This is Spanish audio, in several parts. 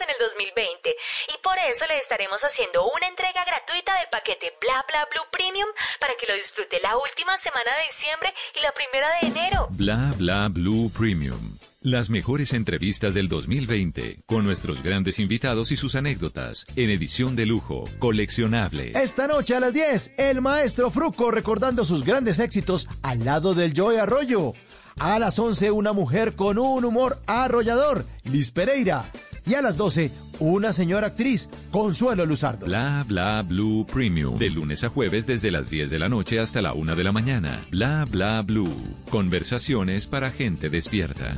en el 2020 y por eso le estaremos haciendo una entrega gratuita del paquete Bla Bla Blue Premium para que lo disfrute la última semana de diciembre y la primera de enero. Bla Bla Blue Premium. Las mejores entrevistas del 2020 con nuestros grandes invitados y sus anécdotas en edición de lujo, coleccionables. Esta noche a las 10, el maestro Fruco recordando sus grandes éxitos al lado del Joy Arroyo. A las 11, una mujer con un humor arrollador, Liz Pereira. Y a las 12, una señora actriz, Consuelo Luzardo. Bla Bla Blue Premium. De lunes a jueves desde las 10 de la noche hasta la 1 de la mañana. Bla Bla Blue. Conversaciones para gente despierta.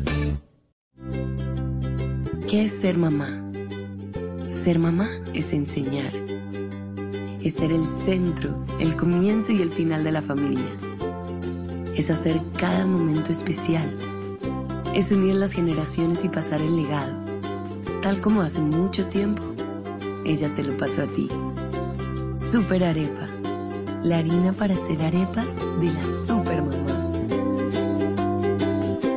¿Qué es ser mamá? Ser mamá es enseñar. Es ser el centro, el comienzo y el final de la familia. Es hacer cada momento especial. Es unir las generaciones y pasar el legado tal como hace mucho tiempo, ella te lo pasó a ti. Super Arepa, la harina para hacer arepas de las super mamás.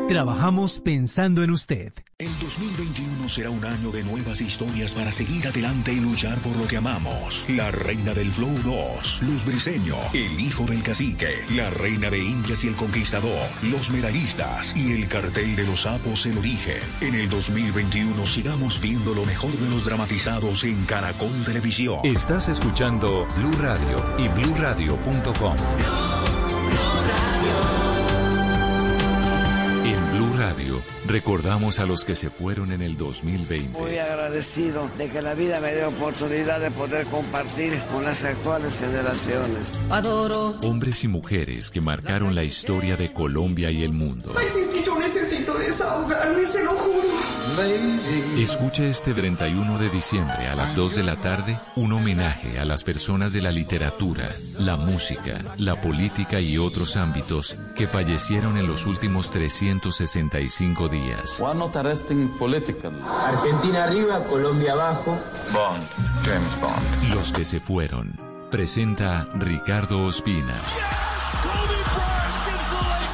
Trabajamos pensando en usted. El 2021 será un año de nuevas historias para seguir adelante y luchar por lo que amamos. La reina del Flow 2, Luz Briseño, el hijo del cacique, la reina de Indias y el conquistador, los medallistas y el cartel de los sapos el origen. En el 2021 sigamos viendo lo mejor de los dramatizados en Caracol Televisión. Estás escuchando Blue Radio y bluradio.com. En Blue Radio recordamos a los que se fueron en el 2020. Muy agradecido de que la vida me dé oportunidad de poder compartir con las actuales generaciones. Adoro. Hombres y mujeres que marcaron la historia de Colombia y el mundo. Ay, si es que yo necesito desahogarme, se lo juro. Escucha este 31 de diciembre a las 2 de la tarde un homenaje a las personas de la literatura, la música, la política y otros ámbitos que fallecieron en los últimos 365 días. Political. Argentina arriba, Colombia abajo. Bond, James Bond. Los que se fueron. Presenta Ricardo Ospina.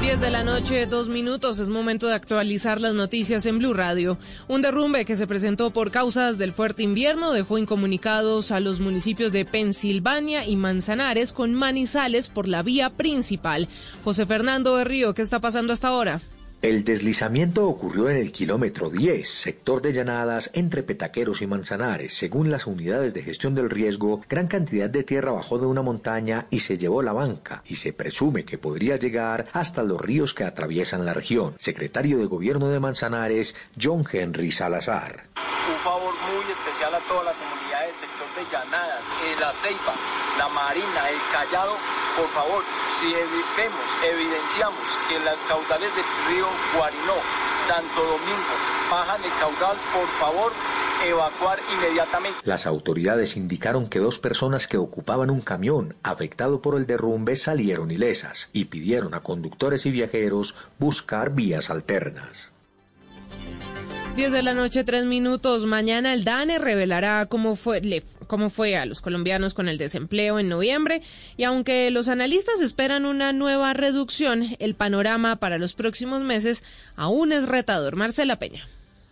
10 de la noche, dos minutos. Es momento de actualizar las noticias en Blue Radio. Un derrumbe que se presentó por causas del fuerte invierno dejó incomunicados a los municipios de Pensilvania y Manzanares con Manizales por la vía principal. José Fernando de Río, ¿qué está pasando hasta ahora? El deslizamiento ocurrió en el kilómetro 10, sector de llanadas entre Petaqueros y Manzanares. Según las unidades de gestión del riesgo, gran cantidad de tierra bajó de una montaña y se llevó la banca, y se presume que podría llegar hasta los ríos que atraviesan la región. Secretario de Gobierno de Manzanares, John Henry Salazar. Un favor muy especial a toda la comunidad del sector de llanadas, eh, la Ceiba, la Marina, el Callado. Por favor, si vemos, evidenciamos que las caudales del río Guarinó, Santo Domingo, bajan el caudal, por favor, evacuar inmediatamente. Las autoridades indicaron que dos personas que ocupaban un camión afectado por el derrumbe salieron ilesas y pidieron a conductores y viajeros buscar vías alternas. 10 de la noche, 3 minutos. Mañana el DANE revelará cómo fue, le- cómo fue a los colombianos con el desempleo en noviembre. Y aunque los analistas esperan una nueva reducción, el panorama para los próximos meses aún es retador. Marcela Peña.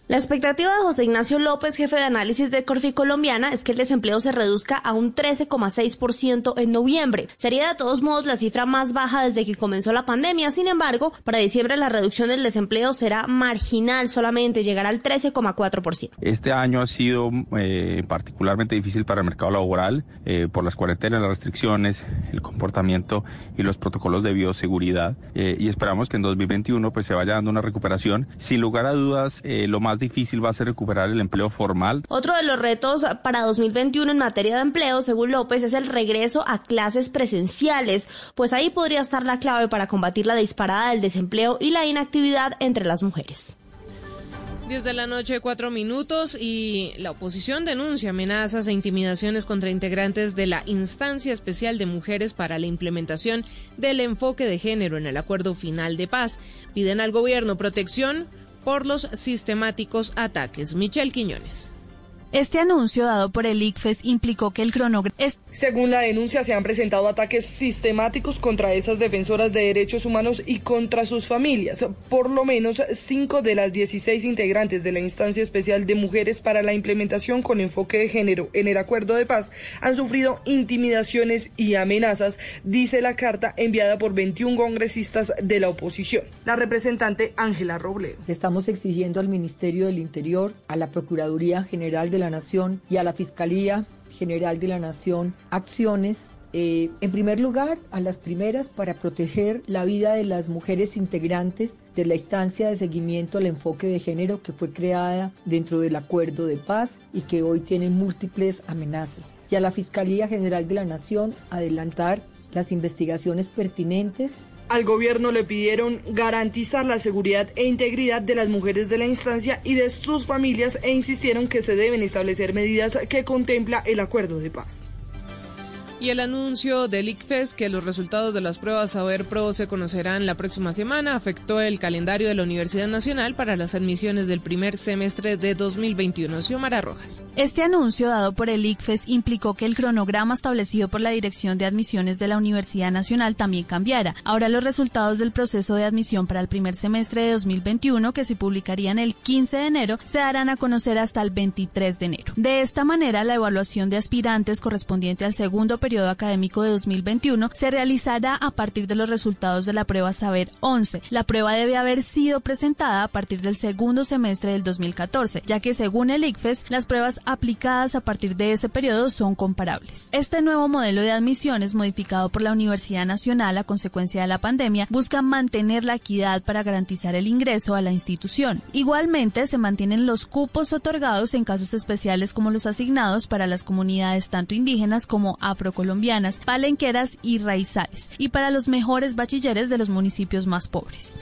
La expectativa de José Ignacio López, jefe de análisis de Corfi Colombiana, es que el desempleo se reduzca a un 13,6% en noviembre. Sería de todos modos la cifra más baja desde que comenzó la pandemia. Sin embargo, para diciembre la reducción del desempleo será marginal, solamente llegará al 13,4%. Este año ha sido eh, particularmente difícil para el mercado laboral eh, por las cuarentenas, las restricciones, el comportamiento y los protocolos de bioseguridad. Eh, y esperamos que en 2021 pues, se vaya dando una recuperación. Sin lugar a dudas, lo más difícil va a ser recuperar el empleo formal. Otro de los retos para 2021 en materia de empleo, según López, es el regreso a clases presenciales, pues ahí podría estar la clave para combatir la disparada del desempleo y la inactividad entre las mujeres. 10 de la noche, cuatro minutos, y la oposición denuncia amenazas e intimidaciones contra integrantes de la Instancia Especial de Mujeres para la implementación del enfoque de género en el acuerdo final de paz. Piden al gobierno protección por los sistemáticos ataques. Michelle Quiñones. Este anuncio dado por el ICFES implicó que el cronograma... Según la denuncia, se han presentado ataques sistemáticos contra esas defensoras de derechos humanos y contra sus familias. Por lo menos cinco de las 16 integrantes de la instancia especial de mujeres para la implementación con enfoque de género en el acuerdo de paz han sufrido intimidaciones y amenazas, dice la carta enviada por 21 congresistas de la oposición. La representante Ángela Robledo. Estamos exigiendo al Ministerio del Interior, a la Procuraduría General de la Nación y a la Fiscalía General de la Nación acciones eh, en primer lugar, a las primeras para proteger la vida de las mujeres integrantes de la instancia de seguimiento al enfoque de género que fue creada dentro del acuerdo de paz y que hoy tiene múltiples amenazas. Y a la Fiscalía General de la Nación adelantar las investigaciones pertinentes al gobierno le pidieron garantizar la seguridad e integridad de las mujeres de la instancia y de sus familias e insistieron que se deben establecer medidas que contempla el acuerdo de paz. Y el anuncio del ICFES que los resultados de las pruebas Saber Pro se conocerán la próxima semana afectó el calendario de la Universidad Nacional para las admisiones del primer semestre de 2021. Xiomara Rojas. Este anuncio dado por el ICFES implicó que el cronograma establecido por la Dirección de Admisiones de la Universidad Nacional también cambiara. Ahora los resultados del proceso de admisión para el primer semestre de 2021, que se publicarían el 15 de enero, se darán a conocer hasta el 23 de enero. De esta manera, la evaluación de aspirantes correspondiente al segundo periodo periodo académico de 2021 se realizará a partir de los resultados de la prueba Saber 11. La prueba debe haber sido presentada a partir del segundo semestre del 2014, ya que según el ICFES, las pruebas aplicadas a partir de ese periodo son comparables. Este nuevo modelo de admisiones modificado por la Universidad Nacional a consecuencia de la pandemia busca mantener la equidad para garantizar el ingreso a la institución. Igualmente, se mantienen los cupos otorgados en casos especiales como los asignados para las comunidades tanto indígenas como afro colombianas, palenqueras y raizales, y para los mejores bachilleres de los municipios más pobres.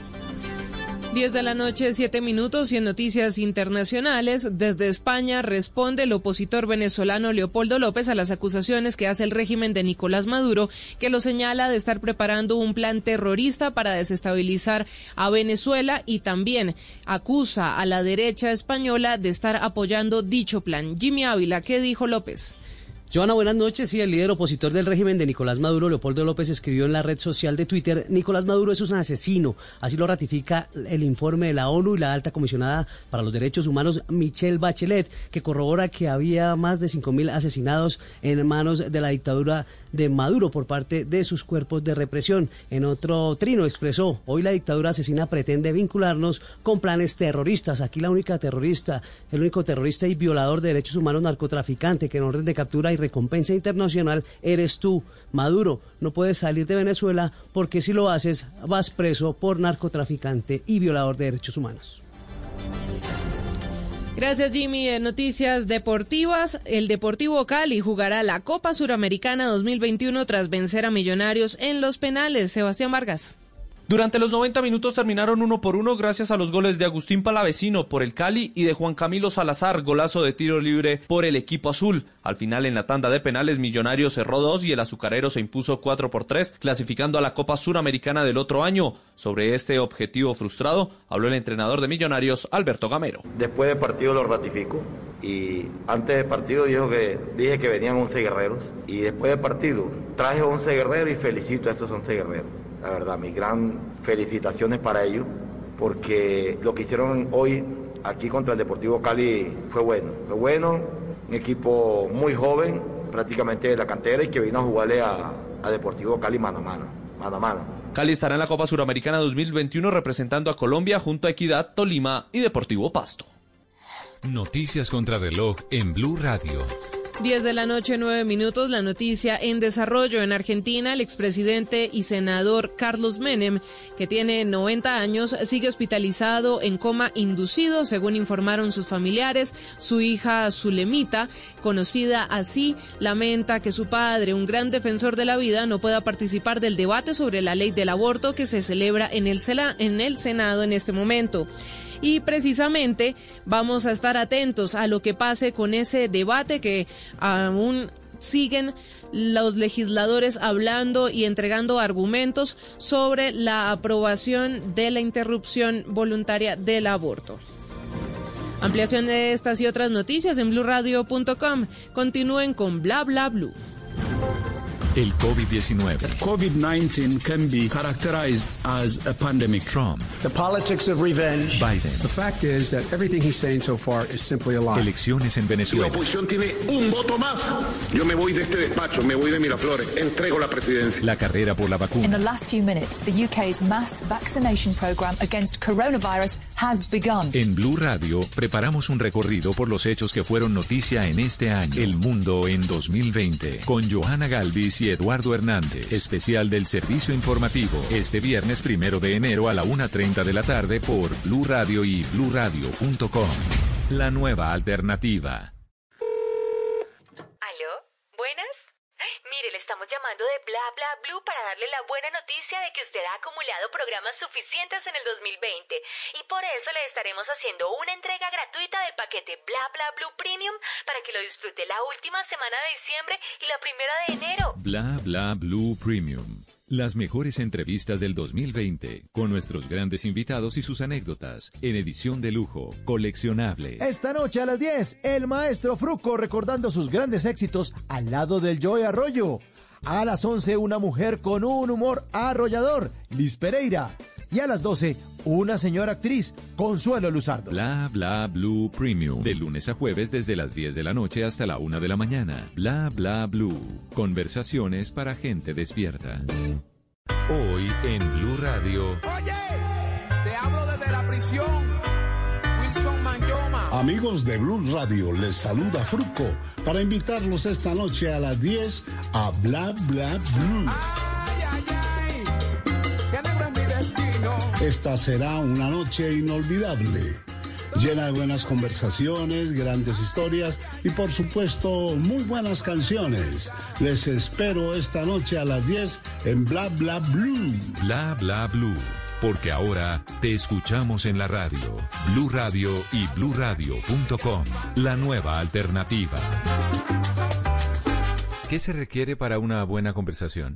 10 de la noche, 7 minutos y en noticias internacionales, desde España responde el opositor venezolano Leopoldo López a las acusaciones que hace el régimen de Nicolás Maduro, que lo señala de estar preparando un plan terrorista para desestabilizar a Venezuela y también acusa a la derecha española de estar apoyando dicho plan. Jimmy Ávila, ¿qué dijo López? Joana, buenas noches. Sí, el líder opositor del régimen de Nicolás Maduro, Leopoldo López, escribió en la red social de Twitter, Nicolás Maduro es un asesino. Así lo ratifica el informe de la ONU y la alta comisionada para los derechos humanos, Michelle Bachelet, que corrobora que había más de 5.000 asesinados en manos de la dictadura de Maduro por parte de sus cuerpos de represión. En otro trino expresó, hoy la dictadura asesina pretende vincularnos con planes terroristas. Aquí la única terrorista, el único terrorista y violador de derechos humanos narcotraficante que en orden de captura y recompensa internacional eres tú, Maduro. No puedes salir de Venezuela porque si lo haces vas preso por narcotraficante y violador de derechos humanos. Gracias Jimmy. Noticias deportivas, el Deportivo Cali jugará la Copa Suramericana 2021 tras vencer a Millonarios en los penales. Sebastián Vargas. Durante los 90 minutos terminaron uno por uno gracias a los goles de Agustín Palavecino por el Cali y de Juan Camilo Salazar, golazo de tiro libre por el equipo azul. Al final en la tanda de penales Millonarios cerró dos y el azucarero se impuso 4 por 3, clasificando a la Copa Suramericana del otro año. Sobre este objetivo frustrado habló el entrenador de Millonarios, Alberto Gamero. Después del partido lo ratifico y antes del partido dijo que, dije que venían 11 guerreros y después del partido traje 11 guerreros y felicito a estos 11 guerreros la verdad, mis gran felicitaciones para ellos, porque lo que hicieron hoy aquí contra el Deportivo Cali fue bueno, fue bueno, un equipo muy joven, prácticamente de la cantera y que vino a jugarle a, a Deportivo Cali mano a mano, mano a mano. Cali estará en la Copa Suramericana 2021 representando a Colombia junto a Equidad, Tolima y Deportivo Pasto. Noticias contra reloj en Blue Radio. 10 de la noche, 9 minutos. La noticia en desarrollo en Argentina. El expresidente y senador Carlos Menem, que tiene 90 años, sigue hospitalizado en coma inducido, según informaron sus familiares. Su hija Zulemita, conocida así, lamenta que su padre, un gran defensor de la vida, no pueda participar del debate sobre la ley del aborto que se celebra en el, en el Senado en este momento. Y precisamente vamos a estar atentos a lo que pase con ese debate que aún siguen los legisladores hablando y entregando argumentos sobre la aprobación de la interrupción voluntaria del aborto. Ampliación de estas y otras noticias en blurradio.com. Continúen con bla bla blue. El COVID-19. COVID-19 can be characterized as a pandemic. Trump. The politics of revenge. Biden. The fact is that everything he's saying so far is simply a lie. Elecciones en Venezuela. La oposición tiene un voto más, yo me voy de este despacho, me voy de Miraflores, entrego la presidencia. La carrera por la vacuna. In the last few minutes, the UK's mass vaccination program against coronavirus has begun. En Blue Radio preparamos un recorrido por los hechos que fueron noticia en este año. El mundo en 2020 con Johanna Galvis y Eduardo Hernández, especial del servicio informativo, este viernes primero de enero a la 1.30 de la tarde por Blue Radio y bluradio.com. La nueva alternativa. ¿Aló? ¿Buenas? Le estamos llamando de Bla Bla Blue para darle la buena noticia de que usted ha acumulado programas suficientes en el 2020 y por eso le estaremos haciendo una entrega gratuita del paquete Bla Bla Blue Premium para que lo disfrute la última semana de diciembre y la primera de enero. Bla Bla Blue Premium. Las mejores entrevistas del 2020 con nuestros grandes invitados y sus anécdotas en edición de lujo, coleccionables. Esta noche a las 10, el maestro Fruco recordando sus grandes éxitos al lado del Joey Arroyo. A las 11, una mujer con un humor arrollador, Liz Pereira. Y a las 12, una señora actriz, Consuelo Luzardo. Bla Bla Blue Premium. De lunes a jueves desde las 10 de la noche hasta la 1 de la mañana. Bla Bla Blue. Conversaciones para gente despierta. Hoy en Blue Radio. Oye, te hablo desde la prisión. Wilson Manyoma. Amigos de Blue Radio, les saluda Fruco para invitarlos esta noche a las 10 a Bla Bla Blue. Ay, Esta será una noche inolvidable, llena de buenas conversaciones, grandes historias y por supuesto muy buenas canciones. Les espero esta noche a las 10 en Bla Bla Blue. Bla Bla Blue. Porque ahora te escuchamos en la radio, Blue Radio y bluradio.com. La nueva alternativa. ¿Qué se requiere para una buena conversación?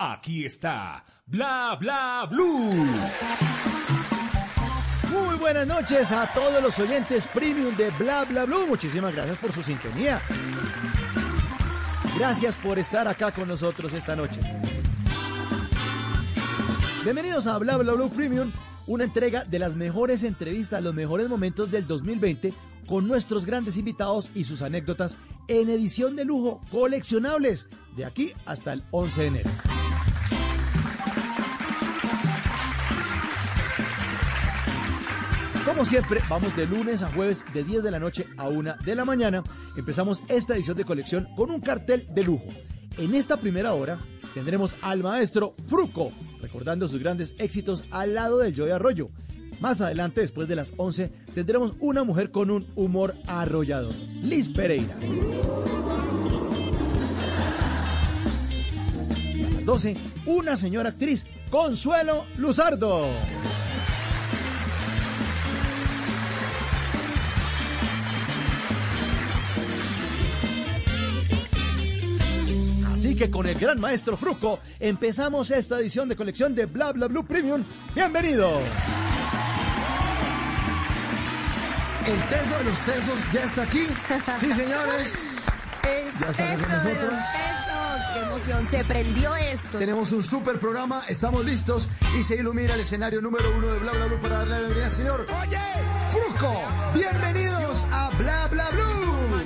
Aquí está Bla Bla Blue. Muy buenas noches a todos los oyentes premium de Bla Bla Blue. Muchísimas gracias por su sintonía. Gracias por estar acá con nosotros esta noche. Bienvenidos a Bla Bla Blue Premium, una entrega de las mejores entrevistas, los mejores momentos del 2020 con nuestros grandes invitados y sus anécdotas en edición de lujo coleccionables de aquí hasta el 11 de enero. Como siempre, vamos de lunes a jueves de 10 de la noche a 1 de la mañana. Empezamos esta edición de colección con un cartel de lujo. En esta primera hora tendremos al maestro Fruco, recordando sus grandes éxitos al lado del Joy Arroyo. Más adelante, después de las 11, tendremos una mujer con un humor arrollador, Liz Pereira. A las 12, una señora actriz, Consuelo Luzardo. Así que con el gran maestro Fruco empezamos esta edición de colección de Bla Bla Blue Premium. ¡Bienvenido! El teso de los tesos ya está aquí. Sí, señores. El Ya está teso con de nosotros. los tesos. ¡Qué emoción! Se prendió esto. Tenemos un super programa, estamos listos y se ilumina el escenario número uno de Bla Bla Blue para darle la bienvenida al señor Fruco. Bienvenidos a Bla Bla Blue.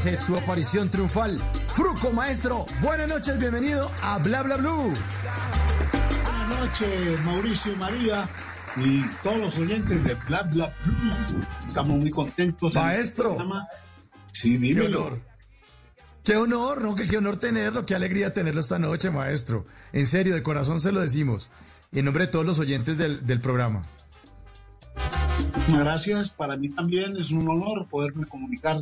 Hace su aparición triunfal. Fruco, maestro, buenas noches, bienvenido a Bla Bla Blue. Buenas noches, Mauricio María y todos los oyentes de Bla Bla Blue. Estamos muy contentos. Maestro. Sí, dímelo. Qué honor. Qué honor, ¿no? Qué, honor tenerlo, qué alegría tenerlo esta noche, maestro. En serio, de corazón se lo decimos. En nombre de todos los oyentes del, del programa. Gracias, para mí también es un honor poderme comunicar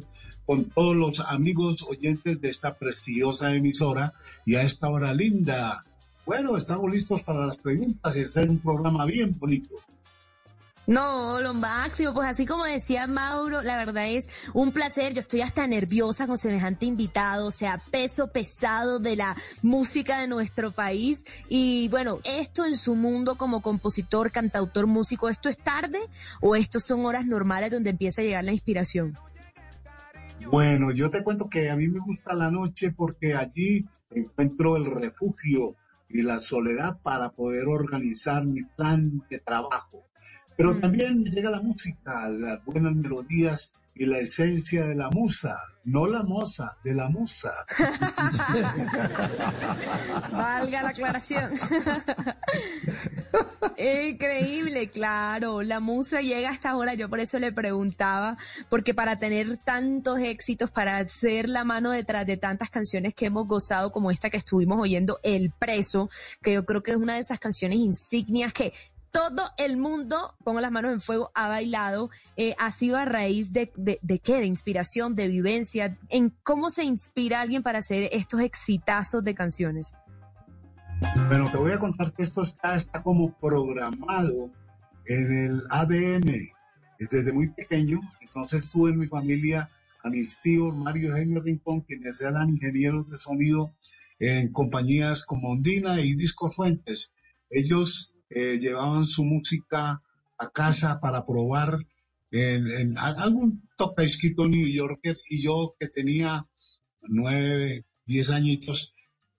con todos los amigos oyentes de esta prestigiosa emisora y a esta hora linda. Bueno, estamos listos para las preguntas y hacer un programa bien bonito. No, lo máximo, pues así como decía Mauro, la verdad es un placer, yo estoy hasta nerviosa con semejante invitado, o sea, peso pesado de la música de nuestro país y bueno, esto en su mundo como compositor, cantautor, músico, ¿esto es tarde o esto son horas normales donde empieza a llegar la inspiración? Bueno, yo te cuento que a mí me gusta la noche porque allí encuentro el refugio y la soledad para poder organizar mi plan de trabajo. Pero mm. también llega la música, las buenas melodías y la esencia de la musa, no la moza, de la musa. Valga la aclaración. Increíble, claro. La musa llega hasta ahora. Yo por eso le preguntaba, porque para tener tantos éxitos, para ser la mano detrás de tantas canciones que hemos gozado, como esta que estuvimos oyendo, El Preso, que yo creo que es una de esas canciones insignias que todo el mundo, pongo las manos en fuego, ha bailado, eh, ha sido a raíz de, de, qué, de inspiración, de vivencia, en cómo se inspira alguien para hacer estos exitazos de canciones. Bueno, te voy a contar que esto está, como programado en el ADN desde muy pequeño. Entonces tuve en mi familia a mis tíos Mario Jaime Rincón, quienes eran ingenieros de sonido en compañías como Ondina y Discos Fuentes. Ellos eh, llevaban su música a casa para probar en, algún toca New Yorker y yo que tenía nueve, diez añitos,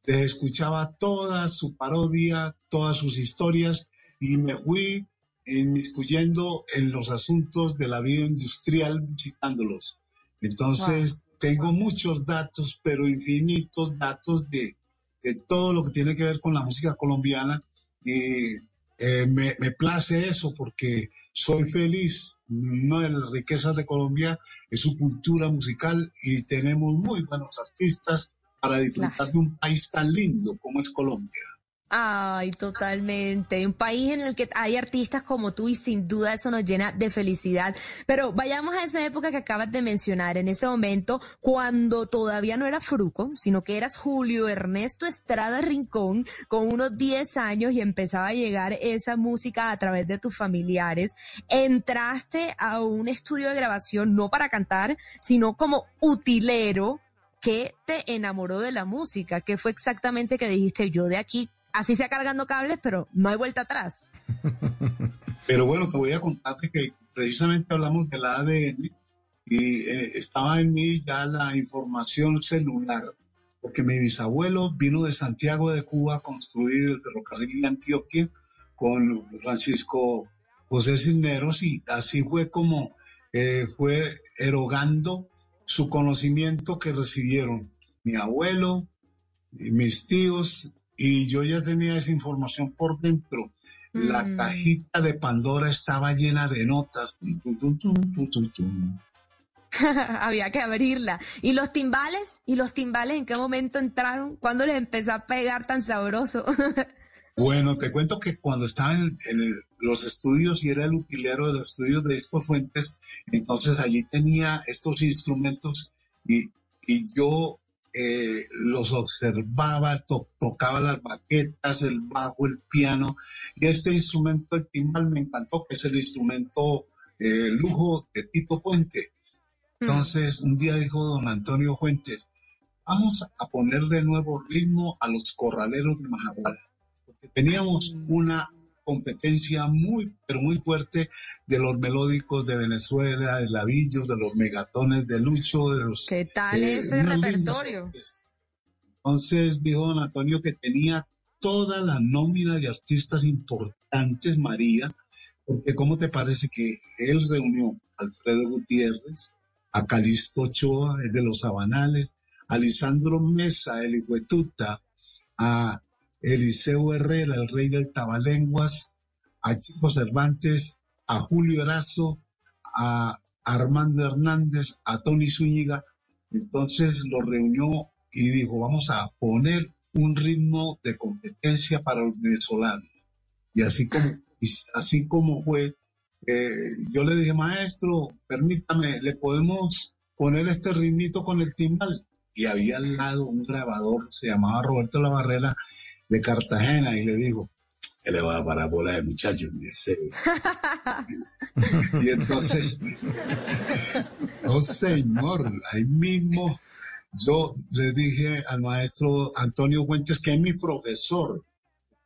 les escuchaba toda su parodia, todas sus historias y me fui inmiscuyendo en los asuntos de la vida industrial visitándolos. Entonces, tengo muchos datos, pero infinitos datos de, de, todo lo que tiene que ver con la música colombiana. Y eh, me, me, place eso porque soy feliz. Una de las riquezas de Colombia es su cultura musical y tenemos muy buenos artistas para disfrutar de un país tan lindo como es Colombia. Ay, totalmente. Un país en el que hay artistas como tú y sin duda eso nos llena de felicidad. Pero vayamos a esa época que acabas de mencionar, en ese momento cuando todavía no era Fruco, sino que eras Julio Ernesto Estrada Rincón con unos 10 años y empezaba a llegar esa música a través de tus familiares. Entraste a un estudio de grabación no para cantar, sino como utilero. ¿Qué te enamoró de la música? ¿Qué fue exactamente que dijiste yo de aquí así sea cargando cables, pero no hay vuelta atrás. Pero bueno, te voy a contar que precisamente hablamos del ADN y eh, estaba en mí ya la información celular, porque mi bisabuelo vino de Santiago de Cuba a construir el ferrocarril de Antioquia con Francisco José Cisneros y así fue como eh, fue erogando su conocimiento que recibieron mi abuelo, y mis tíos y yo ya tenía esa información por dentro. La mm. cajita de Pandora estaba llena de notas. Había que abrirla. ¿Y los timbales? ¿Y los timbales en qué momento entraron? ¿Cuándo les empezó a pegar tan sabroso? bueno, te cuento que cuando estaba en, los estudios y era el utilero de los estudios de estos Fuentes, entonces allí tenía estos instrumentos y, y yo eh, los observaba, tocaba las baquetas, el bajo, el piano, y este instrumento, el timbal, me encantó, que es el instrumento eh, lujo de Tito Puente. Mm. Entonces, un día dijo don Antonio Fuentes, vamos a poner de nuevo ritmo a los corraleros de Majagual, porque teníamos una competencia muy, pero muy fuerte de los melódicos de Venezuela, de Lavillos, de los megatones de Lucho, de los... ¿Qué tal eh, ese repertorio? Entonces dijo don Antonio que tenía toda la nómina de artistas importantes, María, porque ¿cómo te parece que él reunió a Alfredo Gutiérrez, a Calixto Ochoa, el de los Sabanales, a Lisandro Mesa, el Huetuta, a Eliseo Herrera, el rey del Tabalenguas, a Chico Cervantes, a Julio Erazo, a Armando Hernández, a Tony Zúñiga. Entonces lo reunió y dijo, vamos a poner un ritmo de competencia para los venezolanos. Y así como, así como fue, eh, yo le dije, maestro, permítame, ¿le podemos poner este ritmito con el timbal? Y había al lado un grabador, se llamaba Roberto La Barrera, de Cartagena, y le dijo, él le va a parar bola de muchachos, y entonces, oh señor, ahí mismo yo le dije al maestro Antonio Fuentes, que es mi profesor,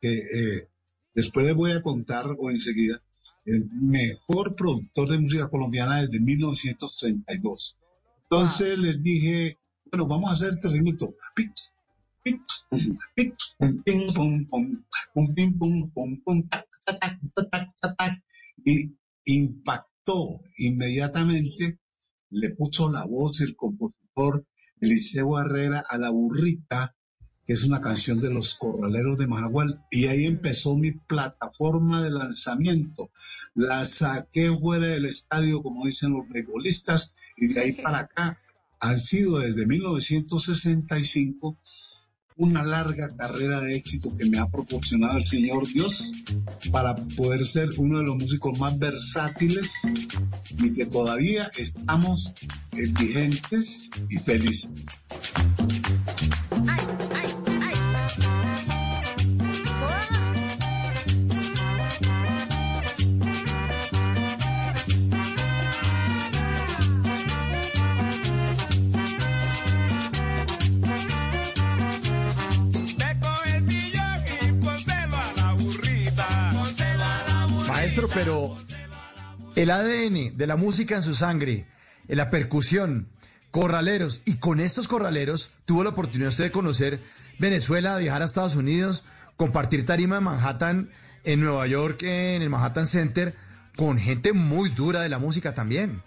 que eh, después le voy a contar o enseguida, el mejor productor de música colombiana desde 1932. Entonces les dije, bueno, vamos a hacer Y impactó inmediatamente, le puso la voz el compositor Eliseo Herrera a la burrita, que es una canción de los corraleros de Majagual, y ahí empezó mi plataforma de lanzamiento. La saqué fuera del estadio, como dicen los beisbolistas, y de ahí para acá. Han sido desde 1965 una larga carrera de éxito que me ha proporcionado el Señor Dios para poder ser uno de los músicos más versátiles y que todavía estamos vigentes y felices. Pero el ADN de la música en su sangre, en la percusión, corraleros, y con estos corraleros tuvo la oportunidad usted de conocer Venezuela, viajar a Estados Unidos, compartir tarima en Manhattan, en Nueva York, en el Manhattan Center, con gente muy dura de la música también.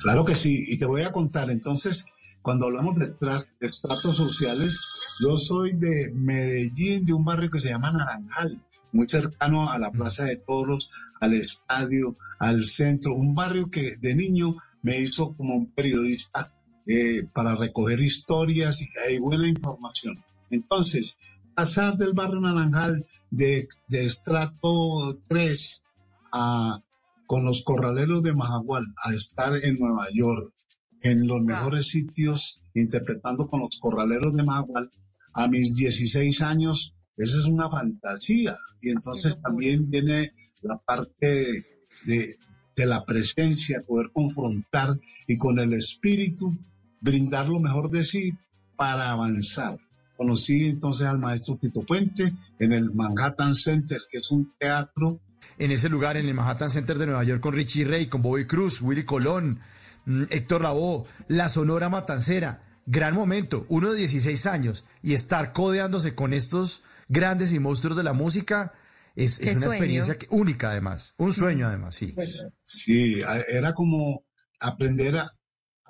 Claro que sí, y te voy a contar, entonces, cuando hablamos de estratos sociales, yo soy de Medellín, de un barrio que se llama Naranjal muy cercano a la Plaza de Toros, al estadio, al centro, un barrio que de niño me hizo como un periodista eh, para recoger historias y, buena información. Entonces, pasar del barrio Naranjal de, estrato 3 a, con los corraleros de Majagual a estar en Nueva York, en los mejores sitios, interpretando con los corraleros de Majagual, a mis 16 años esa es una fantasía. Y entonces también viene la parte de, la presencia, poder confrontar y con el espíritu brindar lo mejor de sí para avanzar. Conocí entonces al maestro Tito Puente en el Manhattan Center, que es un teatro. En ese lugar, en el Manhattan Center de Nueva York, con Richie Ray, con Bobby Cruz, Willy Colón, mm, Héctor Lavoe, la Sonora Matancera. Gran momento, uno de 16 años, y estar codeándose con estos grandes y monstruos de la música. Es, una experiencia única además, un sueño además, sí. Sí, era como aprender a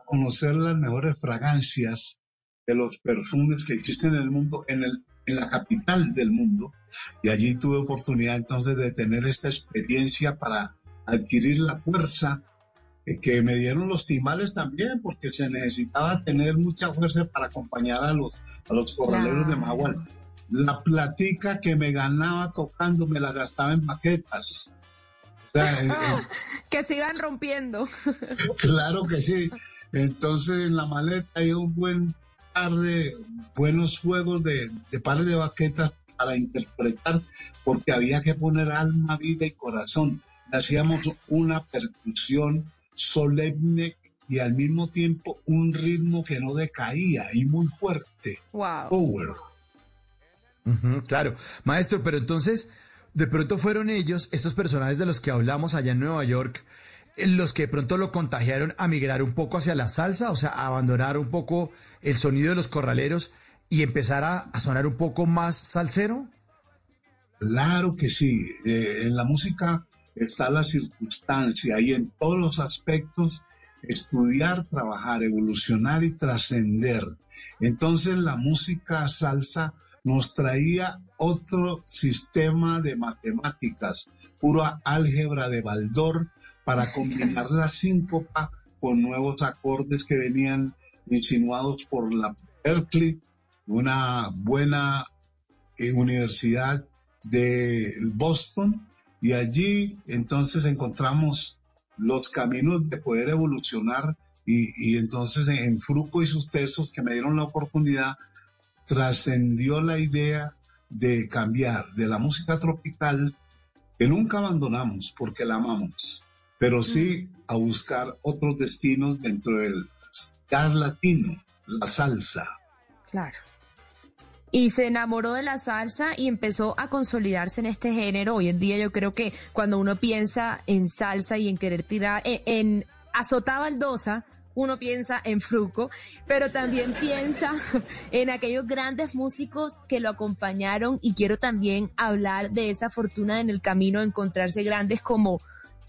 conocer las mejores fragancias de los perfumes que existen en el mundo, en, el, en la capital del mundo. Y allí tuve oportunidad entonces de tener esta experiencia para adquirir la fuerza que me dieron los timales también, porque se necesitaba tener mucha fuerza para acompañar a los, a los corraleros de Magual la platica que me ganaba tocando me la gastaba en maquetas. que se iban rompiendo. claro que sí. Entonces en la maleta hay un buen par de buenos juegos de, de pares de baquetas para interpretar, porque había que poner alma, vida y corazón. Hacíamos una percusión solemne y al mismo tiempo un ritmo que no decaía y muy fuerte. Wow. Power claro, maestro, pero entonces, de pronto fueron ellos, estos personajes de los que hablamos allá en Nueva York, eh, los que de pronto lo contagiaron a migrar un poco hacia la salsa, o sea, a abandonar un poco el sonido de los corraleros y empezar a, sonar un poco más salsero? Claro que sí. Eh, en la música está la circunstancia y en todos los aspectos estudiar, trabajar, evolucionar y trascender. Entonces la música salsa nos traía otro sistema de matemáticas, pura álgebra de Baldor, para combinar la síncopa con nuevos acordes que venían insinuados por la Berkeley, una buena eh, universidad de Boston, y allí entonces encontramos los caminos de poder evolucionar y, entonces en Fruco y sus textos que me dieron la oportunidad, trascendió la idea de cambiar de la música tropical, que nunca abandonamos porque la amamos, pero sí a buscar otros destinos dentro del jazz latino, la salsa. Claro. Y se enamoró de la salsa y empezó a consolidarse en este género. Hoy en día yo creo que cuando uno piensa en salsa y en querer tirar, en, en azotaba baldosa, uno piensa en Fruco, pero también piensa en aquellos grandes músicos que lo acompañaron y quiero también hablar de esa fortuna en el camino, encontrarse grandes como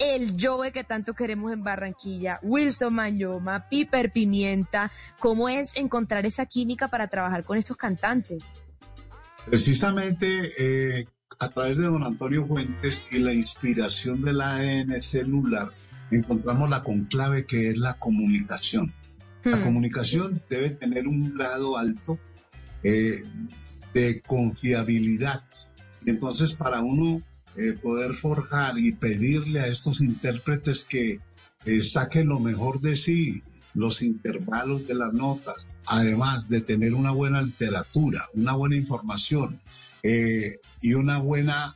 el Joe que tanto queremos en Barranquilla, Wilson Mayoma, Piper Pimienta, ¿cómo es encontrar esa química para trabajar con estos cantantes? Precisamente eh, a través de don Antonio Fuentes y la inspiración del ADN celular, encontramos la conclave que es la comunicación. La hmm. comunicación debe tener un grado alto eh, de confiabilidad. Entonces, para uno eh, poder forjar y pedirle a estos intérpretes que eh, saquen lo mejor de sí, los intervalos de las notas, además de tener una buena literatura, una buena información y una buena,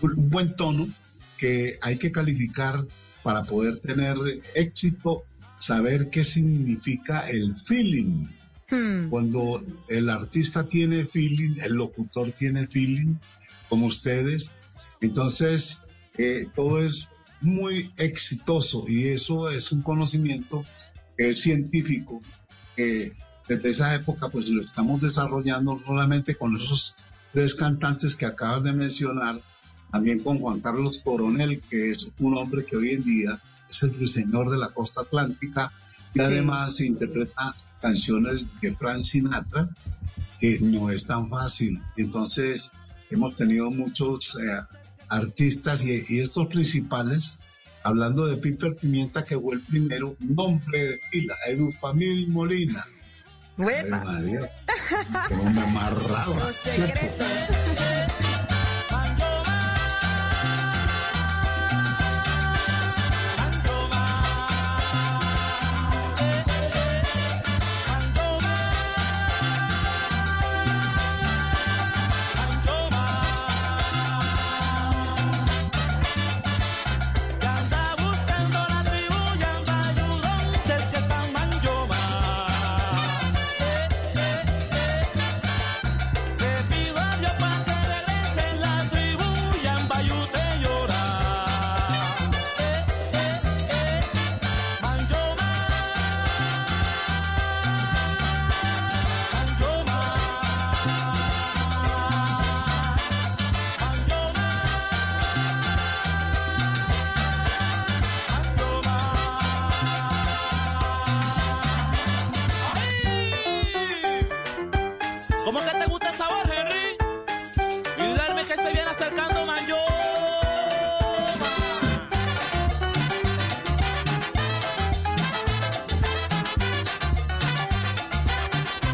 un buen tono que hay que calificar para poder tener éxito, saber qué significa el feeling. Hmm. Cuando el artista tiene feeling, el locutor tiene feeling, como ustedes, entonces eh, todo es muy exitoso y eso es un conocimiento científico que desde esa época pues lo estamos desarrollando solamente con esos tres cantantes que acabas de mencionar, también con Juan Carlos Coronel, que es un hombre que hoy en día es el señor de la costa atlántica y además interpreta canciones de Frank Sinatra, que no es tan fácil. Entonces, hemos tenido muchos eh, artistas y, estos principales, hablando de Piper Pimienta, que fue el primero, nombre de pila, Edufamil Molina. María, como me amarraba. Los secretos.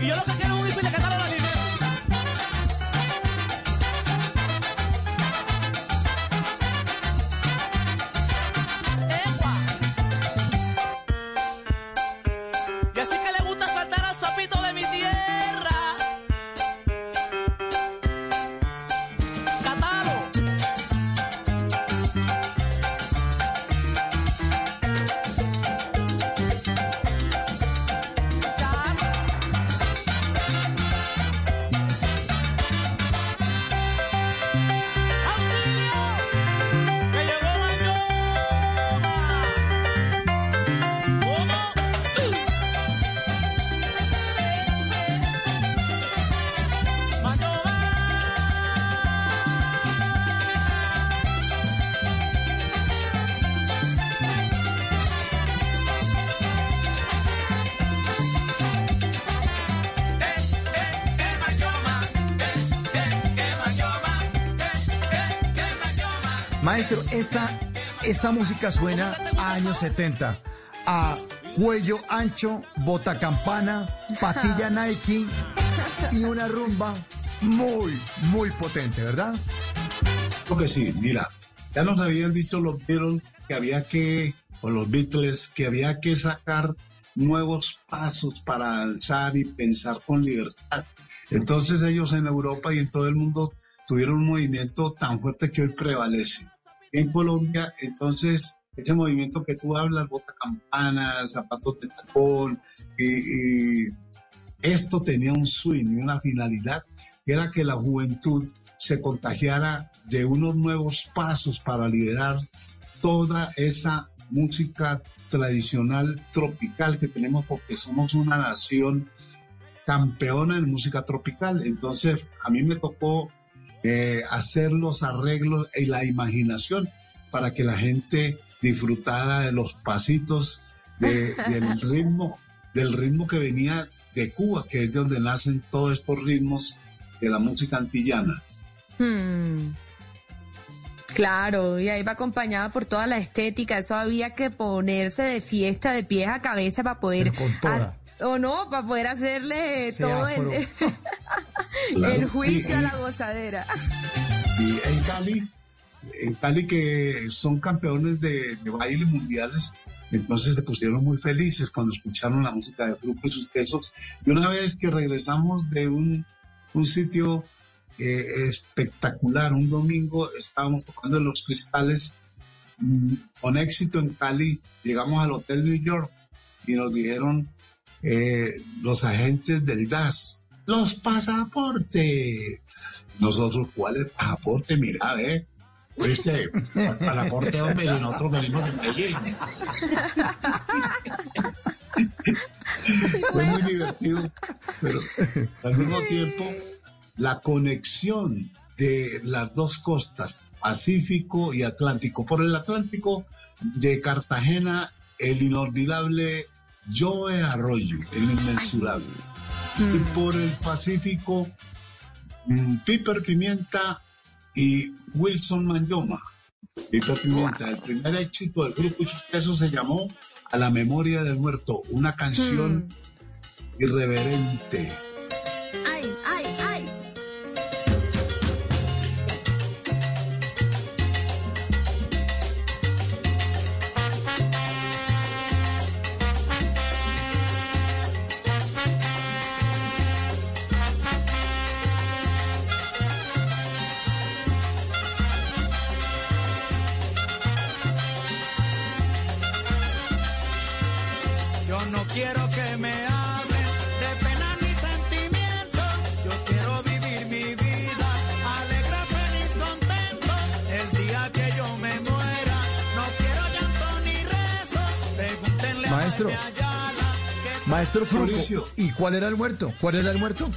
Y yo lo que Maestro, esta, esta música suena a años 70, a cuello ancho, bota campana, patilla Nike y una rumba muy, muy potente, ¿verdad? Creo que sí, mira, ya nos habían dicho los Beatles que había que, o los Beatles, que había que sacar nuevos pasos para alzar y pensar con libertad. Entonces ellos en Europa y en todo el mundo tuvieron un movimiento tan fuerte que hoy prevalece. En Colombia, entonces, ese movimiento que tú hablas, bota campanas, zapatos de tacón, y, esto tenía un swing y una finalidad, que era que la juventud se contagiara de unos nuevos pasos para liderar toda esa música tradicional tropical que tenemos porque somos una nación campeona en música tropical. Entonces, a mí me tocó eh, hacer los arreglos y la imaginación para que la gente disfrutara de los pasitos del ritmo, del ritmo que venía de Cuba, que es de donde nacen todos estos ritmos de la música antillana. Hmm. Claro, y ahí va acompañada por toda la estética, eso había que ponerse de fiesta de pies a cabeza para poder o no, para poder hacerle todo el, el juicio a la gozadera. Y en Cali, en Cali que son campeones de, baile mundiales, entonces se pusieron muy felices cuando escucharon la música de Grupo y sus quesos. Y una vez que regresamos de un, un sitio eh, espectacular, un domingo estábamos tocando en los cristales mm, con éxito en Cali, llegamos al Hotel New York y nos dijeron eh, los agentes del DAS, los pasaportes. Nosotros, ¿cuál es el pasaporte? Mira, ¿eh? ¿Viste? Pasaporte, hombre, y nosotros venimos de Medellín. Fue muy divertido, pero al mismo tiempo, la conexión de las dos costas, Pacífico y Atlántico. Por el Atlántico, de Cartagena, el inolvidable Joe Arroyo, el inmensurable. Y mm. por el Pacífico, mm, Piper Pimienta y Wilson Manyoma. Piper Pimienta, el primer éxito del grupo eso se llamó A la memoria del muerto, una canción mm. irreverente Maestro Mauricio. ¿y cuál era el muerto? ¿Cuál era el muerto?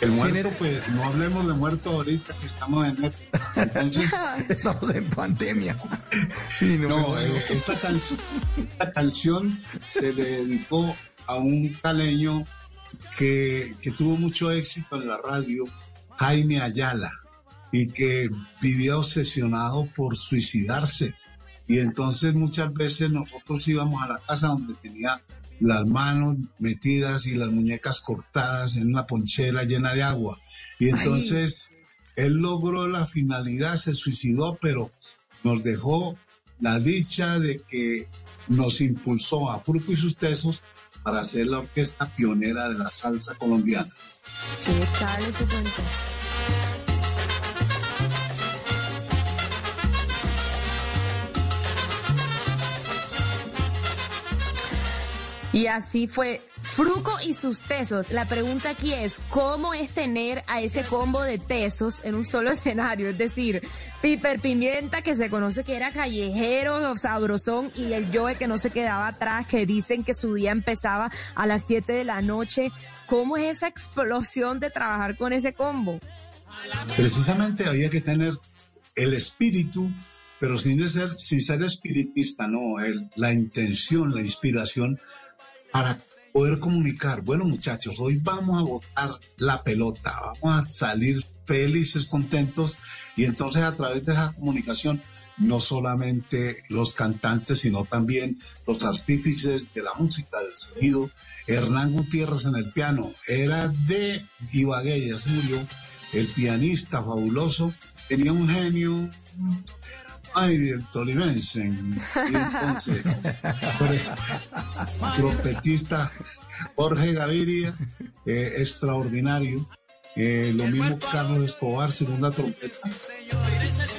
El muerto, pues no hablemos de muerto ahorita que estamos en Entonces, estamos en pandemia. no, eh, esta, esta canción se le dedicó a un caleño que, que tuvo mucho éxito en la radio, Jaime Ayala, y que vivía obsesionado por suicidarse. Y entonces muchas veces nosotros íbamos a la casa donde tenía las manos metidas y las muñecas cortadas en una ponchera llena de agua. Y entonces él logró la finalidad, se suicidó, pero nos dejó la dicha de que nos impulsó a Fruco y sus tesos para ser la orquesta pionera de la salsa colombiana. ¿Qué tal ese cuento? Y así fue Fruco y sus tesos. La pregunta aquí es, ¿cómo es tener a ese combo de tesos en un solo escenario? Es decir, Piper Pimienta, que se conoce que era callejero, sabrosón, y el Joe que no se quedaba atrás, que dicen que su día empezaba a las 7 de la noche. ¿Cómo es esa explosión de trabajar con ese combo? Precisamente había que tener el espíritu pero sin ser, sin ser espiritista, no, el, la intención, la inspiración para poder comunicar, bueno muchachos, hoy vamos a botar la pelota, vamos a salir felices, contentos y entonces a través de esa comunicación no solamente los cantantes, sino también los artífices de la música, del sonido. Hernán Gutiérrez en el piano, era de Ibagué, ya se murió, el pianista fabuloso, tenía un genio, ay, el tolimense, y entonces, trompetista Jorge Gaviria, eh, extraordinario, eh, lo mismo Carlos Escobar, segunda trompeta.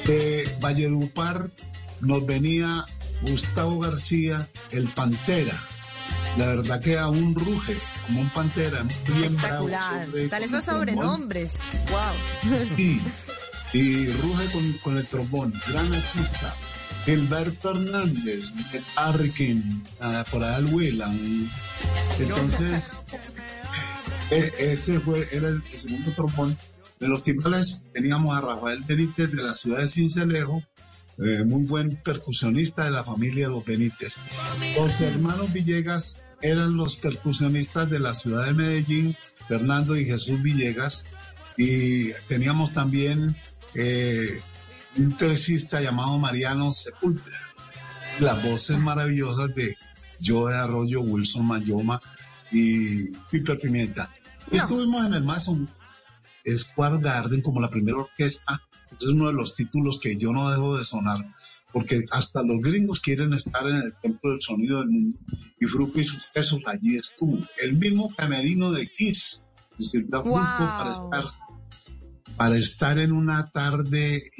De Valledupar nos venía Gustavo García, el Pantera. La verdad que aún ruge como un pantera, bien bravo. Sobre, Tal esos sobrenombres. Wow. Sí. Y ruge con, con el trombón. Gran artista. Gilberto Hernández, Arrikin, por allá el Willan. Entonces, e, ese fue, era el, segundo trombón. De los timbales teníamos a Rafael Benítez de la ciudad de Cincelejo, eh, muy buen percusionista de la familia de los Benítez. Los hermanos Villegas eran los percusionistas de la ciudad de Medellín, Fernando y Jesús Villegas, y teníamos también eh, un tresista llamado Mariano Sepúlveda. Las voces maravillosas de Joe Arroyo, Wilson Mayoma y Piper Pimienta. Estuvimos en el Mason Square Garden como la primera orquesta. es uno de los títulos que yo no dejo de sonar, porque hasta los gringos quieren estar en el templo del sonido del mundo. Y Fruco y sus tesos allí estuvo. El mismo camerino de Kiss sirvió a para estar, para estar en una tarde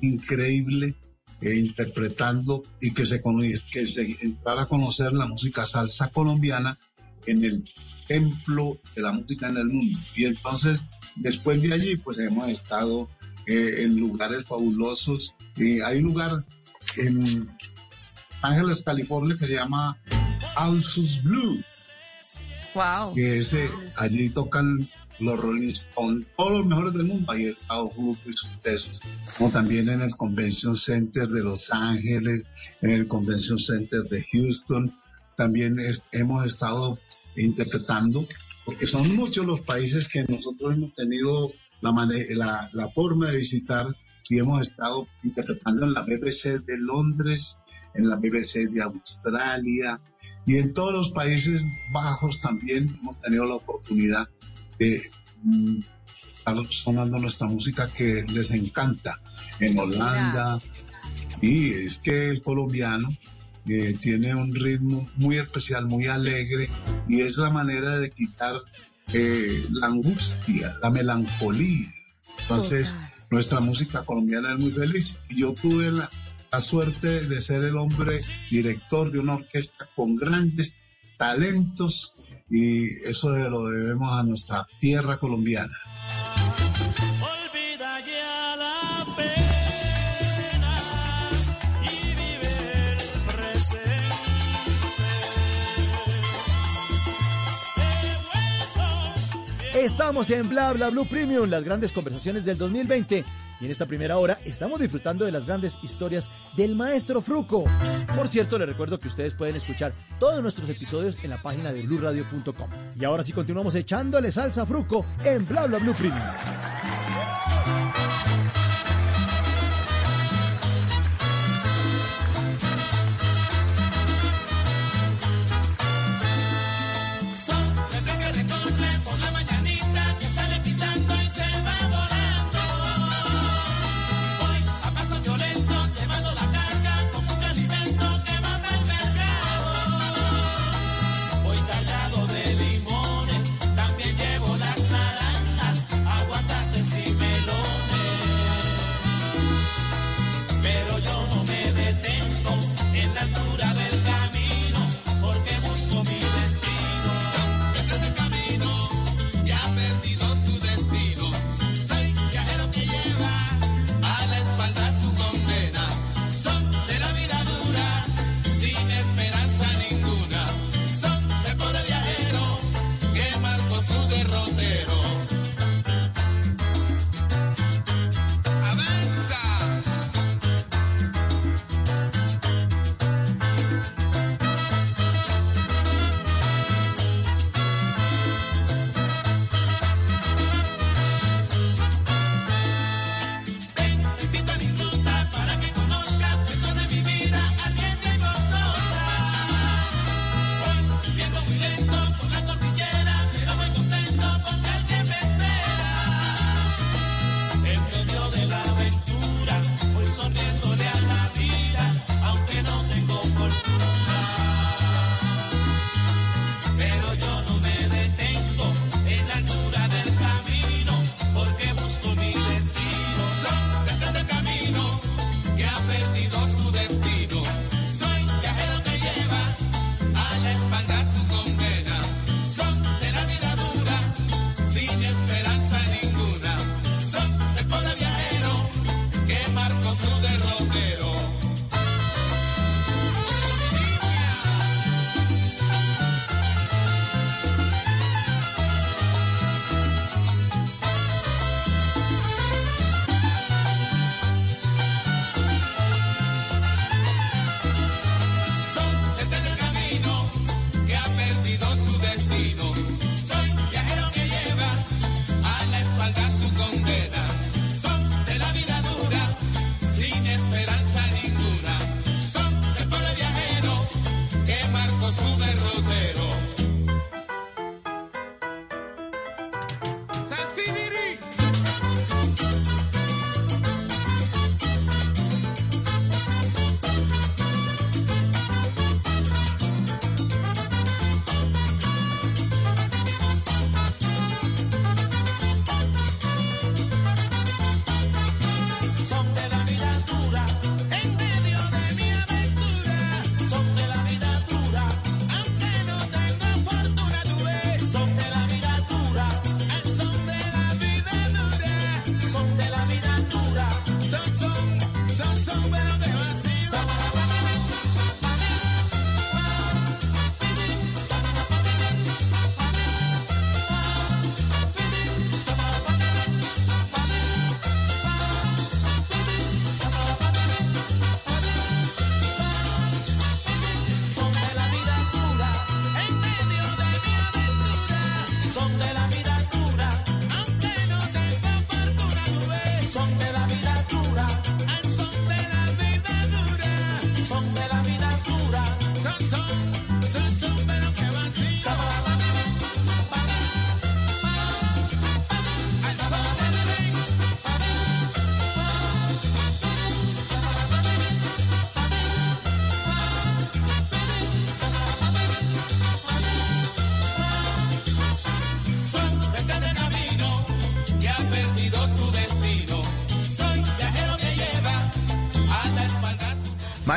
increíble e interpretando y que se, que se entrara a conocer la música salsa colombiana en el templo de la música en el mundo. Y entonces, después de allí, pues hemos estado eh, en lugares fabulosos. y hay un lugar en Ángeles, California, que se llama Alsus Blue. Wow. Que ese, allí tocan los Rolling Stones, todos los mejores del mundo. Ahí estado Grupo y sus tesos. Como también en el Convention Center de Los Ángeles, en el Convention Center de Houston. También hemos estado interpretando, porque son muchos los países que nosotros hemos tenido la, la, forma de visitar y hemos estado interpretando en la BBC de Londres, en la BBC de Australia y en todos los Países Bajos también hemos tenido la oportunidad mm, sonando nuestra música que les encanta. En Holanda, sí, es que el colombiano tiene un ritmo muy especial, muy alegre, y es la manera de quitar eh, la angustia, la melancolía. Entonces, nuestra música colombiana es muy feliz. Y yo tuve la, la suerte de ser el hombre director de una orquesta con grandes talentos y eso lo debemos a nuestra tierra colombiana. Estamos en Bla Bla Blue Premium, las grandes conversaciones del 2020. Y en esta primera hora estamos disfrutando de las grandes historias del maestro Fruco. Por cierto, les recuerdo que ustedes pueden escuchar todos nuestros episodios en la página de bluradio.com. Y ahora sí continuamos echándole salsa a Fruco en Bla Bla Blue Premium.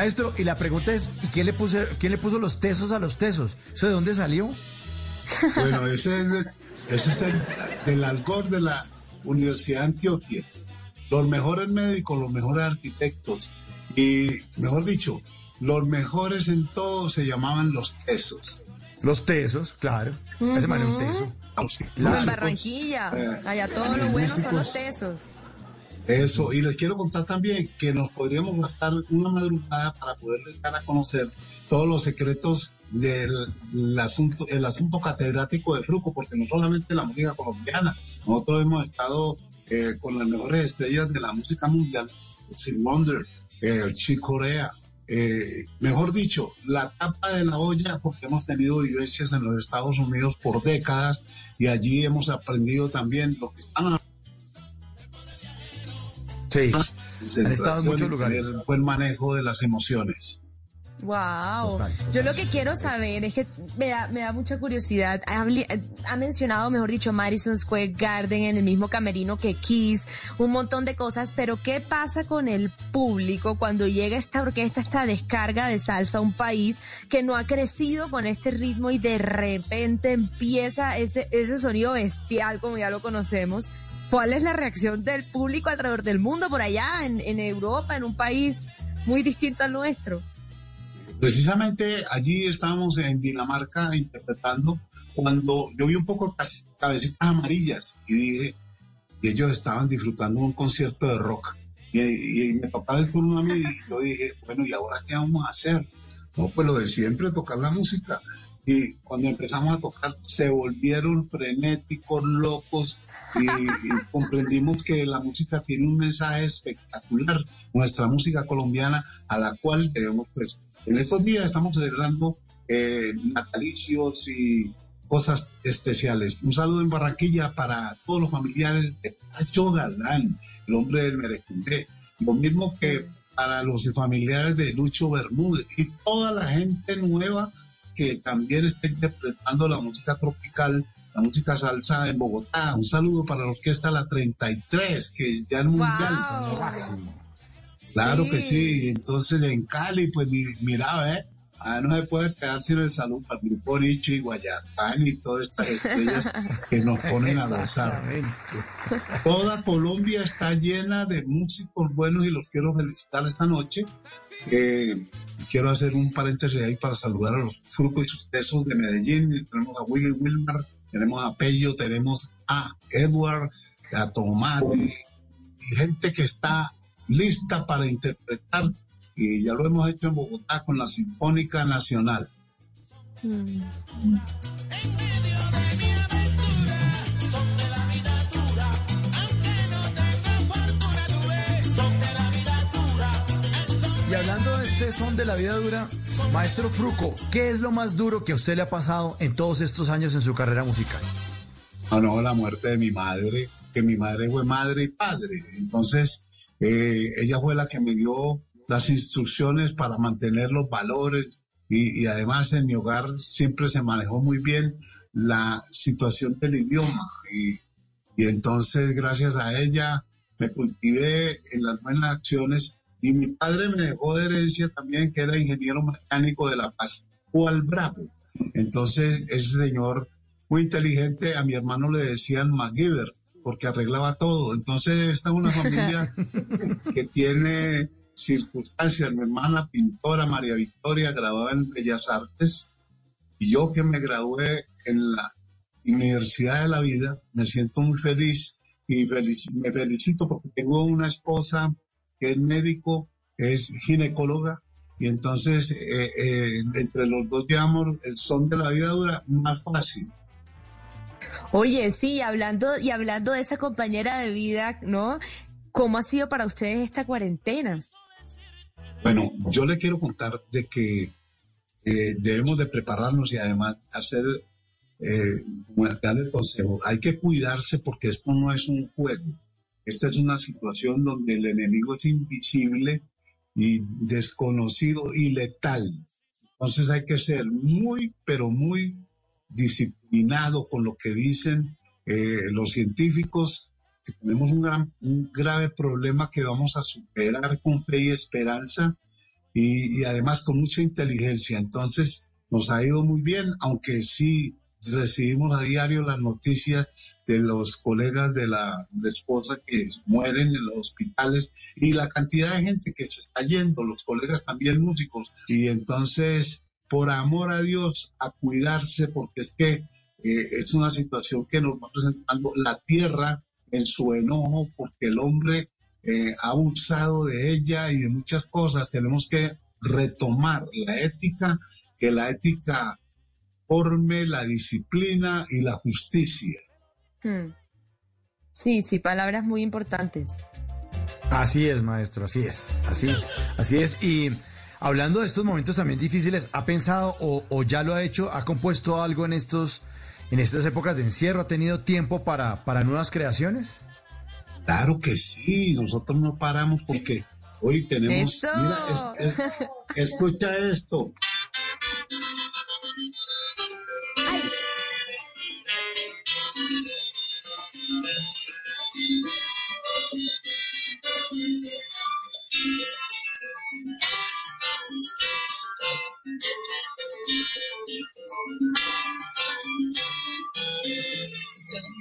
Maestro, y la pregunta es, ¿y quién le puso, quién le puso los tesos a los tesos? ¿Eso de dónde salió? Bueno, ese es, el, ese es el, del algor de la Universidad de Antioquia. Los mejores médicos, los mejores arquitectos y, mejor dicho, los mejores en todo se llamaban los tesos. Los tesos, claro. Ese man es un teso. Como en Barranquilla, Eh, allá todo lo bueno son los tesos. Eso, y les quiero contar también que nos podríamos gastar una madrugada para poderles dar a conocer todos los secretos del el asunto, el asunto catedrático de Fruco, porque no solamente la música colombiana, nosotros hemos estado eh, con las mejores estrellas de la música mundial, Sin Wonder, eh, Chick Corea, eh, mejor dicho, la tapa de la olla, porque hemos tenido vivencias en los Estados Unidos por décadas y allí hemos aprendido también lo que están Sí. Han estado en muchos lugares. tener buen manejo de las emociones. Wow. Total, Yo lo que quiero saber es que me da, me da mucha curiosidad. Ha, ha mencionado, mejor dicho, Madison Square Garden en el mismo camerino que Kiss, un montón de cosas, pero ¿qué pasa con el público cuando llega esta orquesta, esta descarga de salsa a un país que no ha crecido con este ritmo y de repente empieza ese, ese sonido bestial como ya lo conocemos? ¿Cuál es la reacción del público alrededor del mundo, por allá, en, en Europa, en un país muy distinto al nuestro? Precisamente allí estábamos en Dinamarca interpretando cuando yo vi un poco cabecitas amarillas y dije, y ellos estaban disfrutando un concierto de rock. Y, y me tocaba el turno a mí y yo dije, bueno, ¿y ahora qué vamos a hacer? No, pues lo de siempre, tocar la música. Y cuando empezamos a tocar, se volvieron frenéticos, locos, y, y comprendimos que la música tiene un mensaje espectacular, nuestra música colombiana, a la cual debemos, pues, en estos días estamos celebrando eh, natalicios y cosas especiales. Un saludo en Barranquilla para todos los familiares de Pacho Galán, el hombre del Merecundé. Lo mismo que para los familiares de Lucho Bermúdez y toda la gente nueva que también está interpretando la música tropical, la música salsa en Bogotá. Un saludo para la orquesta La 33, que es ya el mundial. Wow. Máximo. Claro Sí. que sí. Entonces en Cali, pues mi- mira, ¿eh? Ah, no se puede quedar sin el saludo para el grupo Nicho y Guayacán y todas estas estrellas que nos ponen a. Exactamente. Toda Colombia está llena de músicos buenos y los quiero felicitar esta noche. Eh, quiero hacer un paréntesis ahí para saludar a los frucos y sus tesos de Medellín. Tenemos a Willy Wilmar, tenemos a Pello, tenemos a Edward, a Tomate y gente que está lista para interpretar. Y ya lo hemos hecho en Bogotá con la Sinfónica Nacional. Y este son de la vida dura, maestro Fruco, ¿qué es lo más duro que a usted le ha pasado en todos estos años en su carrera musical? Ah, no, la muerte de mi madre, que mi madre fue madre y padre. Entonces, eh, ella fue la que me dio las instrucciones para mantener los valores y, y además en mi hogar siempre se manejó muy bien la situación del idioma. Y, y entonces, gracias a ella, me cultivé en las buenas acciones y mi padre me dejó de herencia también, que era ingeniero mecánico de La Paz, Juan Bravo. Entonces, ese señor muy inteligente, a mi hermano le decían MacGyver, porque arreglaba todo. Entonces, esta es una familia que tiene circunstancias. Mi hermana pintora María Victoria, graduada en Bellas Artes, y yo que me gradué en la Universidad de la Vida, me siento muy feliz y felici- me felicito porque tengo una esposa que es médico, es ginecóloga, y entonces eh, eh, entre los dos llevamos el son de la vida dura más fácil. Oye, sí, hablando, y hablando de esa compañera de vida, ¿no? ¿Cómo ha sido para ustedes esta cuarentena? Bueno, yo le quiero contar de que eh, debemos de prepararnos y además hacer, eh, bueno, dar el consejo. Hay que cuidarse porque esto no es un juego. Esta es una situación donde el enemigo es invisible y desconocido y letal. Entonces hay que ser muy, pero muy disciplinado con lo que dicen eh, los científicos, tenemos un, gran, un grave problema que vamos a superar con fe y esperanza y, y además con mucha inteligencia. Entonces, nos ha ido muy bien, aunque sí recibimos a diario las noticias de los colegas de la, esposa que mueren en los hospitales y la cantidad de gente que se está yendo, los colegas también músicos. Y entonces, por amor a Dios, a cuidarse, porque es que eh, es una situación que nos va presentando la tierra en su enojo, porque el hombre eh, ha abusado de ella y de muchas cosas. Tenemos que retomar la ética, que la ética forme la disciplina y la justicia. Hmm. Sí, sí, palabras muy importantes. Así es, maestro, así es, así es, así es. Y hablando de estos momentos también difíciles, ¿ha pensado o, o, ya lo ha hecho, ha compuesto algo en estos, en estas épocas de encierro? ¿Ha tenido tiempo para, para nuevas creaciones? Claro que sí, nosotros no paramos porque hoy tenemos, Eso. mira, es, es, escucha esto.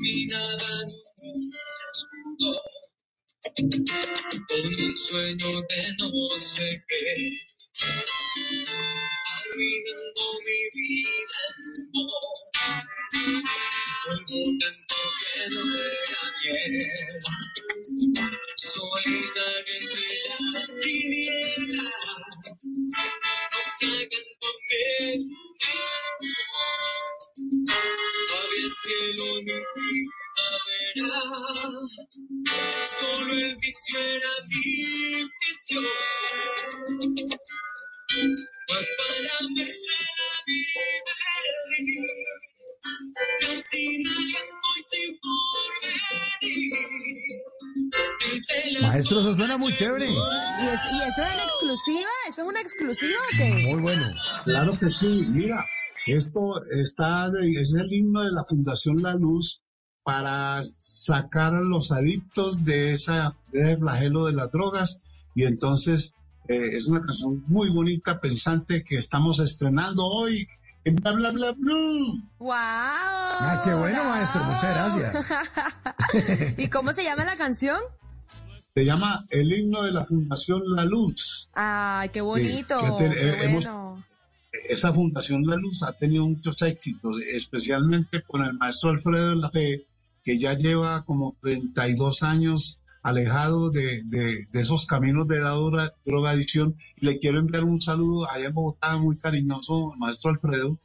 Caminaba en un oscuro, con un sueño que no sé qué, arruinando mi vida en un momento que no era ayer, solitario entre las tinieblas, naufragándome en mi Todavía el cielo mi primavera, solo el vicio era mi visión. Mas para merced la vida yo sin aliento y sin porvenir. Maestro, eso suena muy chévere. ¿Y, es- y eso es una exclusiva? ¿Eso es una exclusiva o qué? Muy bueno. Claro que sí, mira, esto está, es el himno de la Fundación La Luz para sacar a los adictos de, esa, de ese flagelo de las drogas y entonces eh, es una canción muy bonita, pensante que estamos estrenando hoy en Bla Bla Bla Blue. ¡Wow! Ah, qué bueno, maestro, muchas gracias. ¿Y cómo se llama la canción? Se llama el himno de la Fundación La Luz. Ay, qué bonito. que te- qué eh, hemos- bueno. Esa Fundación La Luz ha tenido muchos éxitos, especialmente con el maestro Alfredo de la Fe, que ya lleva como 32 años alejado de, de- de esos caminos de la droga- drogadicción. Le quiero enviar un saludo allá en Bogotá, muy cariñoso, al maestro Alfredo,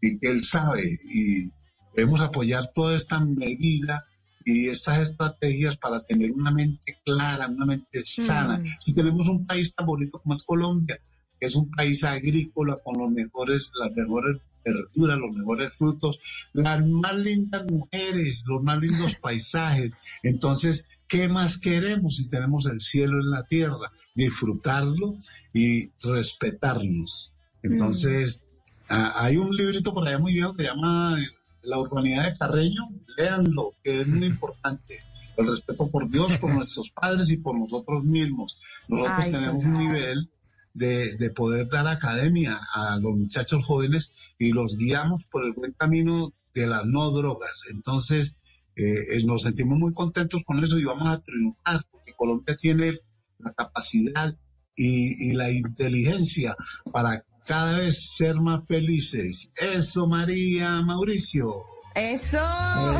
y que él sabe. Y debemos apoyar toda esta medida y estas estrategias para tener una mente clara, una mente sana. Mm. Si tenemos un país tan bonito como es Colombia, que es un país agrícola con los mejores, las mejores verduras, los mejores frutos, las más lindas mujeres, los más lindos paisajes. Entonces, ¿qué más queremos si tenemos el cielo en la tierra? Disfrutarlo y respetarnos. Entonces, ah, hay un librito por allá muy viejo que se llama La urbanidad de Carreño, léanlo, que es muy importante. El respeto por Dios, por nuestros padres y por nosotros mismos. Nosotros Ay, tenemos un nivel de, de poder dar academia a los muchachos jóvenes y los guiamos por el buen camino de las no drogas. Entonces, eh, eh, nos sentimos muy contentos con eso y vamos a triunfar porque Colombia tiene la capacidad y, y la inteligencia para cada vez ser más felices. Eso, María Mauricio. Eso.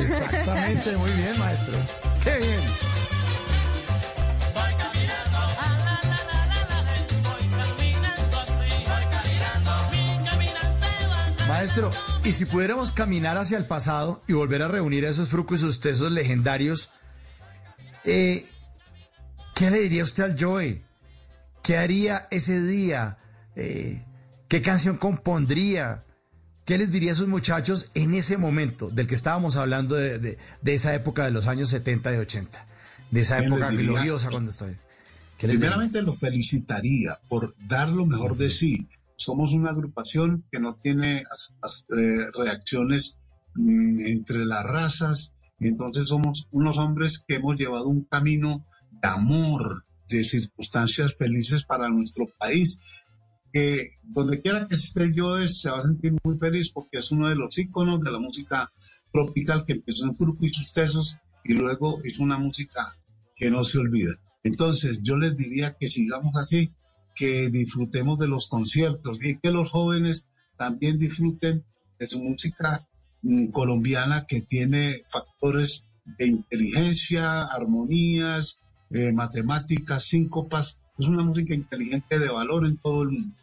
Exactamente, muy bien, maestro. Qué bien. Maestro, y si pudiéramos caminar hacia el pasado y volver a reunir a esos frucos y sus tesos legendarios, eh, ¿qué le diría usted al Joey? ¿Qué haría ese día? Eh, ¿Qué canción compondría? ¿Qué les diría a esos muchachos en ese momento del que estábamos hablando de, de- de esa época de los años 70 y 80? De esa ¿Qué les época gloriosa cuando estoy. Primeramente lo felicitaría por dar lo mejor de sí. Somos una agrupación que no tiene as- as- eh, reacciones mm, entre las razas, entonces somos unos hombres que hemos llevado un camino de amor, de circunstancias felices para nuestro país. que donde quiera que esté yo se va a sentir muy feliz porque es uno de los íconos de la música tropical que empezó en Fruco y sus tesos y luego hizo una música que no se olvida. Entonces yo les diría que sigamos así, que disfrutemos de los conciertos y que los jóvenes también disfruten de su música mm, colombiana que tiene factores de inteligencia, armonías, eh, matemáticas, síncopas. Es una música inteligente de valor en todo el mundo.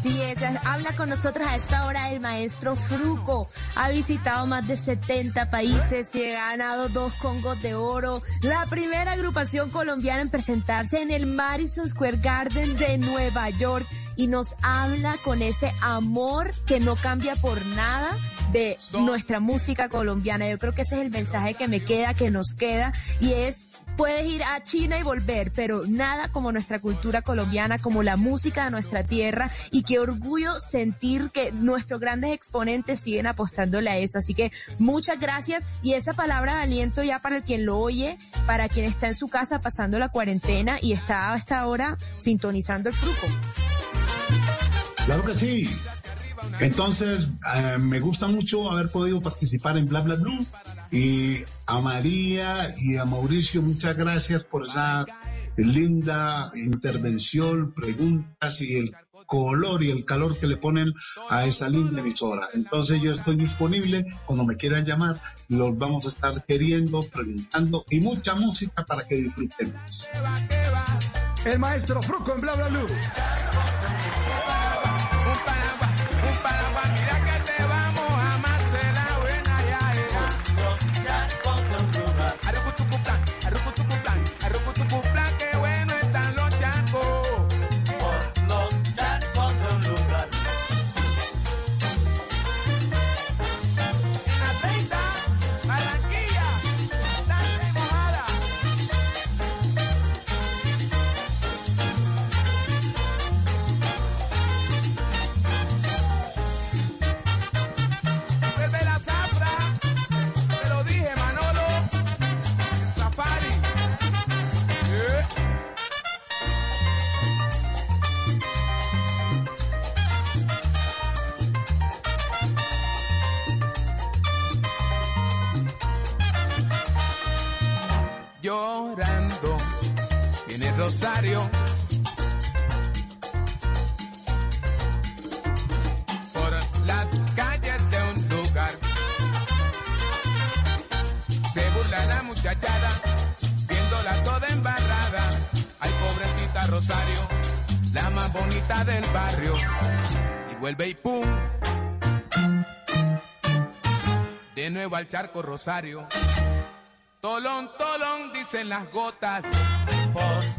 Así es, habla con nosotros a esta hora el maestro Fruco. Ha visitado más de 70 países y ha ganado dos Congos de Oro. La primera agrupación colombiana en presentarse en el Madison Square Garden de Nueva York y nos habla con ese amor que no cambia por nada de nuestra música colombiana. Yo creo que ese es el mensaje que me queda, que nos queda, y es, puedes ir a China y volver, pero nada como nuestra cultura colombiana, como la música de nuestra tierra, y qué orgullo sentir que nuestros grandes exponentes siguen apostándole a eso. Así que muchas gracias, y esa palabra de aliento ya para quien lo oye, para quien está en su casa pasando la cuarentena y está hasta ahora sintonizando el fruco. Claro que sí. Entonces, eh, me gusta mucho haber podido participar en Bla Bla Blue. Y a María y a Mauricio, muchas gracias por esa linda intervención, preguntas y el color y el calor que le ponen a esa linda emisora. Entonces yo estoy disponible cuando me quieran llamar, los vamos a estar queriendo, preguntando y mucha música para que disfrutemos. El maestro Fruco en Bla Bla Blue. Por las calles de un lugar. Se burla la muchachada, viéndola toda embarrada. Ay, pobrecita Rosario, la más bonita del barrio. Y vuelve y pum. De nuevo al charco Rosario. Tolón, tolón, dicen las gotas. Por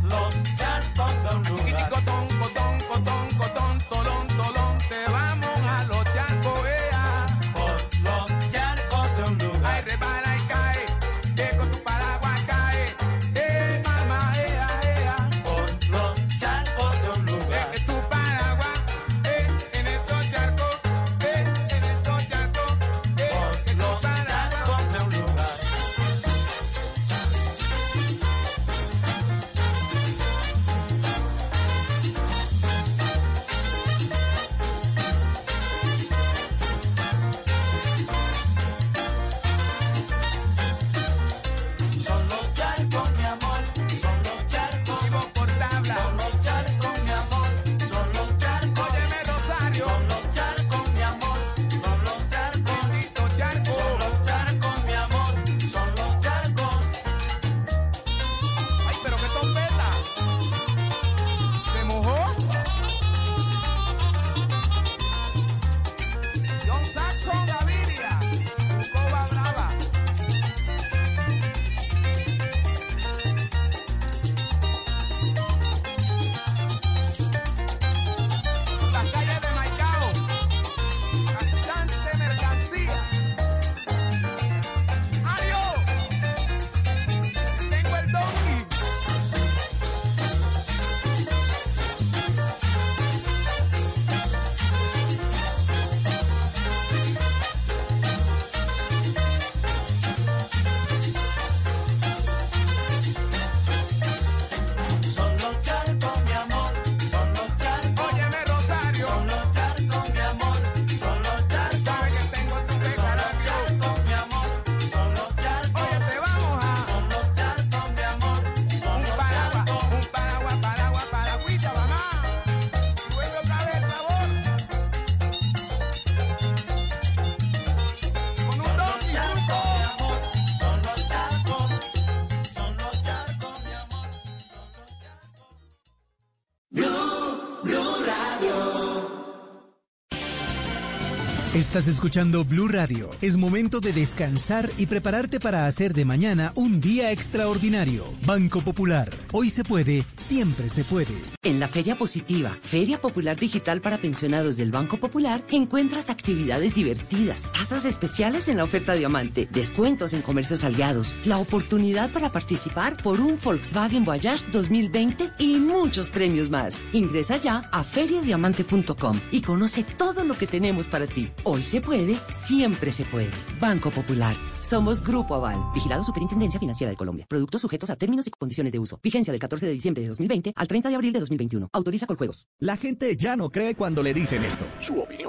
Estás escuchando Blue Radio. Es momento de descansar y prepararte para hacer de mañana un día extraordinario. Banco Popular. Hoy se puede, siempre se puede. En la Feria Positiva, Feria Popular Digital para Pensionados del Banco Popular, encuentras actividades divertidas, tasas especiales en la oferta Diamante, descuentos en comercios aliados, la oportunidad para participar por un Volkswagen Voyage 2020 y muchos premios más. Ingresa ya a feriadiamante.com y conoce todo lo que tenemos para ti. Hoy se puede, siempre se puede. Banco Popular. Somos Grupo Aval, vigilado Superintendencia Financiera de Colombia. Productos sujetos a términos y condiciones de uso. Vigencia del 14 de diciembre de 2020 al 30 de abril de 2021. Autoriza con juegos. La gente ya no cree cuando le dicen esto. Su opinión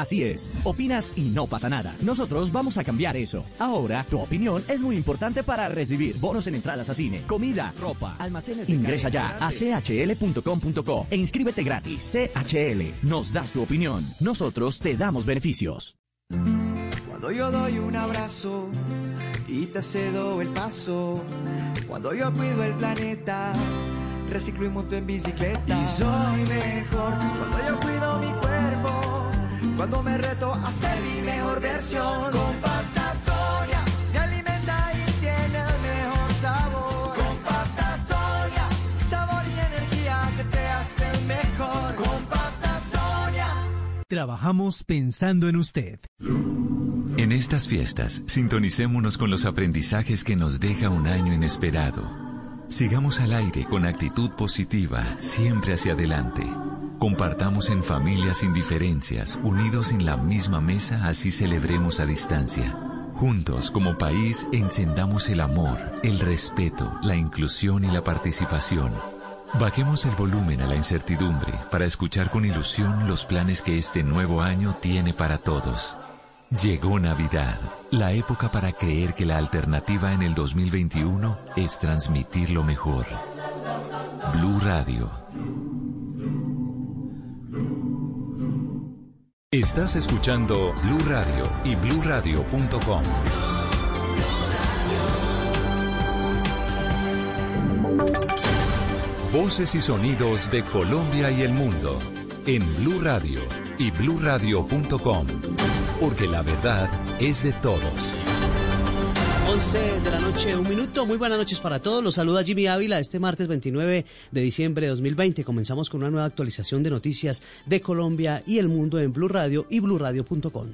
Así es. Opinas y no pasa nada. Nosotros vamos a cambiar eso. Ahora, tu opinión es muy importante para recibir bonos en entradas a cine, comida, ropa, almacenes. Ingresa ya a chl.com.co e inscríbete gratis. CHL. Nos das tu opinión. Nosotros te damos beneficios. Cuando yo doy un abrazo y te cedo el paso, cuando yo cuido el planeta, reciclo y monto en bicicleta. Y soy mejor cuando yo cuido mi cuerpo, cuando me reto a ser mi mejor versión. Con pasta soya me alimenta y tiene el mejor sabor. Con pasta soya, sabor y energía que te hacen mejor. Con pasta soya. Trabajamos pensando en usted. En estas fiestas, sintonicémonos con los aprendizajes que nos deja un año inesperado. Sigamos al aire con actitud positiva, siempre hacia adelante. Compartamos en familia sin diferencias, unidos en la misma mesa, así celebremos a distancia. Juntos, como país, encendamos el amor, el respeto, la inclusión y la participación. Bajemos el volumen a la incertidumbre para escuchar con ilusión los planes que este nuevo año tiene para todos. Llegó Navidad, la época para creer que la alternativa en el 2021 es transmitir lo mejor. Blue Radio. Estás escuchando Blue Radio y bluradio.com. Voces y sonidos de Colombia y el mundo en Blue Radio y bluradio.com, porque la verdad es de todos. 11 de la noche, un minuto. Muy buenas noches para todos. Los saluda Jimmy Ávila este martes 29 de diciembre de 2020. Comenzamos con una nueva actualización de noticias de Colombia y el mundo en Blue Radio y bluradio.com.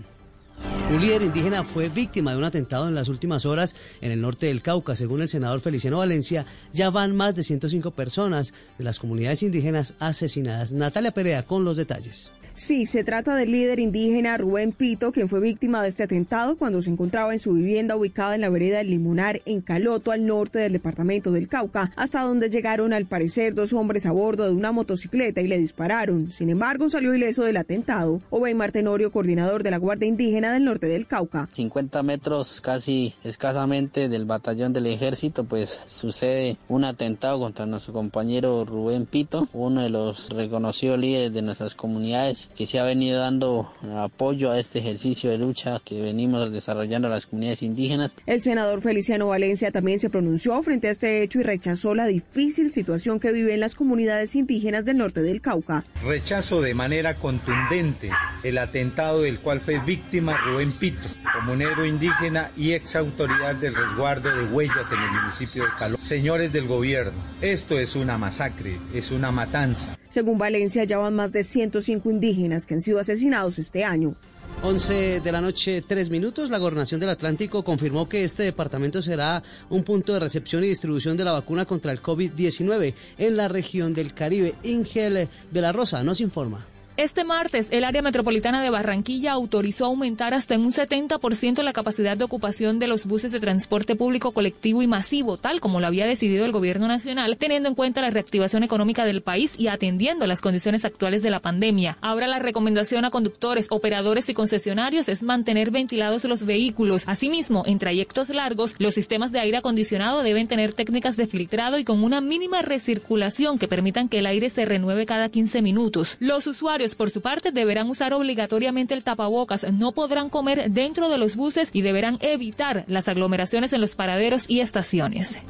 Un líder indígena fue víctima de un atentado en las últimas horas en el norte del Cauca. Según el senador Feliciano Valencia, ya van más de 105 personas de las comunidades indígenas asesinadas. Natalia Perea con los detalles. Sí, se trata del líder indígena Rubén Pito, quien fue víctima de este atentado cuando se encontraba en su vivienda ubicada en la vereda del Limonar, en Caloto, al norte del departamento del Cauca, hasta donde llegaron al parecer dos hombres a bordo de una motocicleta y le dispararon. Sin embargo, salió ileso del atentado. Obey Martenorio, coordinador de la Guardia Indígena del norte del Cauca. 50 metros casi escasamente del batallón del ejército, pues sucede un atentado contra nuestro compañero Rubén Pito, uno de los reconocidos líderes de nuestras comunidades que se ha venido dando apoyo a este ejercicio de lucha que venimos desarrollando las comunidades indígenas. El senador Feliciano Valencia también se pronunció frente a este hecho y rechazó la difícil situación que viven las comunidades indígenas del norte del Cauca. Rechazo de manera contundente el atentado del cual fue víctima Rubén Pito, comunero indígena y ex autoridad del resguardo de huellas en el municipio de Caló. Señores del gobierno, esto es una masacre, es una matanza. Según Valencia, ya van más de 105 indígenas que han sido asesinados este año. 11 de la noche, 3 minutos. La Gobernación del Atlántico confirmó que este departamento será un punto de recepción y distribución de la vacuna contra el COVID-19 en la región del Caribe. Ingel de la Rosa nos informa. Este martes, el área metropolitana de Barranquilla autorizó aumentar hasta en un 70% la capacidad de ocupación de los buses de transporte público colectivo y masivo, tal como lo había decidido el gobierno nacional, teniendo en cuenta la reactivación económica del país y atendiendo las condiciones actuales de la pandemia. Ahora la recomendación a conductores, operadores y concesionarios es mantener ventilados los vehículos. Asimismo, en trayectos largos, los sistemas de aire acondicionado deben tener técnicas de filtrado y con una mínima recirculación que permitan que el aire se renueve cada 15 minutos. Los usuarios por su parte, deberán usar obligatoriamente el tapabocas, no podrán comer dentro de los buses y deberán evitar las aglomeraciones en los paraderos y estaciones.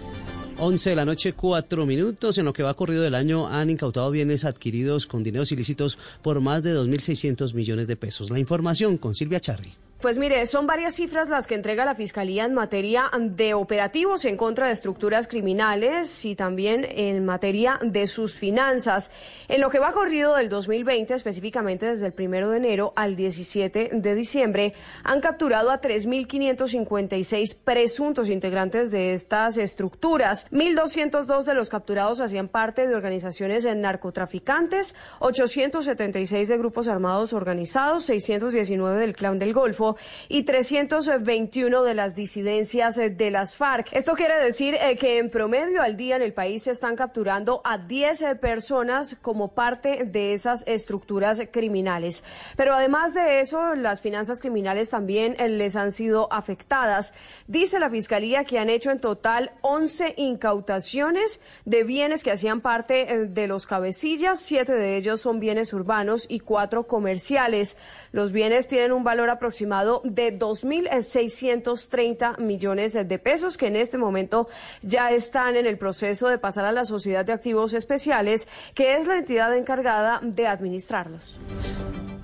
11 de la noche, 4 minutos. En lo que va corrido del año han incautado bienes adquiridos con dineros ilícitos por más de 2.600 millones de pesos. La información con Silvia Charri. Pues mire, son varias cifras las que entrega la Fiscalía en materia de operativos en contra de estructuras criminales y también en materia de sus finanzas. En lo que va corrido del 2020, específicamente desde el primero de enero al 17 de diciembre, han capturado a 3.556 presuntos integrantes de estas estructuras. 1.202 de los capturados hacían parte de organizaciones narcotraficantes, 876 de grupos armados organizados, 619 del Clan del Golfo y 321 de las disidencias eh, de las FARC. Esto quiere decir eh, que en promedio al día en el país se están capturando a 10 eh, personas como parte de esas estructuras criminales. Pero además de eso, las finanzas criminales también les han sido afectadas. Dice la Fiscalía que han hecho en total 11 incautaciones de bienes que hacían parte de los cabecillas. Siete de ellos son bienes urbanos y cuatro comerciales. Los bienes tienen un valor aproximado de 2.630 millones de pesos que en este momento ya están en el proceso de pasar a la Sociedad de Activos Especiales, que es la entidad encargada de administrarlos.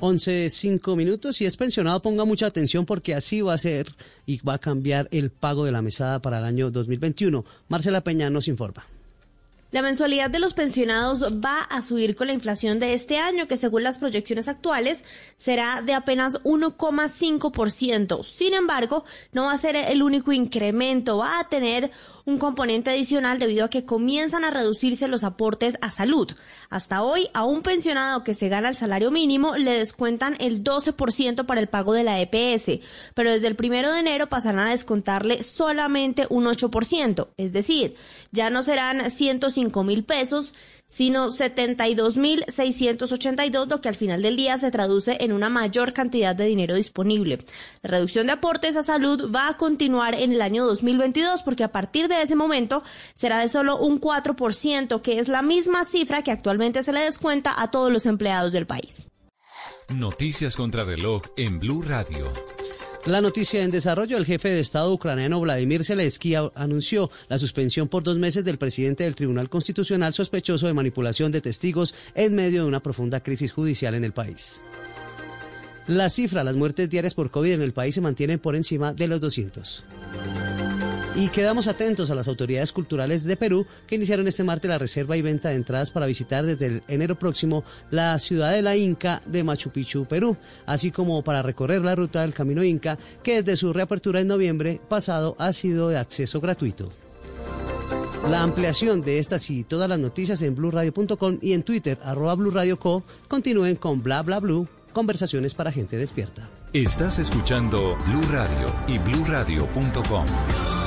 11, 5 minutos. Si es pensionado, ponga mucha atención porque así va a ser y va a cambiar el pago de la mesada para el año 2021. Marcela Peña nos informa. La mensualidad de los pensionados va a subir con la inflación de este año, que según las proyecciones actuales será de apenas 1,5%. Sin embargo, no va a ser el único incremento, va a tener un componente adicional debido a que comienzan a reducirse los aportes a salud. Hasta hoy, a un pensionado que se gana el salario mínimo le descuentan el 12% para el pago de la EPS, pero desde el primero de enero pasarán a descontarle solamente un 8%, es decir, ya no serán 105 mil pesos, sino 72.682, lo que al final del día se traduce en una mayor cantidad de dinero disponible. La reducción de aportes a salud va a continuar en el año 2022 porque a partir de ese momento será de solo un 4%, que es la misma cifra que actualmente se le descuenta a todos los empleados del país. Noticias contra reloj en Blue Radio. La noticia en desarrollo, el jefe de Estado ucraniano Vladimir Zelensky anunció la suspensión por dos meses del presidente del Tribunal Constitucional sospechoso de manipulación de testigos en medio de una profunda crisis judicial en el país. La cifra, las muertes diarias por COVID en el país se mantienen por encima de los 200. Y quedamos atentos a las autoridades culturales de Perú que iniciaron este martes la reserva y venta de entradas para visitar desde el enero próximo la ciudad de la Inca de Machu Picchu, Perú, así como para recorrer la ruta del Camino Inca que desde su reapertura en noviembre pasado ha sido de acceso gratuito. La ampliación de estas y todas las noticias en blurradio.com y en Twitter arroba blurradioco continúen con bla bla blue, conversaciones para gente despierta. Estás escuchando Blue Radio y bluradio.com.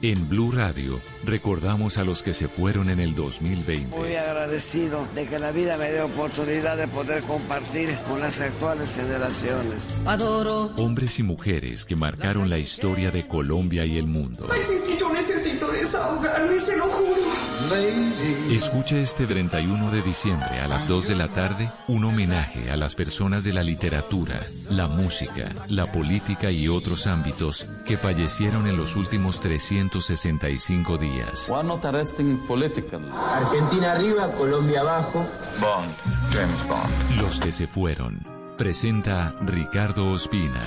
En Blue Radio recordamos a los que se fueron en el 2020. Muy agradecido de que la vida me dé oportunidad de poder compartir con las actuales generaciones. Adoro. Hombres y mujeres que marcaron la historia de Colombia y el mundo. Pues es que yo necesito desahogarme, se lo juro. Escucha este 31 de diciembre a las 2 de la tarde un homenaje a las personas de la literatura, la música, la política y otros ámbitos que fallecieron en los últimos 365 días. Political. Argentina arriba, Colombia abajo. Bond, James Bond. Los que se fueron. Presenta Ricardo Ospina.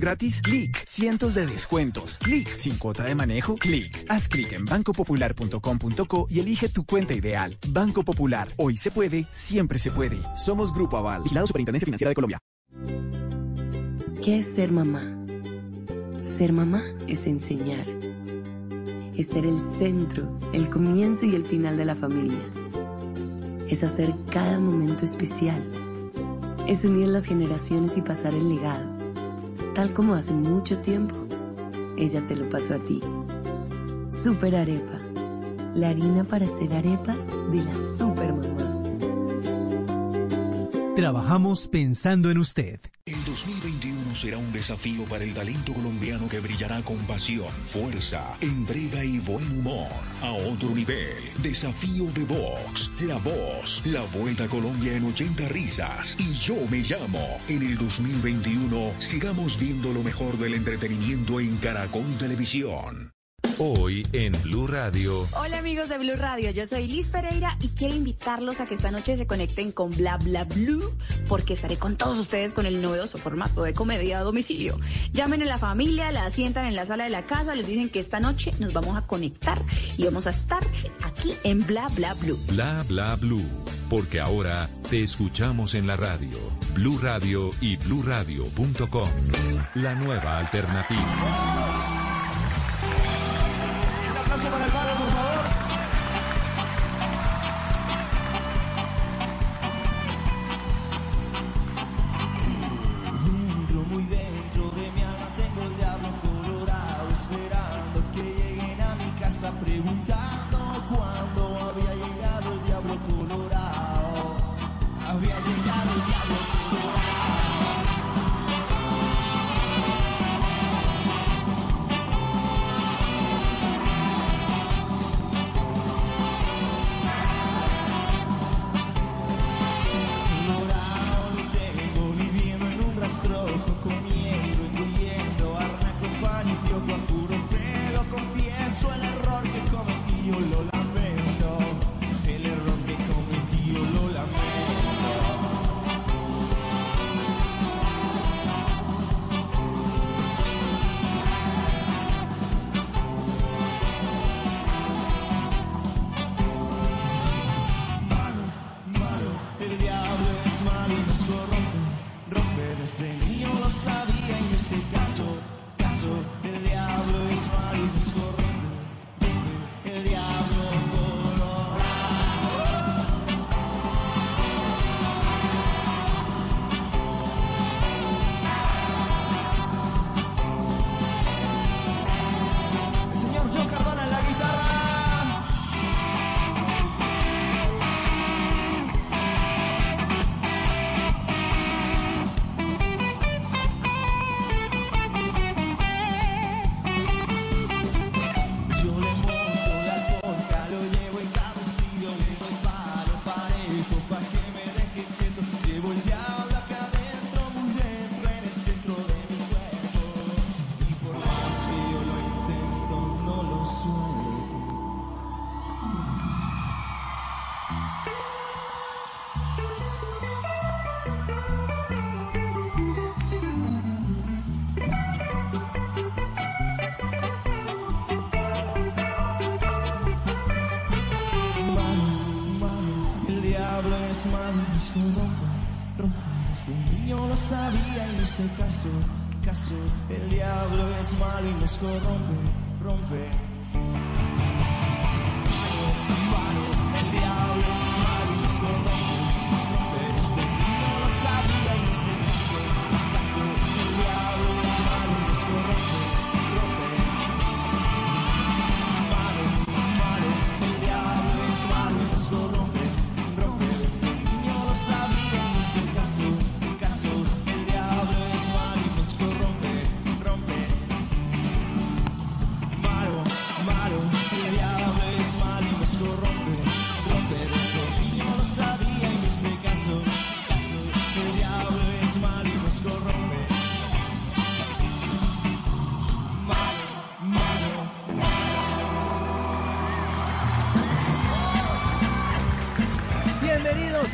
gratis? Clic. Cientos de descuentos. Clic. Sin cuota de manejo. Clic. Haz clic en bancopopular.com.co y elige tu cuenta ideal. Banco Popular. Hoy se puede, siempre se puede. Somos Grupo Aval. Vigilado Superintendencia Financiera de Colombia. ¿Qué es ser mamá? Ser mamá es enseñar. es ser el centro, el comienzo y el final de la familia. Es hacer cada momento especial. Es unir las generaciones y pasar el legado. Tal como hace mucho tiempo, ella te lo pasó a ti. Super Arepa. La harina para hacer arepas de las super mamás. Trabajamos pensando en usted. El 2021 será un desafío para el talento colombiano que brillará con pasión, fuerza, entrega y buen humor. A otro nivel, desafío de Vox, La Voz, la Vuelta a Colombia en 80 risas. Y yo me llamo. En el 2021 sigamos viendo lo mejor del entretenimiento en Caracol Televisión. Hoy en Blue Radio. Hola amigos de Blue Radio, yo soy Liz Pereira y quiero invitarlos a que esta noche se conecten con Bla Bla Blue porque estaré con todos ustedes con el novedoso formato de comedia a domicilio. Llamen a la familia, la sientan en la sala de la casa, les dicen que esta noche nos vamos a conectar y vamos a estar aquí en Bla Bla Blue. Bla Bla Blue, porque ahora te escuchamos en la radio. Blue Radio y bluradio.com. La nueva alternativa. Aplauso para el por favor. Cometí, sabía y no hice caso, caso. El diablo es malo y nos corrompe,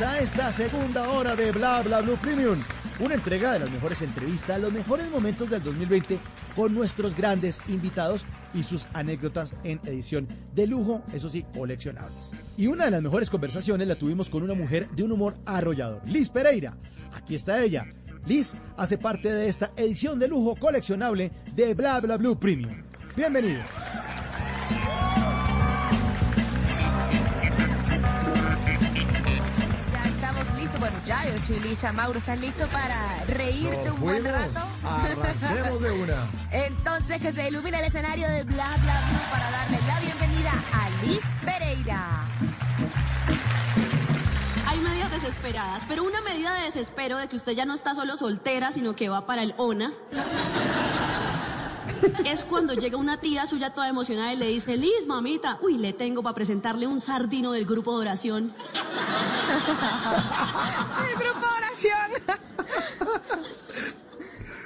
A esta segunda hora de Bla Bla Blue Premium, una entrega de las mejores entrevistas, los mejores momentos del 2020 con nuestros grandes invitados y sus anécdotas en edición de lujo, eso sí, coleccionables. Y una de las mejores conversaciones la tuvimos con una mujer de un humor arrollador, Liz Pereira. Aquí está ella. Liz hace parte de esta edición de lujo coleccionable de Bla Bla Blue Premium. Bienvenido. Ya, yo estoy lista. Mauro, ¿estás listo para reírte un buen rato? Arranquemos de una. Entonces que se ilumine el escenario de Bla Bla Blue para darle la bienvenida a Liz Pereira. Hay medidas desesperadas, pero una medida de desespero de que usted ya no está solo soltera, sino que va para el ONA. Es cuando llega una tía suya toda emocionada y le dice, Liz, mamita, uy, le tengo para presentarle un sardino del grupo de oración. El grupo de oración.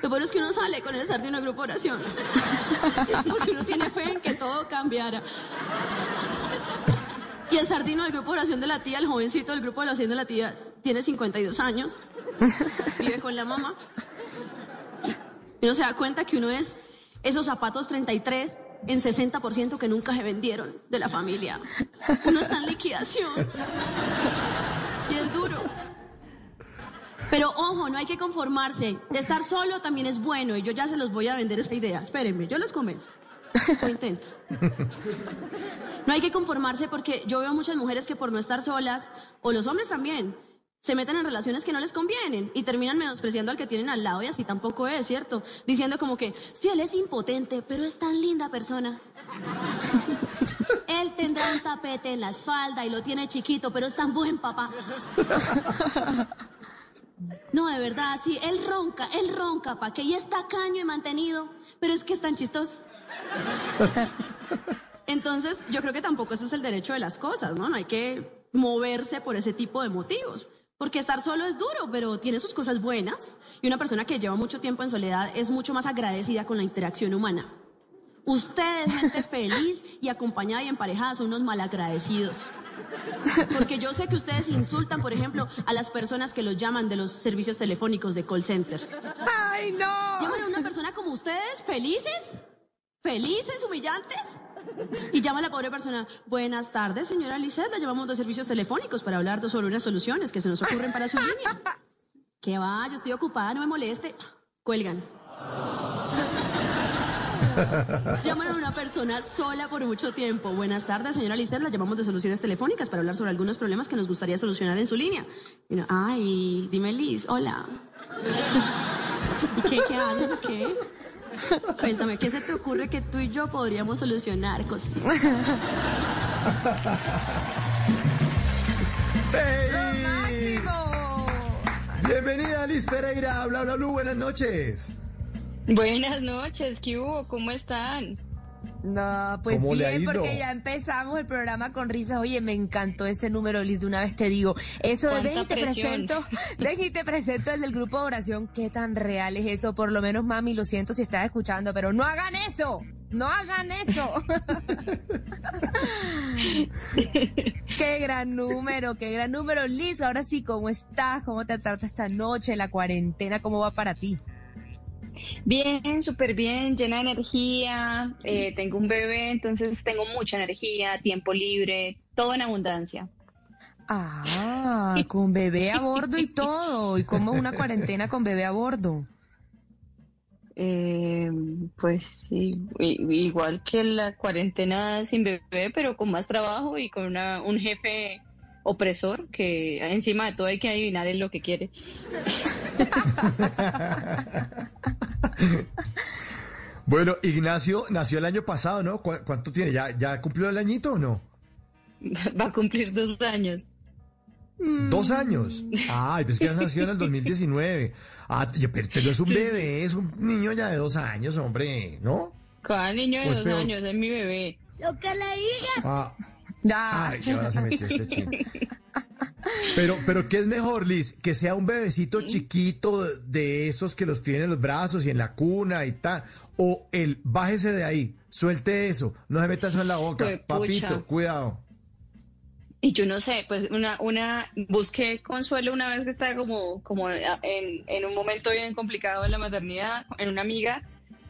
Lo bueno es que uno sale con el sardino del grupo de oración. Porque uno tiene fe en que todo cambiará. Y el sardino del grupo de oración de la tía, el jovencito del grupo de oración de la tía, tiene 52 años. Vive con la mamá. Y uno se da cuenta que uno es esos zapatos 33 en 60% que nunca se vendieron de la familia. Uno está en liquidación. Y es duro. Pero ojo, no hay que conformarse. Estar solo también es bueno y yo ya se los voy a vender esa idea. Espérenme, yo los convenzo. Intento. No hay que conformarse porque yo veo muchas mujeres que por no estar solas, o los hombres también, se meten en relaciones que no les convienen y terminan menospreciando al que tienen al lado y así tampoco es, ¿cierto? Diciendo como que, sí, él es impotente, pero es tan linda persona. él tendrá un tapete en la espalda y lo tiene chiquito, pero es tan buen papá. No, de verdad, sí, él ronca, él ronca, pa' que y está caño y mantenido, pero es que es tan chistoso. Entonces, yo creo que tampoco ese es el derecho de las cosas, ¿no? No hay que moverse por ese tipo de motivos. Porque estar solo es duro, pero tiene sus cosas buenas. Y una persona que lleva mucho tiempo en soledad es mucho más agradecida con la interacción humana. Ustedes, gente feliz y acompañada y emparejada, son unos malagradecidos. Porque yo sé que ustedes insultan, por ejemplo, a las personas que los llaman de los servicios telefónicos de call center. ¡Ay, no! Llaman a una persona como ustedes, felices, felices, humillantes. Y llama a la pobre persona, buenas tardes, señora Lisette, la llamamos de servicios telefónicos para hablar sobre unas soluciones que se nos ocurren para su línea. Que va, yo estoy ocupada, no me moleste. Cuelgan. Llaman a una persona sola por mucho tiempo. Buenas tardes, señora Lisette, la llamamos de soluciones telefónicas para hablar sobre algunos problemas que nos gustaría solucionar en su línea. Y uno, Ay, dime Liz, hola. ¿Y qué, qué haces? ¿Qué? Cuéntame, ¿qué se te ocurre que tú y yo podríamos solucionar cositas? ¡Ey! Bienvenida Liz Pereira, bla bla bla, buenas noches. Buenas noches, ¿qué hubo? ¿Cómo están? No, pues ¿Cómo le ha bien, porque ya empezamos el programa con risas. Oye, me encantó ese número, Liz, de una vez te digo. Eso de ¿Cuánta ven y te presión? presento, ven y te presento el del grupo de oración. ¿Qué tan real es eso? Por lo menos, mami, lo siento si estás escuchando, pero no hagan eso. No hagan eso. qué gran número, qué gran número. Liz, ahora sí, ¿cómo estás? ¿Cómo te trata esta noche, la cuarentena? ¿Cómo va para ti? Bien, súper bien, llena de energía. eh, tengo un bebé, entonces tengo mucha energía, tiempo libre, todo en abundancia. Ah, con bebé a bordo y todo. ¿Y cómo una cuarentena con bebé a bordo? Eh, pues sí, igual que la cuarentena sin bebé, pero con más trabajo y con una, un jefe opresor que encima de todo hay que adivinar él lo que quiere. Bueno, Ignacio nació el año pasado, ¿no? ¿Cu- ¿Cuánto tiene? ¿Ya, ya cumplió el añito o no? Va a cumplir dos años. Dos años. Ay, pues que ya nació en el 2019. Ah, yo, pero pero es un bebé, es un niño ya de dos años, hombre, ¿no? Cada niño de Pues dos peor. años es mi bebé. Lo que le diga. Ah, Ya. ay, ahora se metió este chico. Pero, pero ¿qué es mejor, Liz? Que sea un bebecito chiquito de esos que los tiene en los brazos y en la cuna y tal. O el bájese de ahí, suelte eso, no se meta eso en la boca. Papito, cuidado. Y yo no sé, pues una, una, busqué consuelo una vez que estaba como, como en, en un momento bien complicado en la maternidad, en una amiga,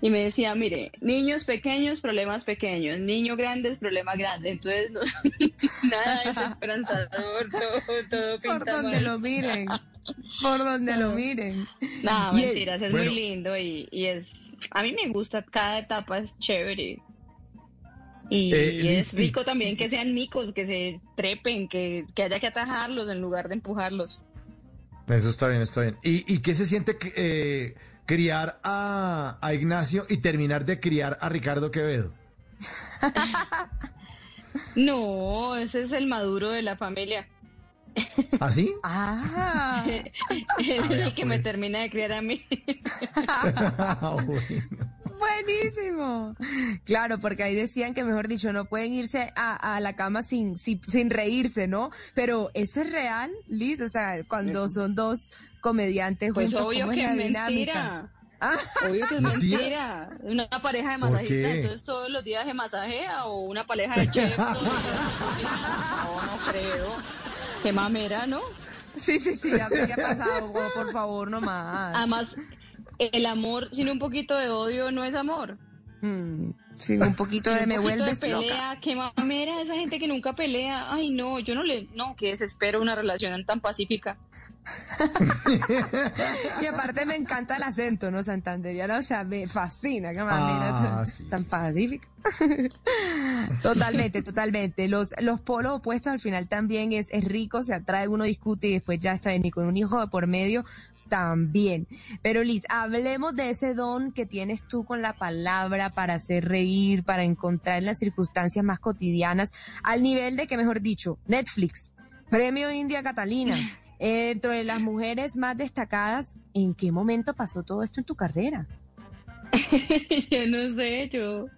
y me decía, mire, niños pequeños, problemas pequeños, niños grandes, problemas grandes. Entonces, no, nada es esperanzador, todo, todo Por donde mal. lo miren. Por donde lo miren. No, Y el- mentiras, es bueno. muy lindo y, y es, a mí me gusta, cada etapa es chévere. Y Eh, es y- rico también que sean micos, que se trepen, que, que haya que atajarlos en lugar de empujarlos. Eso está bien, está bien. ¿Y, y qué se siente eh, criar a, a Ignacio y terminar de criar a Ricardo Quevedo? No, ese es el maduro de la familia. ¿Así? Ah. es el que me termina de criar a mí. Buenísimo. Claro, porque ahí decían que, mejor dicho, no pueden irse a, a la cama sin, sin, sin, reírse, ¿no? Pero eso es real, Liz, o sea, cuando son dos comediantes pues juntos, obvio ¿cómo que es la es dinámica? mentira. Obvio que es ¿Mentira? mentira. Una pareja de ¿Por masajistas, entonces todos los días se masajea o una pareja de chefs. no, no creo. Qué mamera, ¿no? Sí, sí, sí, ya sé qué ha pasado, por favor, no más. Además, el amor sin un poquito de odio no es amor. Mm, sin un poquito Sin de un me poquito vuelves de loca. pelea, qué mamera esa gente que nunca pelea. Ay, no, yo no le, no, que desespero una relación tan pacífica. Y aparte me encanta el acento, ¿no? Santanderiano, o sea, me fascina, qué manera Ah, tan, sí, tan pacífica. totalmente, totalmente. Los, los polos opuestos al final también es, es rico, se atrae, uno discute y después ya está bien. Y con un hijo de por medio también. Pero Liz, hablemos de ese don que tienes tú con la palabra para hacer reír, para encontrar en las circunstancias más cotidianas, al nivel de que, mejor dicho, Netflix, Premio India Catalina, eh, dentro de las mujeres más destacadas, ¿en qué momento pasó todo esto en tu carrera? yo no sé, yo,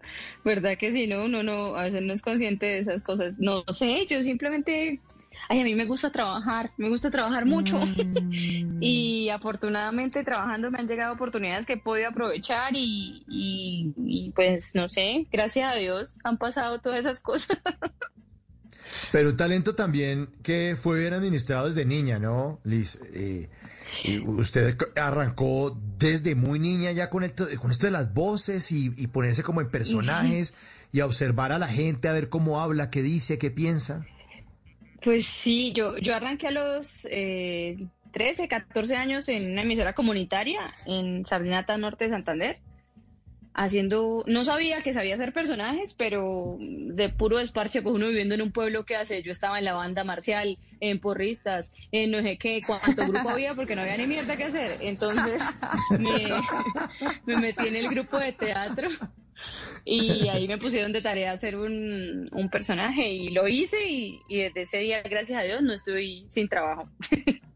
verdad que si no, uno no, a veces no es consciente de esas cosas. No sé, yo simplemente, ay, a mí me gusta trabajar, me gusta trabajar mucho. y afortunadamente trabajando me han llegado oportunidades que he podido aprovechar y, y, y, pues no sé, gracias a Dios han pasado todas esas cosas. Pero un talento también que fue bien administrado desde niña, ¿no, Liz? Eh, y usted arrancó desde muy niña ya con, esto, con esto de las voces y, y ponerse como en personajes y a observar a la gente, a ver cómo habla, qué dice, qué piensa. Pues sí, yo, yo arranqué a los eh, 13, 14 años en una emisora comunitaria en Sabinata Norte de Santander, haciendo, no sabía que sabía hacer personajes, pero de puro desparche, pues uno viviendo en un pueblo que hace, yo estaba en la banda marcial, en porristas, en no sé qué, cuánto grupo había, porque no había ni mierda que hacer, entonces me, me metí en el grupo de teatro. Y ahí me pusieron de tarea hacer un, personaje y lo hice y desde ese día, gracias a Dios, no estoy sin trabajo.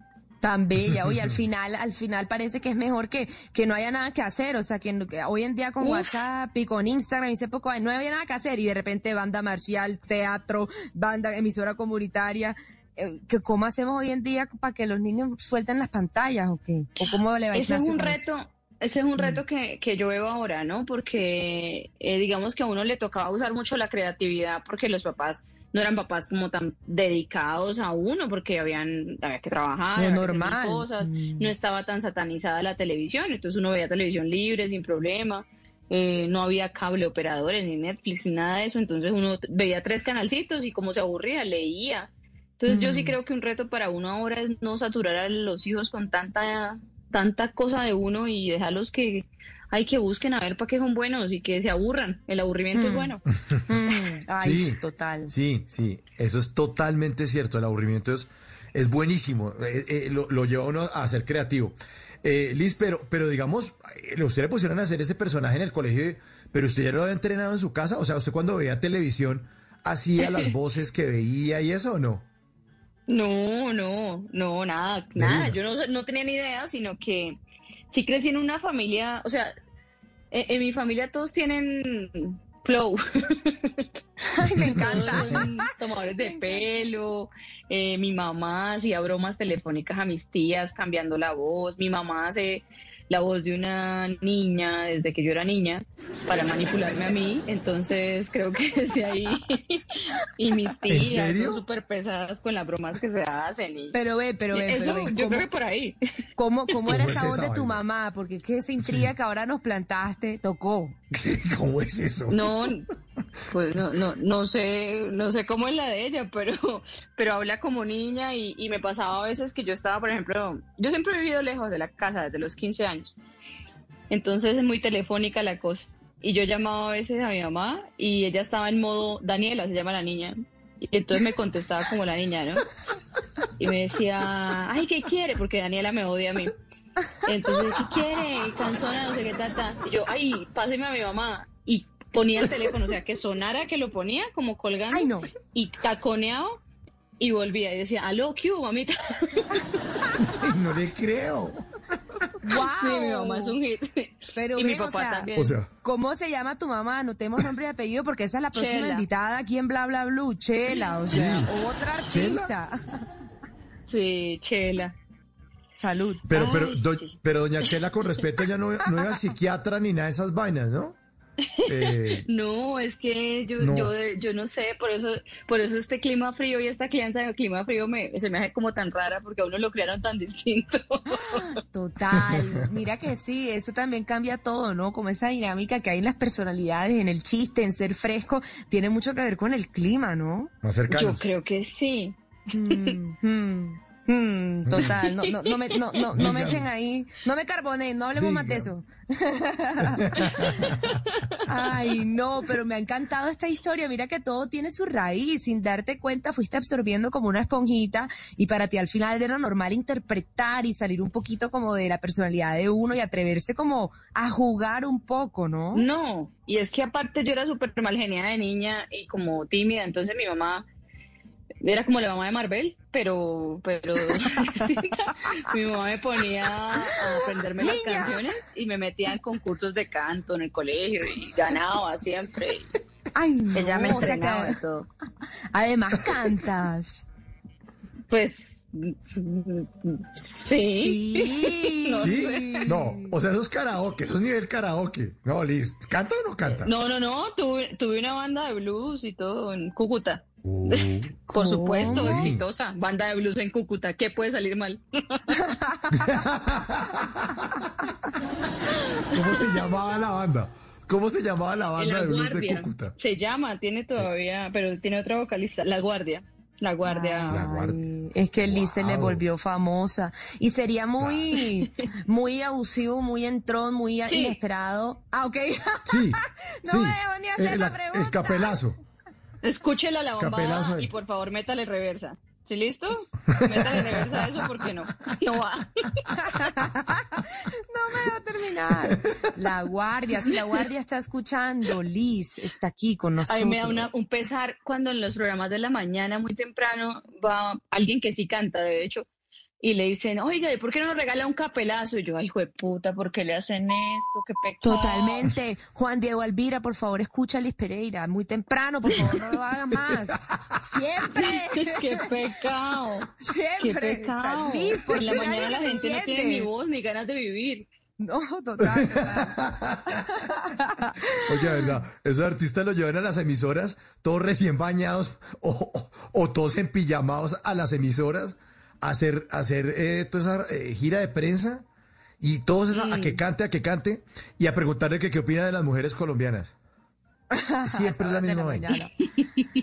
Tan bella, oye, al final, al final parece que es mejor que, que no haya nada que hacer, o sea, que, que hoy en día con Uf. WhatsApp y con Instagram y poco, no había nada que hacer y de repente banda marcial, teatro, banda, emisora comunitaria, eh, que ¿cómo hacemos hoy en día para que los niños suelten las pantallas o qué? ¿O cómo le va a Ese es un eso? reto, ese es un reto que, que yo veo ahora, ¿no? Porque eh, digamos que a uno le tocaba usar mucho la creatividad porque los papás no eran papás como tan dedicados a uno porque habían había que trabajar, que cosas, Mm. no estaba tan satanizada la televisión, entonces uno veía televisión libre sin problema. eh, no había cable operadores ni Netflix ni nada de eso, entonces uno veía tres canalcitos y como se aburría, leía. Entonces yo sí Mm. creo que un reto para uno ahora es no saturar a los hijos con tanta tanta cosa de uno y dejarlos que hay que busquen a ver para qué son buenos y que se aburran. El aburrimiento es Mm. bueno. Ay, Sí. total. Sí, sí, eso es totalmente cierto. El aburrimiento es, es buenísimo, eh, eh, lo, lo lleva uno a ser creativo. Eh, Liz, pero, pero digamos, eh, usted le pusieron a hacer ese personaje en el colegio, pero usted ya lo había entrenado en su casa. O sea, usted cuando veía televisión hacía las voces que veía y eso o no? No, no, no, nada, ¿De nada. Yo no, no tenía ni idea, sino que sí crecí en una familia, o sea, en, en mi familia todos tienen flow. Ay, me encanta. Tomadores de pelo. eh, mi mamá hacía bromas telefónicas a mis tías cambiando la voz. Mi mamá hace la voz de una niña desde que yo era niña para manipularme a mí. Entonces creo que desde ahí. y mis tías son súper pesadas con las bromas que se hacen. y- Pero ve, pero ve, Eso, pero ve, yo ¿cómo- creo que por ahí. ¿Cómo, cómo era ¿Cómo esa es voz esa de tu vaina? mamá? Porque es que esa intriga que ahora nos plantaste tocó. ¿Cómo es eso? No, pues no, no, no sé, no sé cómo es la de ella, pero, pero habla como niña y, y me pasaba a veces que yo estaba, por ejemplo, yo siempre he vivido lejos de la casa desde los 15 años, entonces es muy telefónica la cosa. Y yo llamaba a veces a mi mamá y ella estaba en modo, Daniela se llama la niña, y entonces me contestaba como la niña, ¿no? y me decía, ay, ¿qué quiere? Porque Daniela me odia a mí. Entonces, ¿qué quiere? Canzona, no sé qué tata. Y yo, ay, páseme a mi mamá. Y ponía el teléfono, o sea, que sonara que lo ponía como colgando. Ay, no. Y taconeado y volvía y decía, aló, ¿qué hubo, mamita? no le creo. ¡Wow! Sí, mi mamá es un hit. Pero y mi ven, o papá sea, también. O sea, ¿Cómo se llama tu mamá? Anotemos nombre y apellido porque esa es la próxima Chela. invitada aquí en Bla Bla Blue. Chela, o sea, Sí. otra artista. Sí, Chela. Salud. pero, pero, Ay, do- sí. pero doña Chela, con respeto, ya no, no al psiquiatra ni nada de esas vainas, ¿no? Eh, No, es que yo, No. yo, yo no sé, por eso, por eso este clima frío y esta crianza de clima frío me, se me hace como tan rara porque a uno lo criaron tan distinto. Total. Mira que sí, eso también cambia todo, ¿no? Como esa dinámica que hay en las personalidades, en el chiste, en ser fresco, tiene mucho que ver con el clima, ¿no? más Yo creo que sí. Mm, mm, mm, total, no, no, no me, no, no, no me echen ahí, no me carbonen, no hablemos más de eso. Ay, no, pero me ha encantado esta historia. Mira que todo tiene su raíz. Sin darte cuenta, fuiste absorbiendo como una esponjita y para ti al final era normal interpretar y salir un poquito como de la personalidad de uno y atreverse como a jugar un poco, ¿no? No, y es que aparte yo era súper mal geniada de niña y como tímida, entonces mi mamá era como la mamá de Marvel, pero, pero mi mamá me ponía a aprenderme las canciones y me metía en concursos de canto en el colegio y ganaba siempre. Ay, no, Ella me o sea entrenaba de todo. además cantas. Pues sí. Sí. No ¿Sí? No, o sea, eso es karaoke, eso es nivel karaoke. No, listo. ¿Canta o no canta? No, no, no, tuve, tuve una banda de blues y todo en Cúcuta. Uh, Por supuesto, ¿Cómo? exitosa. Banda de blues en Cúcuta. ¿Qué puede salir mal? ¿Cómo se llamaba la banda? ¿Cómo se llamaba la banda La de blues de. Cúcuta? Se llama, tiene todavía, pero tiene otra vocalista. La Guardia. La Guardia. La Guardia. Es que Liz se le volvió famosa y sería muy, muy abusivo, muy entrón, muy Sí. inesperado. Ah, ok. Sí, No sí. me debo ni hacer la pregunta. El capelazo. Escúchela la bombada y por favor métale reversa. ¿Sí listo? Métale reversa a eso porque no. No va. No me va a terminar. La guardia, si la guardia está escuchando, Liz está aquí con A nosotros. mí me da una- un pesar cuando en los programas de la mañana, muy temprano, va alguien que sí canta, de hecho, y le dicen, oiga, ¿y por qué no nos regala un capelazo? Y yo, ay, hijo de puta, ¿por qué le hacen esto? Qué pecado. Totalmente. Juan Diego Alvira, por favor, escucha a Liz Pereira. Muy temprano, por favor, no lo hagas más. Siempre. Qué pecado. Siempre. Qué pecado. Liz, ¿por en la mañana la gente no tiene ni voz ni ganas de vivir. No, total. total. Oye, ¿verdad? Esos artistas los llevan a las emisoras, todos recién bañados o, o- o todos empillamados a las emisoras hacer, hacer eh, toda esa eh, gira de prensa y todos esa, a que cante, a que cante y a preguntarle que qué opina de las mujeres colombianas. Siempre es la misma vaina.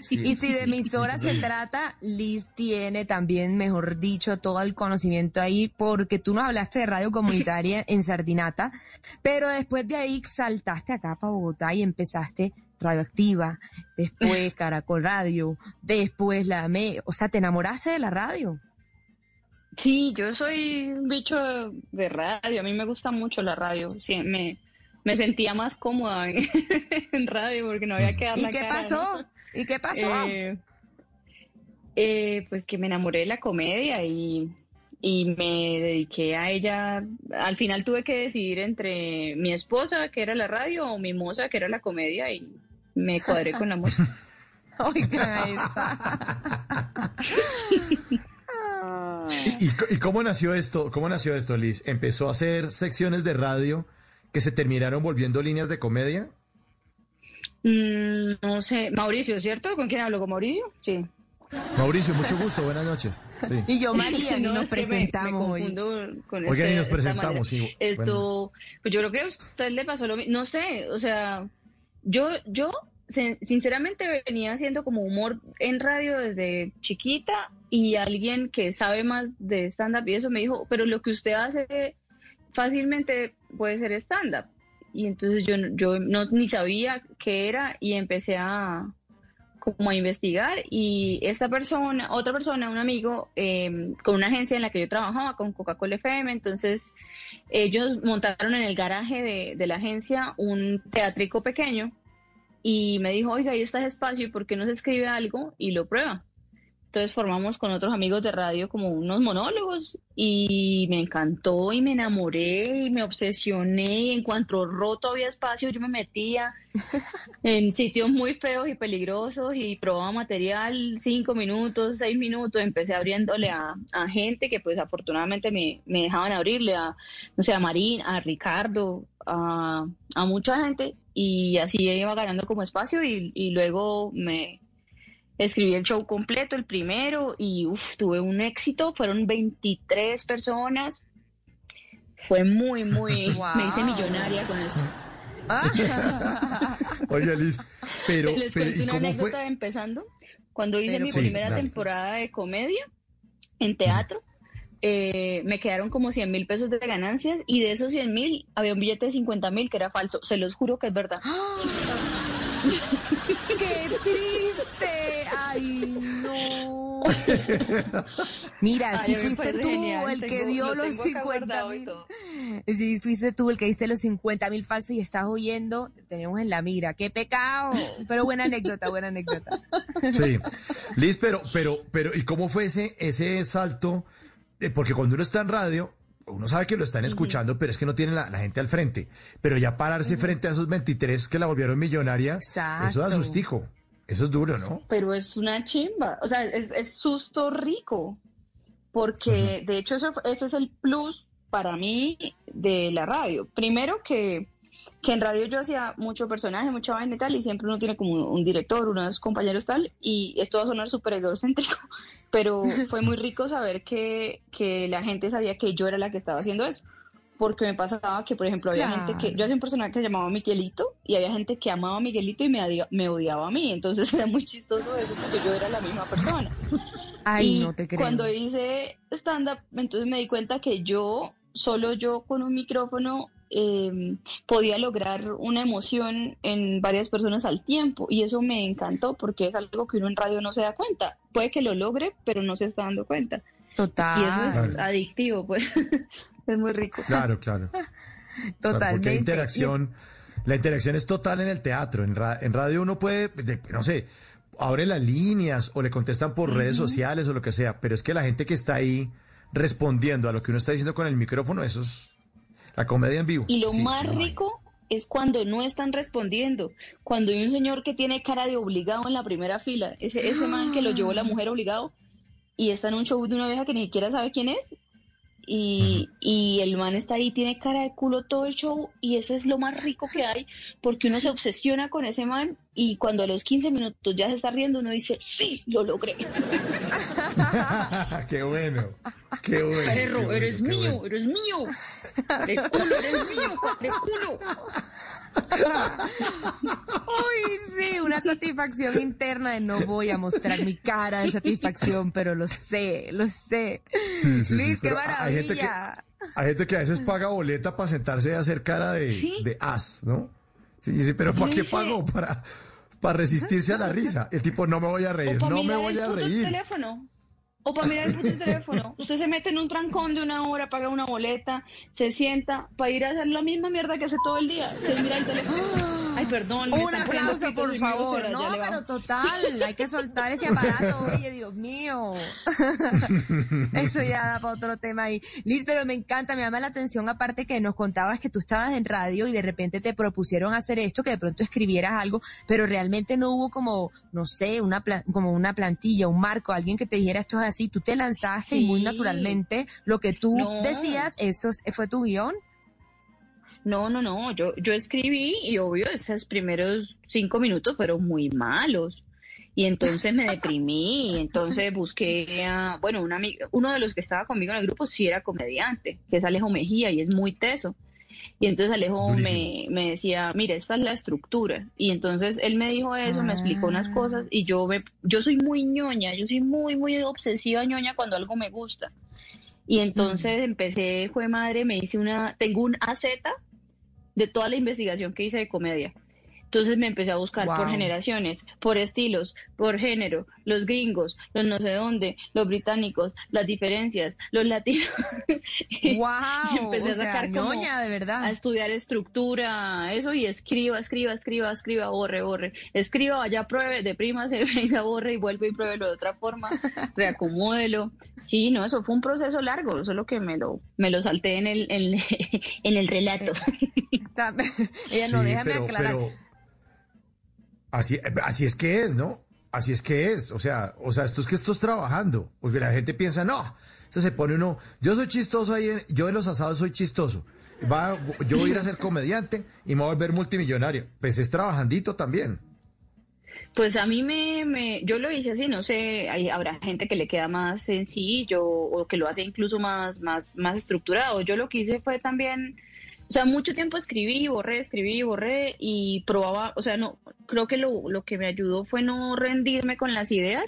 Sí. Y si de emisora se trata, Liz tiene también, mejor dicho, todo el conocimiento ahí, porque tú nos hablaste de radio comunitaria en Sardinata, pero después de ahí saltaste acá para Bogotá y empezaste Radioactiva, después Caracol Radio, después la ME, o sea, te enamoraste de la radio. Sí, yo soy un bicho de, radio. A mí me gusta mucho la radio. Sí, me, me sentía más cómoda en, en radio porque no había que dar ¿Y la qué cara, pasó? ¿no? ¿Y qué pasó? Eh, eh, pues que me enamoré de la comedia y, y me dediqué a ella. Al final tuve que decidir entre mi esposa, que era la radio, o mi moza, que era la comedia, y me cuadré con la moza. Oigan a esta. ¿Y, y co- y cómo nació esto? ¿Cómo nació esto, Liz? ¿Empezó a hacer secciones de radio que se terminaron volviendo líneas de comedia? Mm, no sé, Mauricio, ¿cierto? ¿Con quién hablo? ¿Con Mauricio? Sí. Mauricio, mucho gusto, buenas noches. Sí. Y yo, María, ni No, nos me- presentamos me, hoy. confundo con Oigan, este- y nos presentamos, sí, Esto, pues yo creo que a usted le pasó lo mismo. No sé, o sea, yo, yo sinceramente venía haciendo como humor en radio desde chiquita y alguien que sabe más de stand-up y eso me dijo, pero lo que usted hace fácilmente puede ser stand-up. Y entonces yo, yo no, ni sabía qué era y empecé a como a investigar y esta persona, otra persona, un amigo em, con una agencia en la que yo trabajaba, con Coca-Cola FM, entonces ellos montaron en el garaje de, de la agencia un teatrico pequeño y me dijo, oiga, ahí está espacio, ¿por qué no se escribe algo y lo prueba? Entonces formamos con otros amigos de radio como unos monólogos y me encantó y me enamoré y me obsesioné. Y en cuanto roto había espacio yo me metía en sitios muy feos y peligrosos y probaba material cinco minutos, seis minutos, empecé abriéndole a, a gente que pues afortunadamente me, me, dejaban abrirle a, no sé, a Marín, a Ricardo, a, a mucha gente y así iba ganando como espacio y, y luego me Escribí el show completo, el primero, y uf, tuve un éxito. Fueron 23 personas. Fue muy, muy. Me hice millonaria con eso. Oye, Liz, pero. Les pero, una anécdota de empezando. Cuando hice mi primera temporada de comedia en teatro, eh, me quedaron como 100 mil pesos de ganancias y de esos 100 mil había un billete de 50 mil que era falso. Se los juro que es verdad. ¡Qué triste! ¡Ay, no! Mira, si fuiste tú el que dio los 50 mil. Si fuiste tú el que diste los 50 mil falsos y estás oyendo, tenemos en la mira. ¡Qué pecado! Pero buena anécdota, buena anécdota. Sí. Liz, pero, pero, pero, ¿y cómo fue ese, ese salto? Porque cuando uno está en radio, uno sabe que lo están escuchando, pero es que no tiene la, la gente al frente. Pero ya pararse frente a esos 23 que la volvieron millonaria, eso da sustijo. Eso es duro, ¿no? Pero es una chimba. O sea, es, es susto rico. Porque de hecho eso, ese es el plus para mí de la radio. Primero que, que en radio yo hacía mucho personaje, mucha vaina y tal, y siempre uno tiene como un, director, unos compañeros tal, y esto va a sonar súper egocéntrico, pero fue muy rico saber que, que la gente sabía que yo era la que estaba haciendo eso porque me pasaba que, por ejemplo, había gente que, yo hacía un personaje que se llamaba Miguelito y había gente que amaba a Miguelito y me, me odiaba a mí, entonces era muy chistoso eso porque yo era la misma persona. Ay, y no te creo. Cuando hice stand-up, entonces me di cuenta que yo, solo yo con un micrófono, eh, podía lograr una emoción en varias personas al tiempo y eso me encantó porque es algo que uno en radio no se da cuenta. Puede que lo logre, pero no se está dando cuenta. Total. Y eso es adictivo, pues. es muy rico. Claro, claro. Totalmente. Porque la interacción, la interacción es total en el teatro. En, ra- en radio uno puede, de- no sé, abre las líneas o le contestan por redes sociales o lo que sea, pero es que la gente que está ahí respondiendo a lo que uno está diciendo con el micrófono, eso es la comedia en vivo. Y lo Sí, más sí, rico es cuando no están respondiendo. Cuando hay un señor que tiene cara de obligado en la primera fila, ese, ese man que lo llevó la mujer obligado y está en un show de una vieja que ni siquiera sabe quién es. Y, y el man está ahí, tiene cara de culo todo el show y eso es lo más rico que hay porque uno se obsesiona con ese man y cuando a los 15 minutos ya se está riendo uno dice, sí, lo logré. qué bueno, qué bueno. qué Perro, bueno, eres qué mío, bueno. eres mío. De culo, eres mío, culo. Uy, sí, una satisfacción interna de no voy a mostrar mi cara de satisfacción, pero lo sé, lo sé. Sí, sí, sí, Luis, qué pero hay gente que- maravilla. Hay gente que a veces paga boleta para sentarse y hacer cara de, de as, ¿no? Sí, sí, pero ¿para qué pagó? Para, para resistirse a la risa. El tipo, no me voy a reír, no me voy a reír. teléfono. O para mirar el puto teléfono. Usted se mete en un trancón de una hora, paga una boleta, se sienta para ir a hacer la misma mierda que hace todo el día, que mirar el teléfono. Ay, perdón. me Un aplauso, por favor. No, pero total, hay que soltar ese aparato. Oye, Dios mío. Eso ya da para otro tema ahí. Liz, pero me encanta, me llama la atención, aparte que nos contabas que tú estabas en radio y de repente te propusieron hacer esto, que de pronto escribieras algo, pero realmente no hubo como, no sé, una como una plantilla, un marco, alguien que te dijera esto es así. Tú te lanzaste y muy naturalmente lo que tú No. decías, eso es- fue tu guion. No, no, no, yo, yo escribí y obvio esos primeros cinco minutos fueron muy malos. Y entonces me deprimí, y entonces busqué a, bueno, un amigo, uno de los que estaba conmigo en el grupo sí era comediante, que es Alejo Mejía y es muy teso. Y entonces Alejo me, me decía, mira, esta es la estructura. Y entonces él me dijo eso, me explicó unas cosas y yo me, yo soy muy ñoña, yo soy muy, muy obsesiva ñoña cuando algo me gusta. Y entonces empecé, fue madre, me hice una, tengo un AZ de toda la investigación que hice de comedia. Entonces me empecé a buscar por generaciones, por estilos, por género, los gringos, los no sé dónde, los británicos, las diferencias, los latinos. Y Wow, empecé o a sea, sacar como ñoña, de verdad. a estudiar estructura, eso y escriba, escriba, escriba, escriba, borre, borre. Escriba, vaya, pruebe, de prima se venga, borre y vuelve y pruébelo de otra forma, reacomódelo. Sí, no, eso fue un proceso largo, solo que me lo, me lo salté en el, en, en el relato. Ella no, Sí, déjame pero- aclarar. pero así, así es que es, ¿no? Así es que es. O sea, o sea, esto es que esto es trabajando. Porque la gente piensa, no, eso se pone uno. Yo soy chistoso ahí, en- yo en los asados soy chistoso. Va, yo voy a ir a ser comediante y me voy a volver multimillonario. Pues es trabajandito también. Pues a mí me, me, yo lo hice así, no sé, hay, habrá gente que le queda más sencillo o que lo hace incluso más, más, más estructurado. Yo lo que hice fue también, o sea, mucho tiempo escribí, borré, escribí, borré y probaba, o sea, no, creo que lo, lo que me ayudó fue no rendirme con las ideas,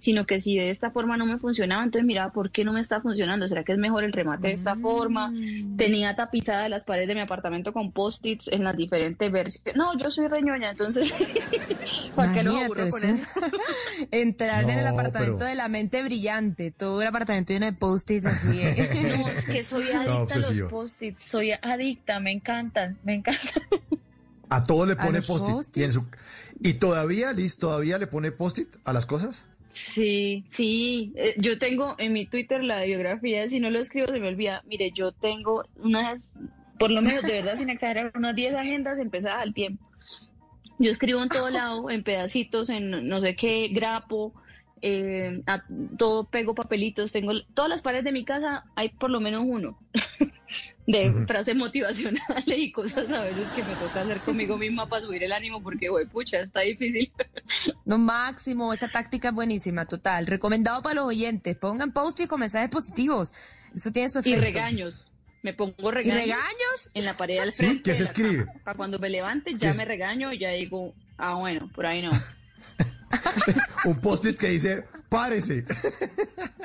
sino que si de esta forma no me funcionaba, entonces miraba, ¿por qué no me está funcionando? ¿Será que es mejor el remate de esta forma? Tenía tapizadas las paredes de mi apartamento con post-its en las diferentes versiones. No, yo soy reñoña, entonces, ¿para qué Imagínate, aburro con eso. Entrar en el apartamento pero- de la mente brillante, todo el apartamento lleno de post-its así. ¿eh? No, es que soy adicta a los post-its, soy adicta, me encantan, me encantan. A todo le ¿A pone post-it. Y, en su- y todavía, Liz, todavía le pone post-it a las cosas. Sí, sí, eh, yo tengo en mi Twitter la biografía, si no lo escribo se me olvida. Mire, yo tengo unas, por lo menos de verdad sin exagerar, unas 10 agendas empezadas al tiempo. Yo escribo en todo lado, en pedacitos, en no sé qué, grapo, eh, a- todo pego papelitos, tengo todas las paredes de mi casa, hay por lo menos uno de frases motivacionales y cosas a veces que me toca hacer conmigo misma para subir el ánimo porque, güey, pucha, está difícil. No, máximo, esa táctica es buenísima, total. Recomendado para los oyentes. Pongan post-it con mensajes positivos. Eso tiene su Y efecto. regaños. Me pongo regaños. regaños? En la pared al Sí, frente. ¿qué se la escribe? cama. Para cuando me levante ¿Qué ya me regaño y ya digo, ah, bueno, por ahí no. Un post-it que dice, párese.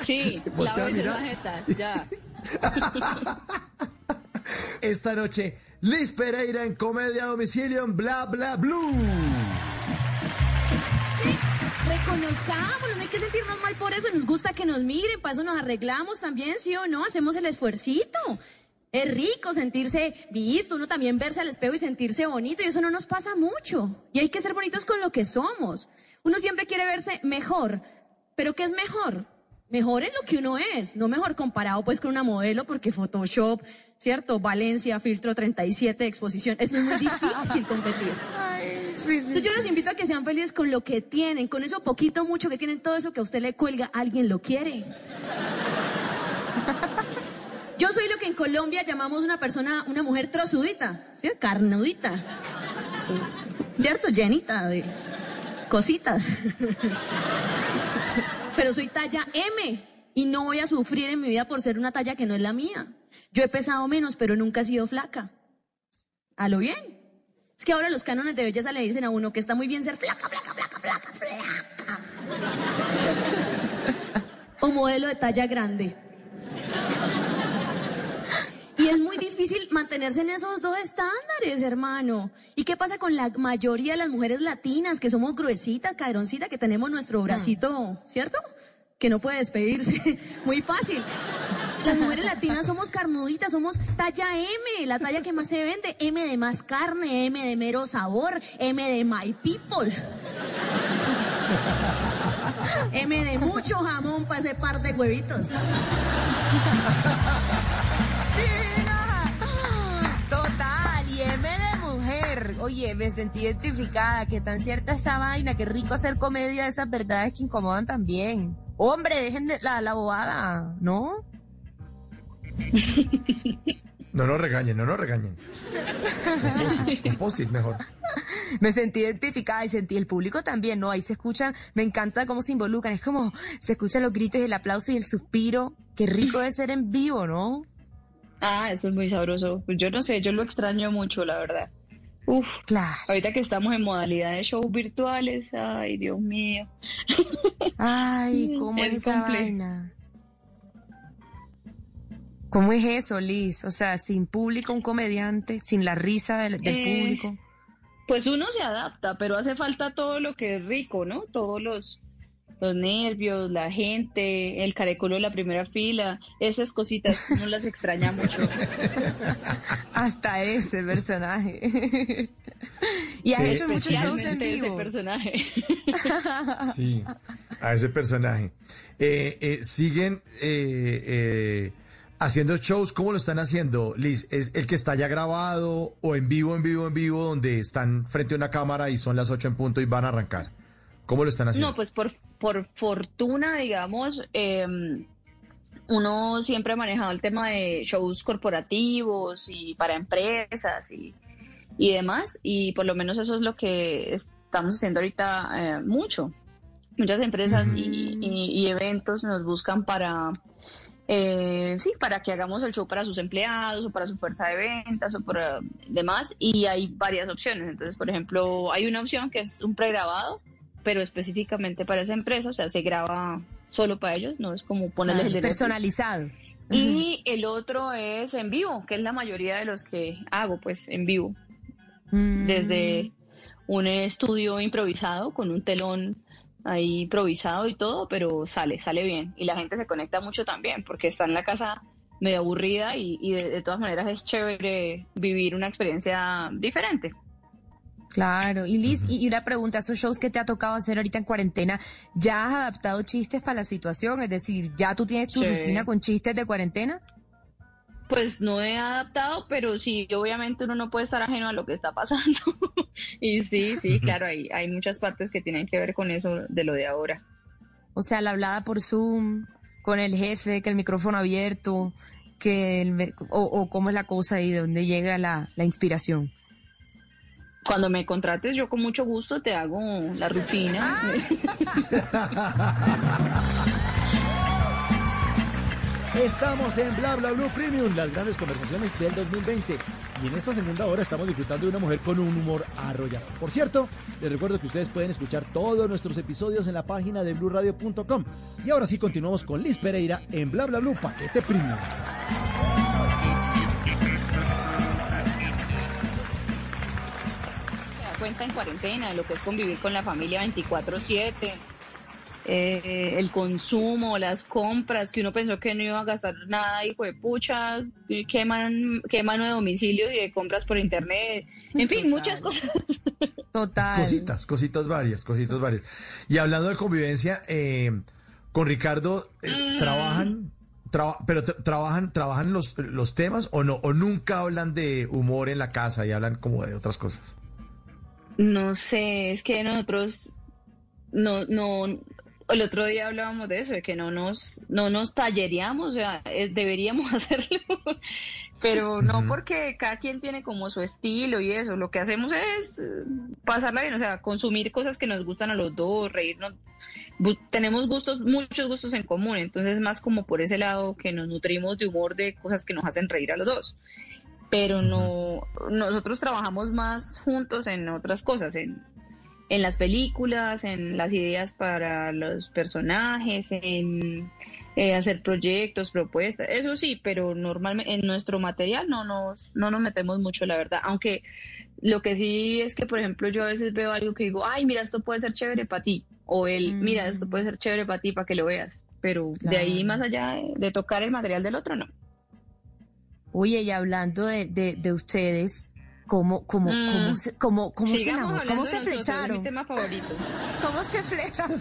Sí, Voltea a lávese la jeta, ya. Esta noche, Liz Pereira en Comedia a Domicilio en Bla Bla Blue. Reconozcámoslo, no hay que sentirnos mal por eso, nos gusta que nos miren, para eso nos arreglamos también, ¿sí o no? Hacemos el esfuercito. Es rico sentirse visto, uno también verse al espejo y sentirse bonito, y eso no nos pasa mucho. Y hay que ser bonitos con lo que somos. Uno siempre quiere verse mejor, pero ¿qué es mejor? Mejor en lo que uno es, no mejor comparado pues con una modelo, porque Photoshop, ¿cierto? Valencia, filtro 37 de exposición, eso es muy difícil competir. Entonces yo los invito a que sean felices con lo que tienen, con eso poquito, mucho que tienen, todo eso que a usted le cuelga, alguien lo quiere. Yo soy lo que en Colombia llamamos una persona, una mujer trozudita, ¿sí? Carnudita. ¿Cierto? Llenita de cositas. Pero soy talla M y no voy a sufrir en mi vida por ser una talla que no es la mía. Yo he pesado menos, pero nunca he sido flaca. A lo bien. Es que ahora los cánones de belleza le dicen a uno que está muy bien ser flaca, flaca, flaca, flaca, flaca. O modelo de talla grande. Y es muy difícil mantenerse en esos dos estándares, hermano. ¿Y qué pasa con la mayoría de las mujeres latinas que somos gruesitas, cadroncitas, que tenemos nuestro bracito, ¿cierto? Que no puede despedirse. Muy fácil. Las mujeres latinas somos carnuditas, somos talla M, la talla que más se vende. M de más carne, M de mero sabor, M de my people. M de mucho jamón para ese par de huevitos. Total, y M de mujer. Oye, me sentí identificada, que tan cierta esa vaina, qué rico hacer comedia de esas verdades que incomodan también. Hombre, dejen de la, la bobada, ¿no? No nos regañen, no nos regañen. Un post-it, mejor. Me sentí identificada y sentí el público también, ¿no? Ahí se escuchan, me encanta cómo se involucran, es como se escuchan los gritos y el aplauso y el suspiro. Qué rico de ser en vivo, ¿no? Ah, eso es muy sabroso. Pues yo no sé, yo lo extraño mucho, la verdad. Uf, claro. Ahorita que estamos en modalidad de shows virtuales, ay, Dios mío. Ay, ¿cómo es, Es esa vaina? ¿Cómo es eso, Liz? O sea, sin público un comediante, sin la risa del, del Eh, público. Pues uno se adapta, pero hace falta todo lo que es rico, ¿no? Todos los, los nervios, la gente, el careculo de la primera fila, esas cositas, uno las extraña mucho. Hasta ese personaje. y has Eh, hecho muchos shows en ese personaje. Sí, a ese personaje. Eh, eh, siguen eh, eh, haciendo shows, ¿cómo lo están haciendo, Liz? ¿Es el que está ya grabado o en vivo, en vivo, en vivo, donde están frente a una cámara y son las 8 en punto y van a arrancar? ¿Cómo lo están haciendo? No, pues por, por fortuna, digamos, eh, uno siempre ha manejado el tema de shows corporativos y para empresas y, y demás, y por lo menos eso es lo que estamos haciendo ahorita eh, mucho. Muchas empresas y, y- y eventos nos buscan para, eh, sí, para que hagamos el show para sus empleados o para su fuerza de ventas o para demás, y hay varias opciones. Entonces, por ejemplo, hay una opción que es un pregrabado, pero específicamente para esa empresa, o sea, se graba solo para ellos, no es como ponerles Ah, el personalizado. Y el otro es en vivo, que es la mayoría de los que hago, pues en vivo. Mm. Desde un estudio improvisado con un telón ahí improvisado y todo, pero sale, sale bien. Y la gente se conecta mucho también, porque está en la casa medio aburrida y, y de, de todas maneras es chévere vivir una experiencia diferente. Claro, y Liz, y y una pregunta, esos shows que te ha tocado hacer ahorita en cuarentena, ¿ya has adaptado chistes para la situación? Es decir, ¿ya tú tienes tu Sí. rutina con chistes de cuarentena? Pues no he adaptado, pero sí, obviamente uno no puede estar ajeno a lo que está pasando. y sí, sí, claro, hay, hay muchas partes que tienen que ver con eso de lo de ahora. O sea, la hablada por Zoom, con el jefe, que el micrófono abierto, que el me- o, o cómo es la cosa y de dónde llega la, la inspiración. Cuando me contrates, yo con mucho gusto te hago la rutina. Estamos en Bla Bla Blue Premium, las grandes conversaciones del 2020. Y en esta segunda hora estamos disfrutando de una mujer con un humor arrollador. Por cierto, les recuerdo que ustedes pueden escuchar todos nuestros episodios en la página de bluradio.com. Y ahora sí continuamos con Liz Pereira en Bla Bla Blue Paquete Premium. Cuenta en cuarentena de lo que es convivir con la familia 24/7, eh, el consumo, las compras, que uno pensó que no iba a gastar nada y fue pucha, qué, man, qué mano de domicilio y de compras por internet, en fin, muchas cosas. Total. Cositas, cositas varias, cositas varias. Y hablando de convivencia, eh, con Ricardo, eh, ¿trabajan, traba- pero tra- trabajan, trabajan los, los temas o no? ¿O nunca hablan de humor en la casa y hablan como de otras cosas? No sé, es que nosotros no, no, el otro día hablábamos de eso, de que no nos, no nos talleríamos, o sea, eh, deberíamos hacerlo, pero no porque cada quien tiene como su estilo y eso, lo que hacemos es eh, pasarla bien, o sea, consumir cosas que nos gustan a los dos, reírnos, tenemos gustos, muchos gustos en común, entonces más como por ese lado que nos nutrimos de humor de cosas que nos hacen reír a los dos pero no nosotros trabajamos más juntos en otras cosas, en, en las películas, en las ideas para los personajes, en eh, hacer proyectos, propuestas, eso sí, pero normalmente en nuestro material no nos, no nos metemos mucho, la verdad, aunque lo que sí es que, por ejemplo, yo a veces veo algo que digo, ay, mira, esto puede ser chévere para ti, o él, mira, esto puede ser chévere para ti, para que lo veas, pero de ahí más allá de tocar el material del otro, no. Oye, y hablando de, de, de ustedes, ¿cómo, cómo, Mm. cómo, se, cómo, cómo se Sigamos enamor- hablando cómo se mi flecharon? tema favorito. ¿Cómo se flecharon?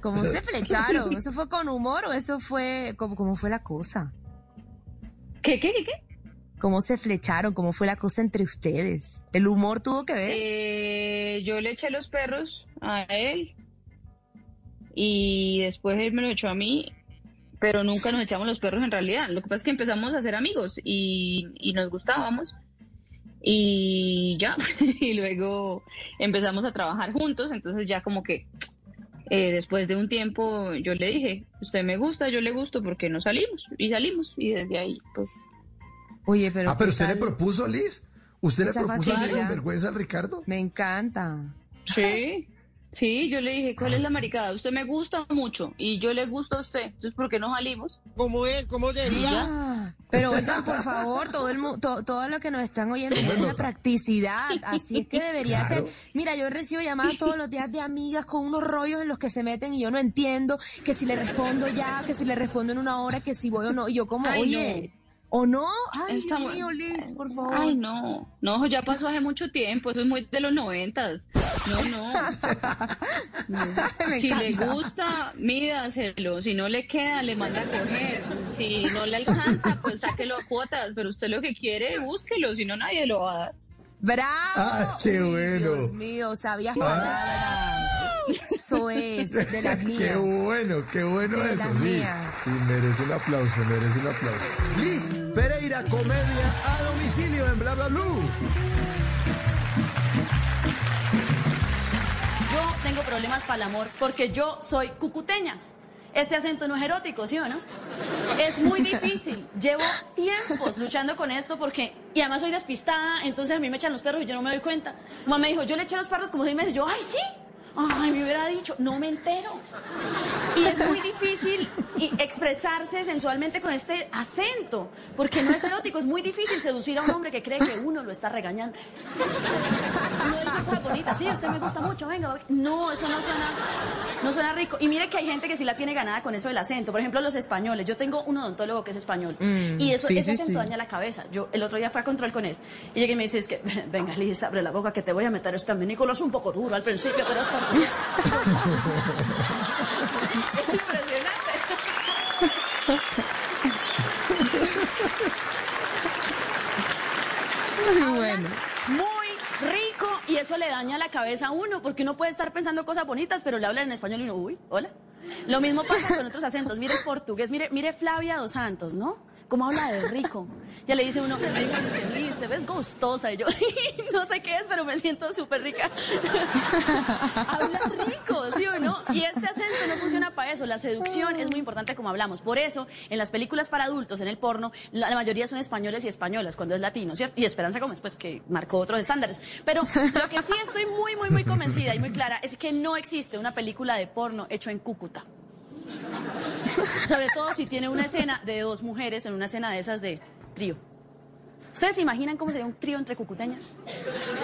¿Cómo se flecharon? ¿Eso fue con humor o eso fue, cómo, cómo fue la cosa? ¿Qué, qué, qué, qué? ¿Cómo se flecharon? ¿Cómo fue la cosa entre ustedes? ¿El humor tuvo que ver? Eh, yo le eché los perros a él y después él me lo echó a mí, pero nunca nos echamos los perros en realidad. Lo que pasa es que empezamos a ser amigos y, y nos gustábamos y ya, y luego empezamos a trabajar juntos, entonces ya como que eh, después de un tiempo yo le dije, usted me gusta, yo le gusto, porque no salimos? Y salimos y desde ahí pues... Oye, pero ah, pero ¿qué usted le tal propuso, Liz. ¿Usted le esa propuso así facilidad? sin vergüenza al Ricardo? Me encanta. Sí. Sí, yo le dije, ¿cuál es la maricada? Usted me gusta mucho y yo le gusto a usted. Entonces, ¿por qué no salimos? ¿Cómo es? ¿Cómo sería? Ah, pero oigan, por favor, todo el mu- to- todo lo que nos están oyendo es una practicidad. Así es que debería Claro. ser. Mira, yo recibo llamadas todos los días de amigas con unos rollos en los que se meten y yo no entiendo que si le respondo ya, que si le respondo en una hora, que si voy o no. Y yo como, Ay, oye, ¿o no? Ay, Está Dios mío, Liz, por favor. Ay, no. No, ya pasó hace mucho tiempo. Eso es muy de los noventas. No, no. Si le gusta, mídaselo. Si no le queda, le manda a coger. Si no le alcanza, pues sáquelo a cuotas. Pero usted lo que quiere, búsquelo. Si no, nadie lo va a dar. ¡Bravo! Ah, qué bueno. Dios mío, sabias Ah. palabras. Eso es, de las mías. Qué bueno, qué bueno De eso, las sí. mías. Sí, merece un aplauso, merece un aplauso. Liz Pereira, comedia a domicilio en Bla Bla Blue. Yo tengo problemas para el amor porque yo soy cucuteña. Este acento no es erótico, ¿sí o no? Es muy difícil. Llevo tiempos luchando con esto porque... Y además soy despistada, entonces a mí me echan los perros y yo no me doy cuenta. Mamá me dijo, yo le eché los perros como seis meses. Yo, ¡ay, sí! Ay, me hubiera dicho, no me entero. Y es muy difícil expresarse sensualmente con este acento, porque no es erótico, es muy difícil seducir a un hombre que cree que uno lo está regañando. Uno dice cosas bonitas, sí, usted me gusta mucho, venga. No, eso no suena, no suena rico. Y mire que hay gente que sí la tiene ganada con eso del acento. Por ejemplo, los españoles. Yo tengo un odontólogo que es español. Mm, y eso, sí, ese sí, acento sí. daña la cabeza. Yo el otro día fui a control con él. Y llegué y me dice, es que, venga, Liz, abre la boca que te voy a meter este minículo. Es un poco duro al principio, pero es. Es impresionante. Muy bueno. Muy rico y eso le daña la cabeza a uno porque uno puede estar pensando cosas bonitas pero le hablan en español y uno, uy, hola. Lo mismo pasa con otros acentos. Mire portugués, mire, mire Flavia dos Santos, ¿no? ¿Cómo habla de rico? Ya le dice uno, te ves gustosa. Y yo, no sé qué es, pero me siento súper rica. habla rico, ¿sí o no? Y este acento no funciona para eso. La seducción es muy importante como hablamos. Por eso, en las películas para adultos, en el porno, la mayoría son españoles y españolas, cuando es latino, ¿cierto? Y Esperanza Gómez, pues que marcó otros estándares. Pero lo que sí estoy muy, muy, muy convencida y muy clara es que no existe una película de porno hecho en Cúcuta. Sobre todo si tiene una escena de dos mujeres en una escena de esas de trío. ¿Ustedes se imaginan cómo sería un trío entre cucuteñas?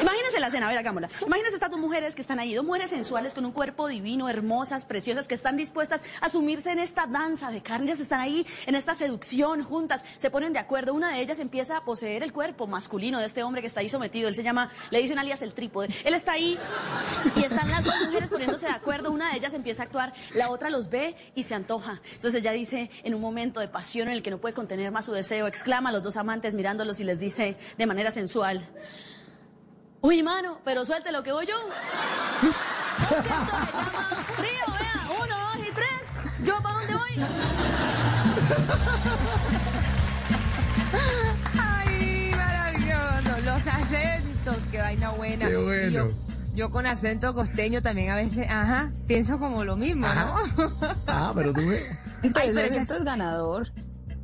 Imagínense la escena, a ver, hagámosla. Imagínense estas dos mujeres que están ahí, dos mujeres sensuales con un cuerpo divino, hermosas, preciosas, que están dispuestas a sumirse en esta danza de carne. Ellas están ahí en esta seducción juntas, se ponen de acuerdo. Una de ellas empieza a poseer el cuerpo masculino de este hombre que está ahí sometido. Él se llama, le dicen alias el trípode. Él está ahí y están las dos mujeres poniéndose de acuerdo. Una de ellas empieza a actuar, la otra los ve y se antoja. Entonces ella dice, en un momento de pasión en el que no puede contener más su deseo, exclama a los dos amantes mirándolos y les dice de manera sensual, uy, mano, pero suelte lo que voy yo. Por cierto, me llama Río, vea, uno, dos y tres. ¿Yo para dónde voy? Ay, maravilloso. Los acentos, qué vaina buena. Qué bueno. Yo, yo con acento costeño también a veces, ajá, pienso como lo mismo, ¿no? Ah, pero tú ves. Ay, pero acento es ganador.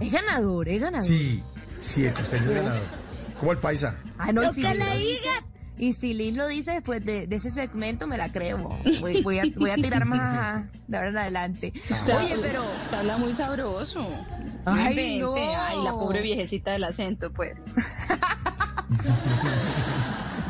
Es ganador, es ganador. Sí, sí, el costeño es ganador. Como el paisa. Ah, no, y Lo si que Liz le lo dice- diga. Y si Liz lo dice después de, de ese segmento, me la creo. Voy, voy a, voy a tirar más ajá, de ahora en adelante. Usted, Oye, pero... usted habla muy sabroso. Ay, invente. no. Ay, la pobre viejecita del acento, pues.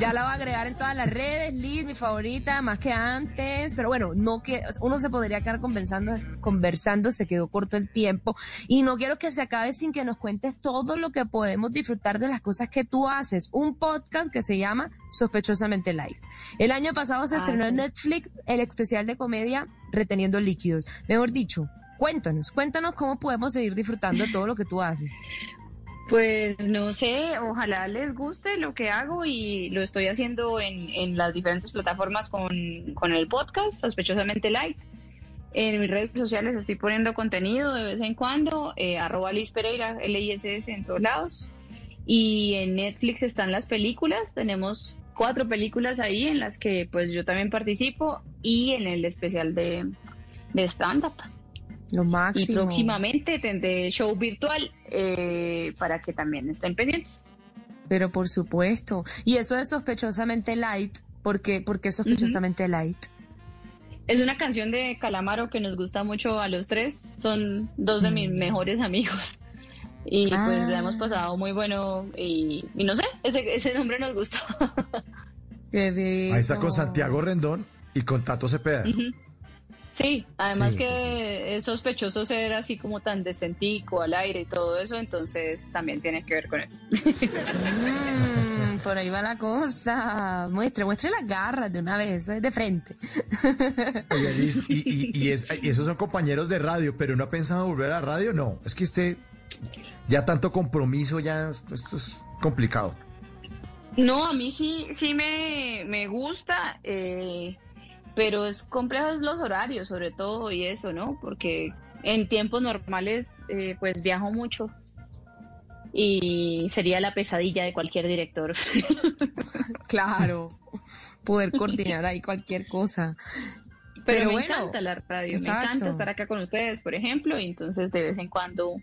Ya la voy a agregar en todas las redes, Liz, mi favorita, más que antes. Pero bueno, no que uno se podría quedar conversando, conversando, se quedó corto el tiempo. Y no quiero que se acabe sin que nos cuentes todo lo que podemos disfrutar de las cosas que tú haces. Un podcast que se llama Sospechosamente Light. El año pasado se Ah, estrenó en. Netflix el especial de comedia Reteniendo Líquidos. Mejor dicho, cuéntanos, cuéntanos cómo podemos seguir disfrutando de todo lo que tú haces. Pues no sé, ojalá les guste lo que hago y lo estoy haciendo en, en las diferentes plataformas con, con el podcast, sospechosamente light. En mis redes sociales estoy poniendo contenido de vez en cuando, eh, arroba Liz Pereira, L-I-S-S en todos lados. Y en Netflix están las películas, tenemos cuatro películas ahí en las que pues yo también participo y en el especial de, de stand-up. Lo Y máximo. próximamente tendré show virtual eh, para que también estén pendientes. Pero por supuesto. Y eso es sospechosamente light. ¿Por qué, ¿Por qué sospechosamente light? Es una canción de Calamaro que nos gusta mucho a los tres. Son dos de mis Mm. mejores amigos. Y pues Ah. la hemos pasado muy bueno y, y no sé, ese, ese nombre nos gusta. Ahí está con Santiago Rendón y con Tato Cepeda. Ujú. Sí, además Sí, que es sospechoso ser así como tan decentico al aire y todo eso, entonces también tiene que ver con eso. Mm, por ahí va la cosa. Muestre, muestre las garras de una vez, eh, de frente. Oye, Liz, y, y- y es- y esos son compañeros de radio, pero ¿no ha pensado volver a la radio? No, es que usted ya tanto compromiso, ya esto es complicado. No, a mí sí, sí me, me gusta, eh, pero es complejo los horarios, sobre todo, y eso, ¿no? Porque en tiempos normales, eh, pues viajo mucho y sería la pesadilla de cualquier director. Claro. Poder coordinar ahí cualquier cosa. Pero, Pero me bueno, encanta la radio, exacto. me encanta estar acá con ustedes, por ejemplo, y entonces de vez en cuando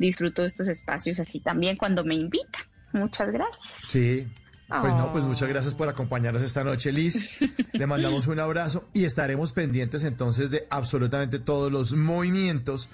disfruto de estos espacios así también cuando me invitan. Muchas gracias. Sí. Pues no, pues Oh. muchas gracias por acompañarnos esta noche, Liz. Le mandamos un abrazo y estaremos pendientes entonces de absolutamente todos los movimientos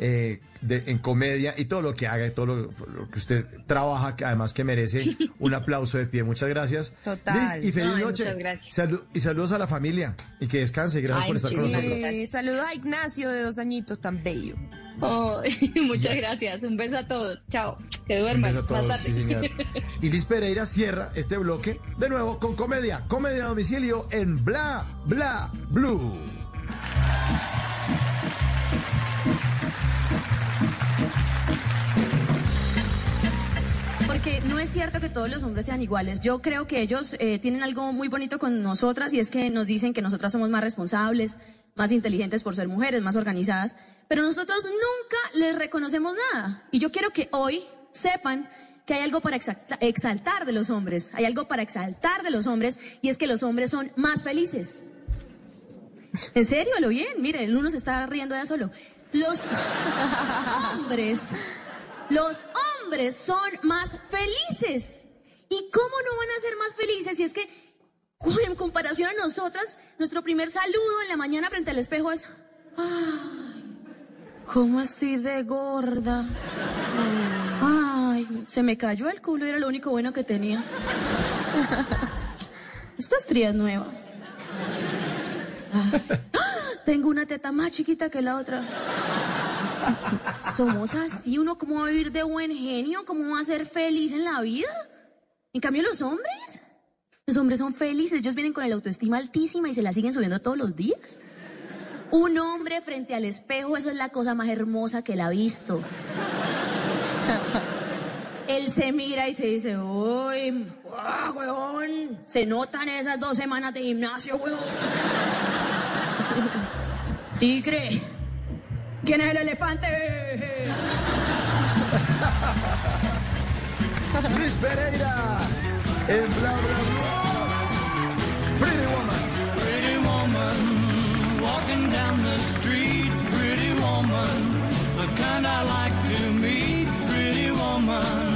eh, de- en comedia y todo lo que haga y todo lo, lo que usted trabaja, que además que merece un aplauso de pie. Muchas gracias. Total. Liz, y feliz noche. muchas gracias. Salu- y saludos a la familia y que descanse. Gracias Ay, por estar con nosotros. Sí, saludos a Ignacio de dos añitos tan bello. Oh, muchas gracias, un beso a todos, chao, que Un duerman. beso a todos, Más sí, tarde. señor. Y Liz Pereira cierra este bloque de nuevo con comedia. Comedia a domicilio en Bla Bla Blue. Porque no es cierto que todos los hombres sean iguales. Yo creo que ellos eh, tienen algo muy bonito con nosotras y es que nos dicen que nosotras somos más responsables, más inteligentes por ser mujeres, más organizadas. Pero nosotros nunca les reconocemos nada. Y yo quiero que hoy sepan que hay algo para exalta- exaltar de los hombres. Hay algo para exaltar de los hombres y es que los hombres son más felices. En serio, lo bien. Mire, el uno se está riendo ya solo. Los hombres, los hombres son más felices. ¿Y cómo no van a ser más felices si es que en comparación a nosotras, nuestro primer saludo en la mañana frente al espejo es, ay, ¿cómo estoy de gorda? Ay, se me cayó el culo y era lo único bueno que tenía. Esta estría es nueva. Ay, tengo una teta más chiquita que la otra. Somos así, uno cómo va a vivir de buen genio, cómo va a ser feliz en la vida. En cambio los hombres, los hombres son felices, ellos vienen con el autoestima altísima y se la siguen subiendo todos los días. Un hombre frente al espejo, eso es la cosa más hermosa que él ha visto. Él se mira y se dice, uy, ah, huevón, se notan esas dos semanas de gimnasio, huevón. Tigre, ¿quién es el elefante? Luis Pereira en Bla Bla Bla. Pretty Woman. Pretty woman, walking down the street, pretty woman, the kind I like to meet, pretty woman.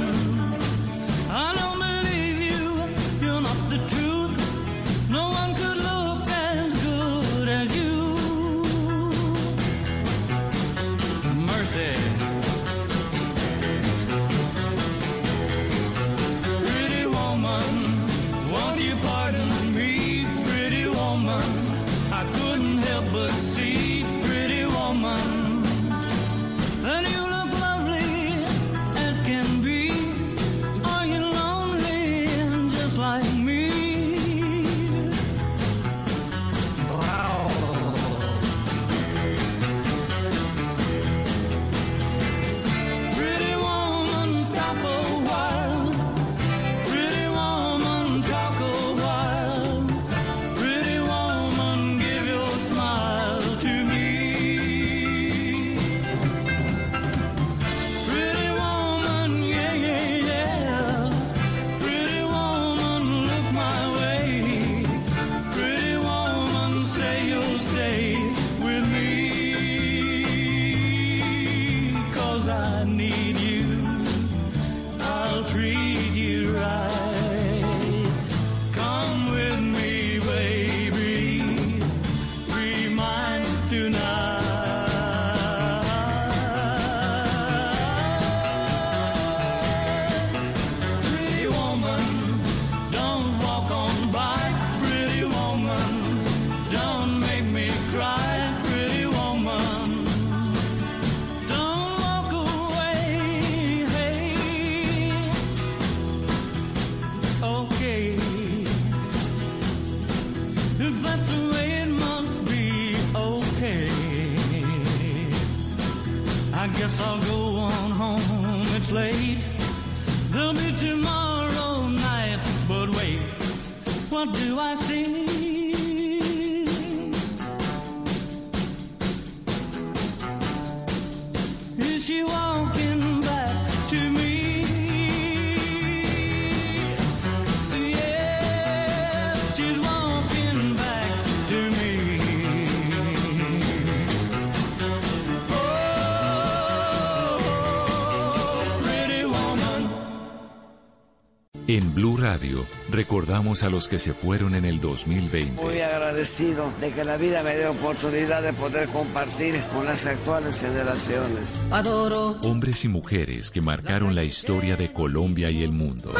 En Blue Radio recordamos a los que se fueron en el 2020. Muy agradecido de que la vida me dé oportunidad de poder compartir con las actuales generaciones. Adoro. Hombres y mujeres que marcaron la historia de Colombia y el mundo.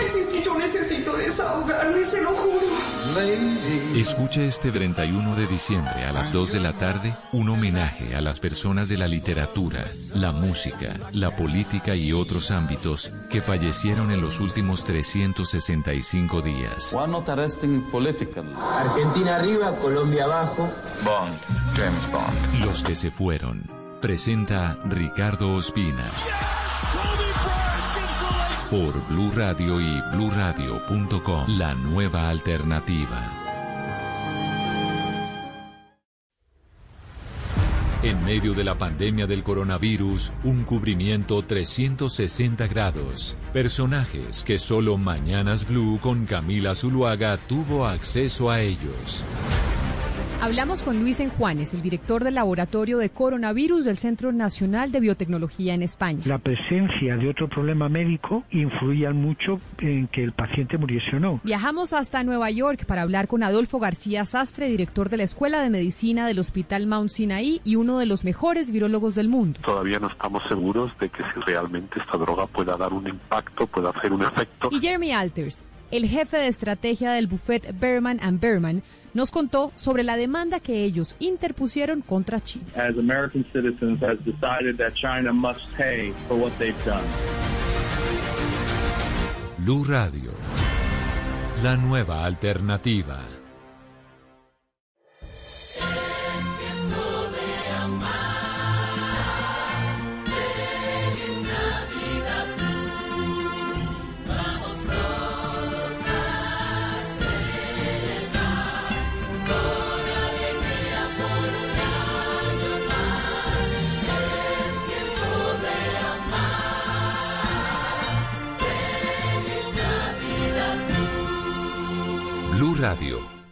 Escucha este 31 de diciembre a las 2 de la tarde un homenaje a las personas de la literatura, la música, la política y otros ámbitos que fallecieron en los últimos 365 días. Political. Argentina arriba, Colombia abajo. Bond, James Bond. Los que se fueron. Presenta Ricardo Ospina. Por Blue Radio y bluradio.com. La nueva alternativa. En medio de la pandemia del coronavirus, un cubrimiento 360 grados. Personajes que solo Mañanas Blue con Camila Zuluaga tuvo acceso a ellos. Hablamos con Luis Enjuanes, el director del Laboratorio de Coronavirus del Centro Nacional de Biotecnología en España. La presencia de otro problema médico influía mucho en que el paciente muriese o no. Viajamos hasta Nueva York para hablar con Adolfo García Sastre, director de la Escuela de Medicina del Hospital Mount Sinai y uno de los mejores virólogos del mundo. Todavía no estamos seguros de que si realmente esta droga pueda dar un impacto, pueda hacer un efecto. Y Jeremy Alters, el jefe de estrategia del buffet Berman and Berman, nos contó sobre la demanda que ellos interpusieron contra China. as American citizens, has decided that China must pay for what they've done. Blue Radio. La nueva alternativa.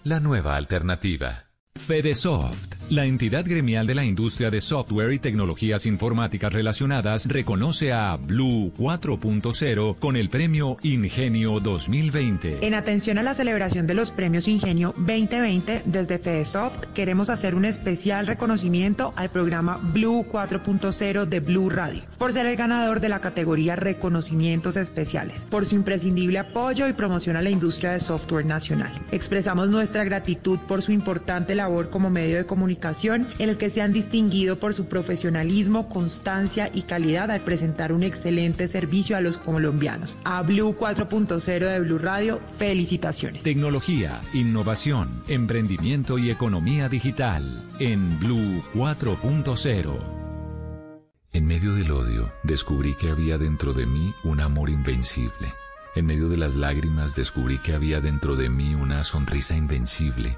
La nueva alternativa. Fedesoft, la entidad gremial de la industria de software y tecnologías informáticas relacionadas, reconoce a Blue 4.0 con el premio Ingenio 2020. En atención a la celebración de los premios Ingenio 2020, desde FedeSoft queremos hacer un especial reconocimiento al programa Blue 4.0 de Blue Radio, por ser el ganador de la categoría Reconocimientos Especiales, por su imprescindible apoyo y promoción a la industria de software nacional. Expresamos nuestra gratitud por su importante labor como medio de comunicación en el que se han distinguido por su profesionalismo, constancia y calidad al presentar un excelente servicio a los colombianos. A Blue 4.0 de Blue Radio, felicitaciones. Tecnología, innovación, emprendimiento y economía digital en Blue 4.0. En medio del odio, descubrí que había dentro de mí un amor invencible. En medio de las lágrimas, descubrí que había dentro de mí una sonrisa invencible.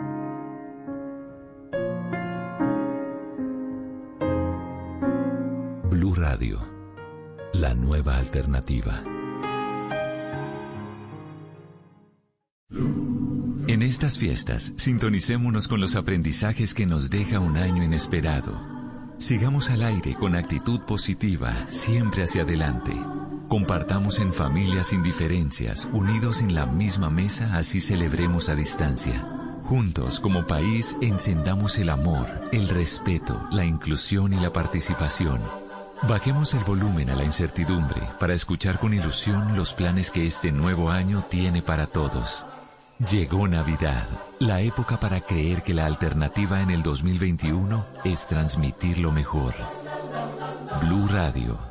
Blue Radio, la nueva alternativa. En estas fiestas, sintonicémonos con los aprendizajes que nos deja un año inesperado. Sigamos al aire con actitud positiva, siempre hacia adelante. Compartamos en familias sin diferencias, unidos en la misma mesa, así celebremos a distancia. Juntos, como país, encendamos el amor, el respeto, la inclusión y la participación. Bajemos el volumen a la incertidumbre para escuchar con ilusión los planes que este nuevo año tiene para todos. Llegó Navidad, la época para creer que la alternativa en el 2021 es transmitir lo mejor. Blue Radio.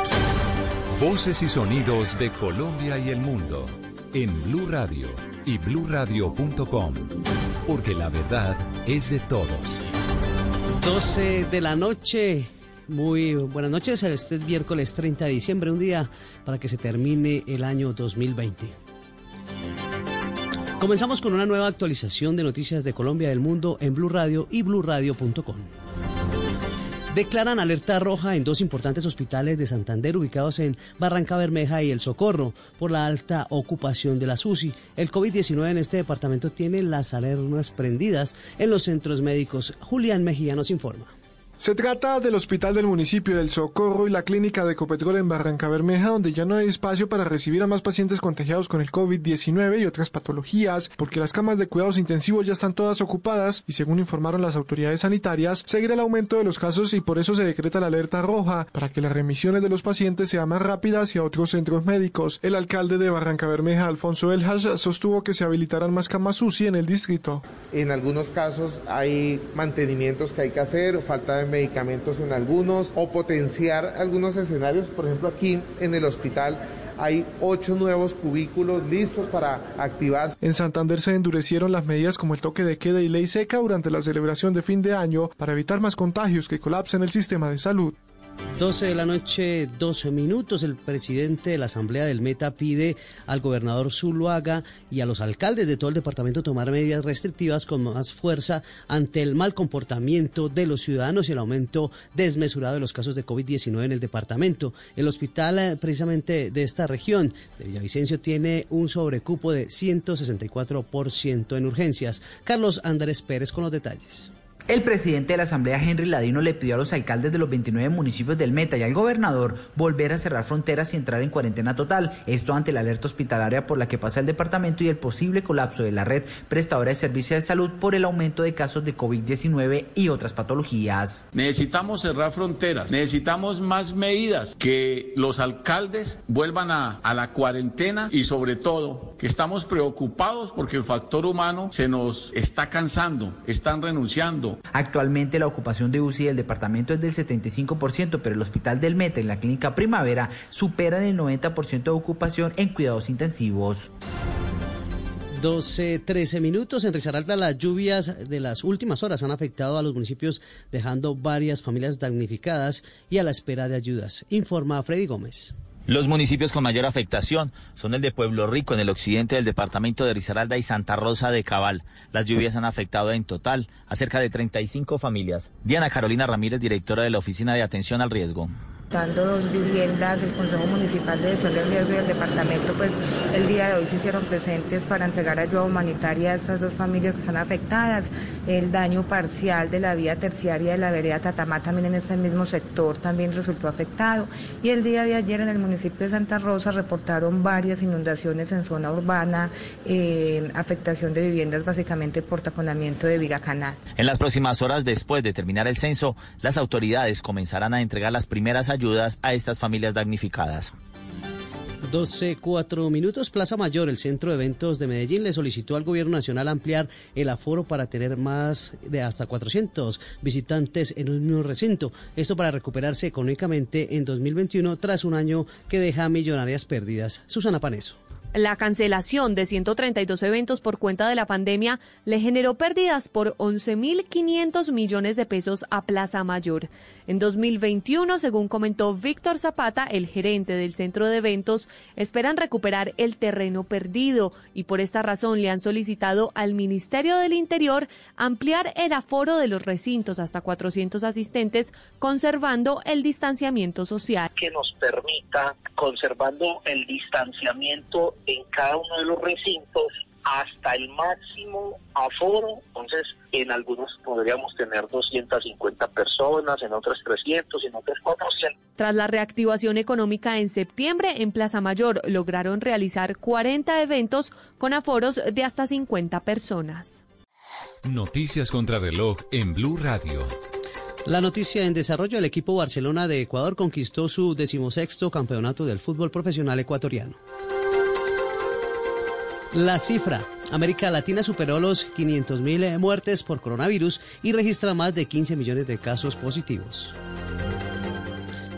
Voces y sonidos de Colombia y el mundo en Blue Radio y bluradio.com, porque la verdad es de todos. 12 de la noche. Muy buenas noches, este es miércoles 30 de diciembre, un día para que se termine el año 2020. Comenzamos con una nueva actualización de noticias de Colombia y del mundo en Blue Radio y bluradio.com. Declaran alerta roja en dos importantes hospitales de Santander ubicados en Barranca Bermeja y El Socorro por la alta ocupación de la UCI. El COVID-19 en este departamento tiene las alarmas prendidas en los centros médicos. Julián Mejía nos informa. Se trata del hospital del municipio del Socorro y la clínica de Ecopetrol en Barranca Bermeja, donde ya no hay espacio para recibir a más pacientes contagiados con el COVID-19 y otras patologías, porque las camas de cuidados intensivos ya están todas ocupadas y según informaron las autoridades sanitarias, seguirá el aumento de los casos y por eso se decreta la alerta roja, para que las remisiones de los pacientes sean más rápidas hacia otros centros médicos. El alcalde de Barranca Bermeja, Alfonso Elhas, sostuvo que se habilitarán más camas UCI en el distrito. En algunos casos hay mantenimientos que hay que hacer, falta de medicamentos en algunos o potenciar algunos escenarios. Por ejemplo, aquí en el hospital hay ocho nuevos cubículos listos para activarse. En Santander se endurecieron las medidas como el toque de queda y ley seca durante la celebración de fin de año para evitar más contagios que colapsen el sistema de salud. 12 de la noche, 12 minutos. El presidente de la Asamblea del Meta pide al gobernador Zuluaga y a los alcaldes de todo el departamento tomar medidas restrictivas con más fuerza ante el mal comportamiento de los ciudadanos y el aumento desmesurado de los casos de COVID-19 en el departamento. El hospital, eh, precisamente de esta región, de Villavicencio, tiene un sobrecupo de 164% en urgencias. Carlos Andrés Pérez con los detalles. El presidente de la Asamblea, Henry Ladino, le pidió a los alcaldes de los 29 municipios del Meta y al gobernador volver a cerrar fronteras y entrar en cuarentena total. Esto ante la alerta hospitalaria por la que pasa el departamento y el posible colapso de la red prestadora de servicios de salud por el aumento de casos de COVID-19 y otras patologías. Necesitamos cerrar fronteras, necesitamos más medidas, que los alcaldes vuelvan a, a la cuarentena y sobre todo que estamos preocupados porque el factor humano se nos está cansando, están renunciando. Actualmente la ocupación de UCI del departamento es del 75%, pero el hospital del Meta y la clínica Primavera superan el 90% de ocupación en cuidados intensivos. 12, 13 minutos. En Risaralda las lluvias de las últimas horas han afectado a los municipios, dejando varias familias damnificadas y a la espera de ayudas, informa Freddy Gómez. Los municipios con mayor afectación son el de Pueblo Rico en el occidente del departamento de Risaralda y Santa Rosa de Cabal. Las lluvias han afectado en total a cerca de 35 familias. Diana Carolina Ramírez, directora de la Oficina de Atención al Riesgo dando dos viviendas, el Consejo Municipal de Gestión del Riesgo y el Departamento, pues el día de hoy se hicieron presentes para entregar ayuda humanitaria a estas dos familias que están afectadas. El daño parcial de la vía terciaria de la vereda Tatamá también en este mismo sector también resultó afectado. Y el día de ayer en el municipio de Santa Rosa reportaron varias inundaciones en zona urbana, eh, afectación de viviendas básicamente por taponamiento de viga canal. En las próximas horas después de terminar el censo, las autoridades comenzarán a entregar las primeras ayudas ayudas a estas familias damnificadas. 12, 4 minutos. Plaza Mayor, el centro de eventos de Medellín, le solicitó al gobierno nacional ampliar el aforo para tener más de hasta 400 visitantes en un mismo recinto. Esto para recuperarse económicamente en 2021 tras un año que deja millonarias pérdidas. Susana Paneso. La cancelación de 132 eventos por cuenta de la pandemia le generó pérdidas por 11.500 millones de pesos a Plaza Mayor. En 2021, según comentó Víctor Zapata, el gerente del centro de eventos, esperan recuperar el terreno perdido y por esta razón le han solicitado al Ministerio del Interior ampliar el aforo de los recintos hasta 400 asistentes, conservando el distanciamiento social. Que nos permita, conservando el distanciamiento en cada uno de los recintos hasta el máximo aforo, entonces en algunos podríamos tener 250 personas, en otros 300, en otros 400. Tras la reactivación económica en septiembre, en Plaza Mayor lograron realizar 40 eventos con aforos de hasta 50 personas. Noticias contra reloj en Blue Radio. La noticia en desarrollo, el equipo Barcelona de Ecuador conquistó su decimosexto campeonato del fútbol profesional ecuatoriano. La cifra. América Latina superó los 500.000 eh, muertes por coronavirus y registra más de 15 millones de casos positivos.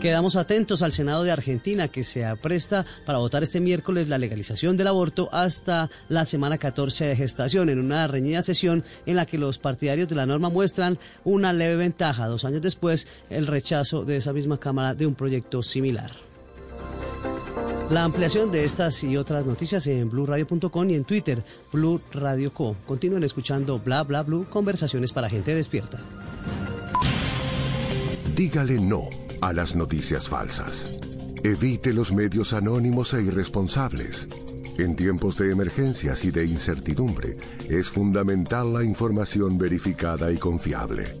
Quedamos atentos al Senado de Argentina que se apresta para votar este miércoles la legalización del aborto hasta la semana 14 de gestación en una reñida sesión en la que los partidarios de la norma muestran una leve ventaja. Dos años después, el rechazo de esa misma Cámara de un proyecto similar. La ampliación de estas y otras noticias en blurradio.com y en Twitter, Blue Radio Co. Continúen escuchando Bla Bla Blue, conversaciones para gente despierta. Dígale no a las noticias falsas. Evite los medios anónimos e irresponsables. En tiempos de emergencias y de incertidumbre, es fundamental la información verificada y confiable.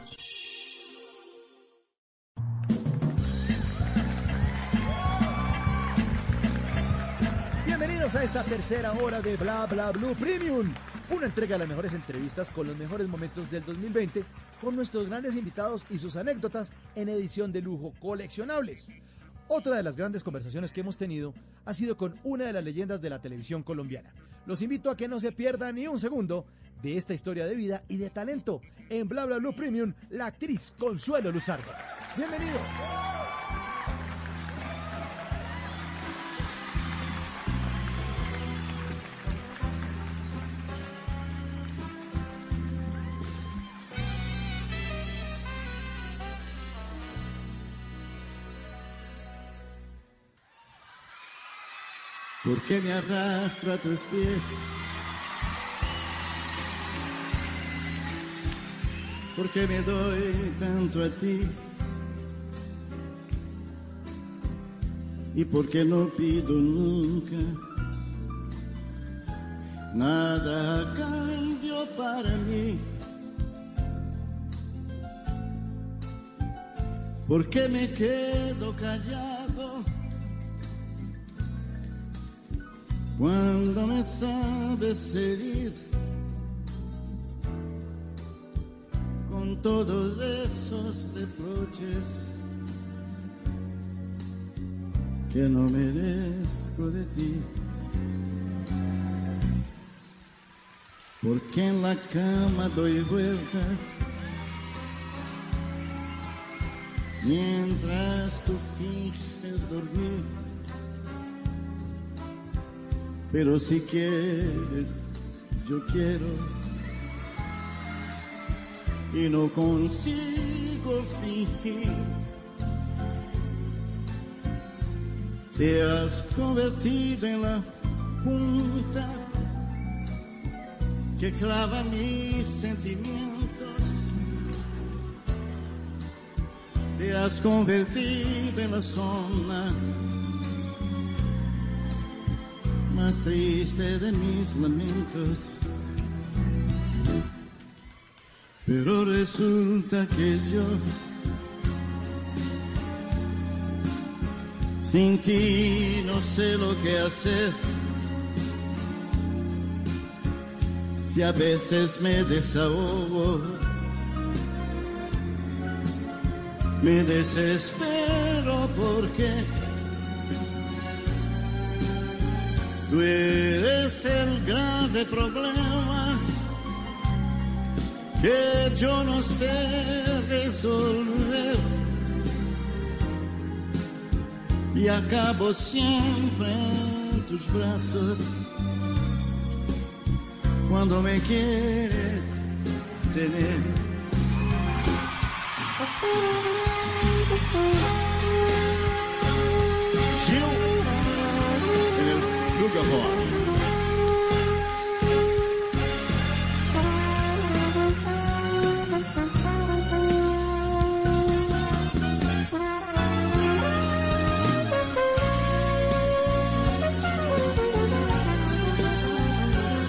A esta tercera hora de Bla Bla Blue Premium. Una entrega de las mejores entrevistas con los mejores momentos del 2020 con nuestros grandes invitados y sus anécdotas en edición de lujo coleccionables. Otra de las grandes conversaciones que hemos tenido ha sido con una de las leyendas de la televisión colombiana. Los invito a que no se pierdan ni un segundo de esta historia de vida y de talento en Bla Bla Blue Premium, la actriz Consuelo Luzardo. Bienvenido. ¿Por qué me arrastro a tus pies? ¿Por qué me doy tanto a ti? ¿Y por qué no pido nunca nada cambio para mí? ¿Por qué me quedo callado? Cuando me sabes herir con todos esos reproches que no merezco de ti. Porque en la cama doy vueltas mientras tú finges dormir pero si quieres, yo quiero. Y no consigo fingir. Te has convertido en la punta que clava mis sentimientos. Te has convertido en la zona más triste de mis lamentos. Pero resulta que yo sin ti no sé lo que hacer. si a veces me desahogo. Me desespero porque tú eres el grave problema que yo no sé resolver y acabo siempre en tus brazos cuando me quieres tener. el Flugelhorn.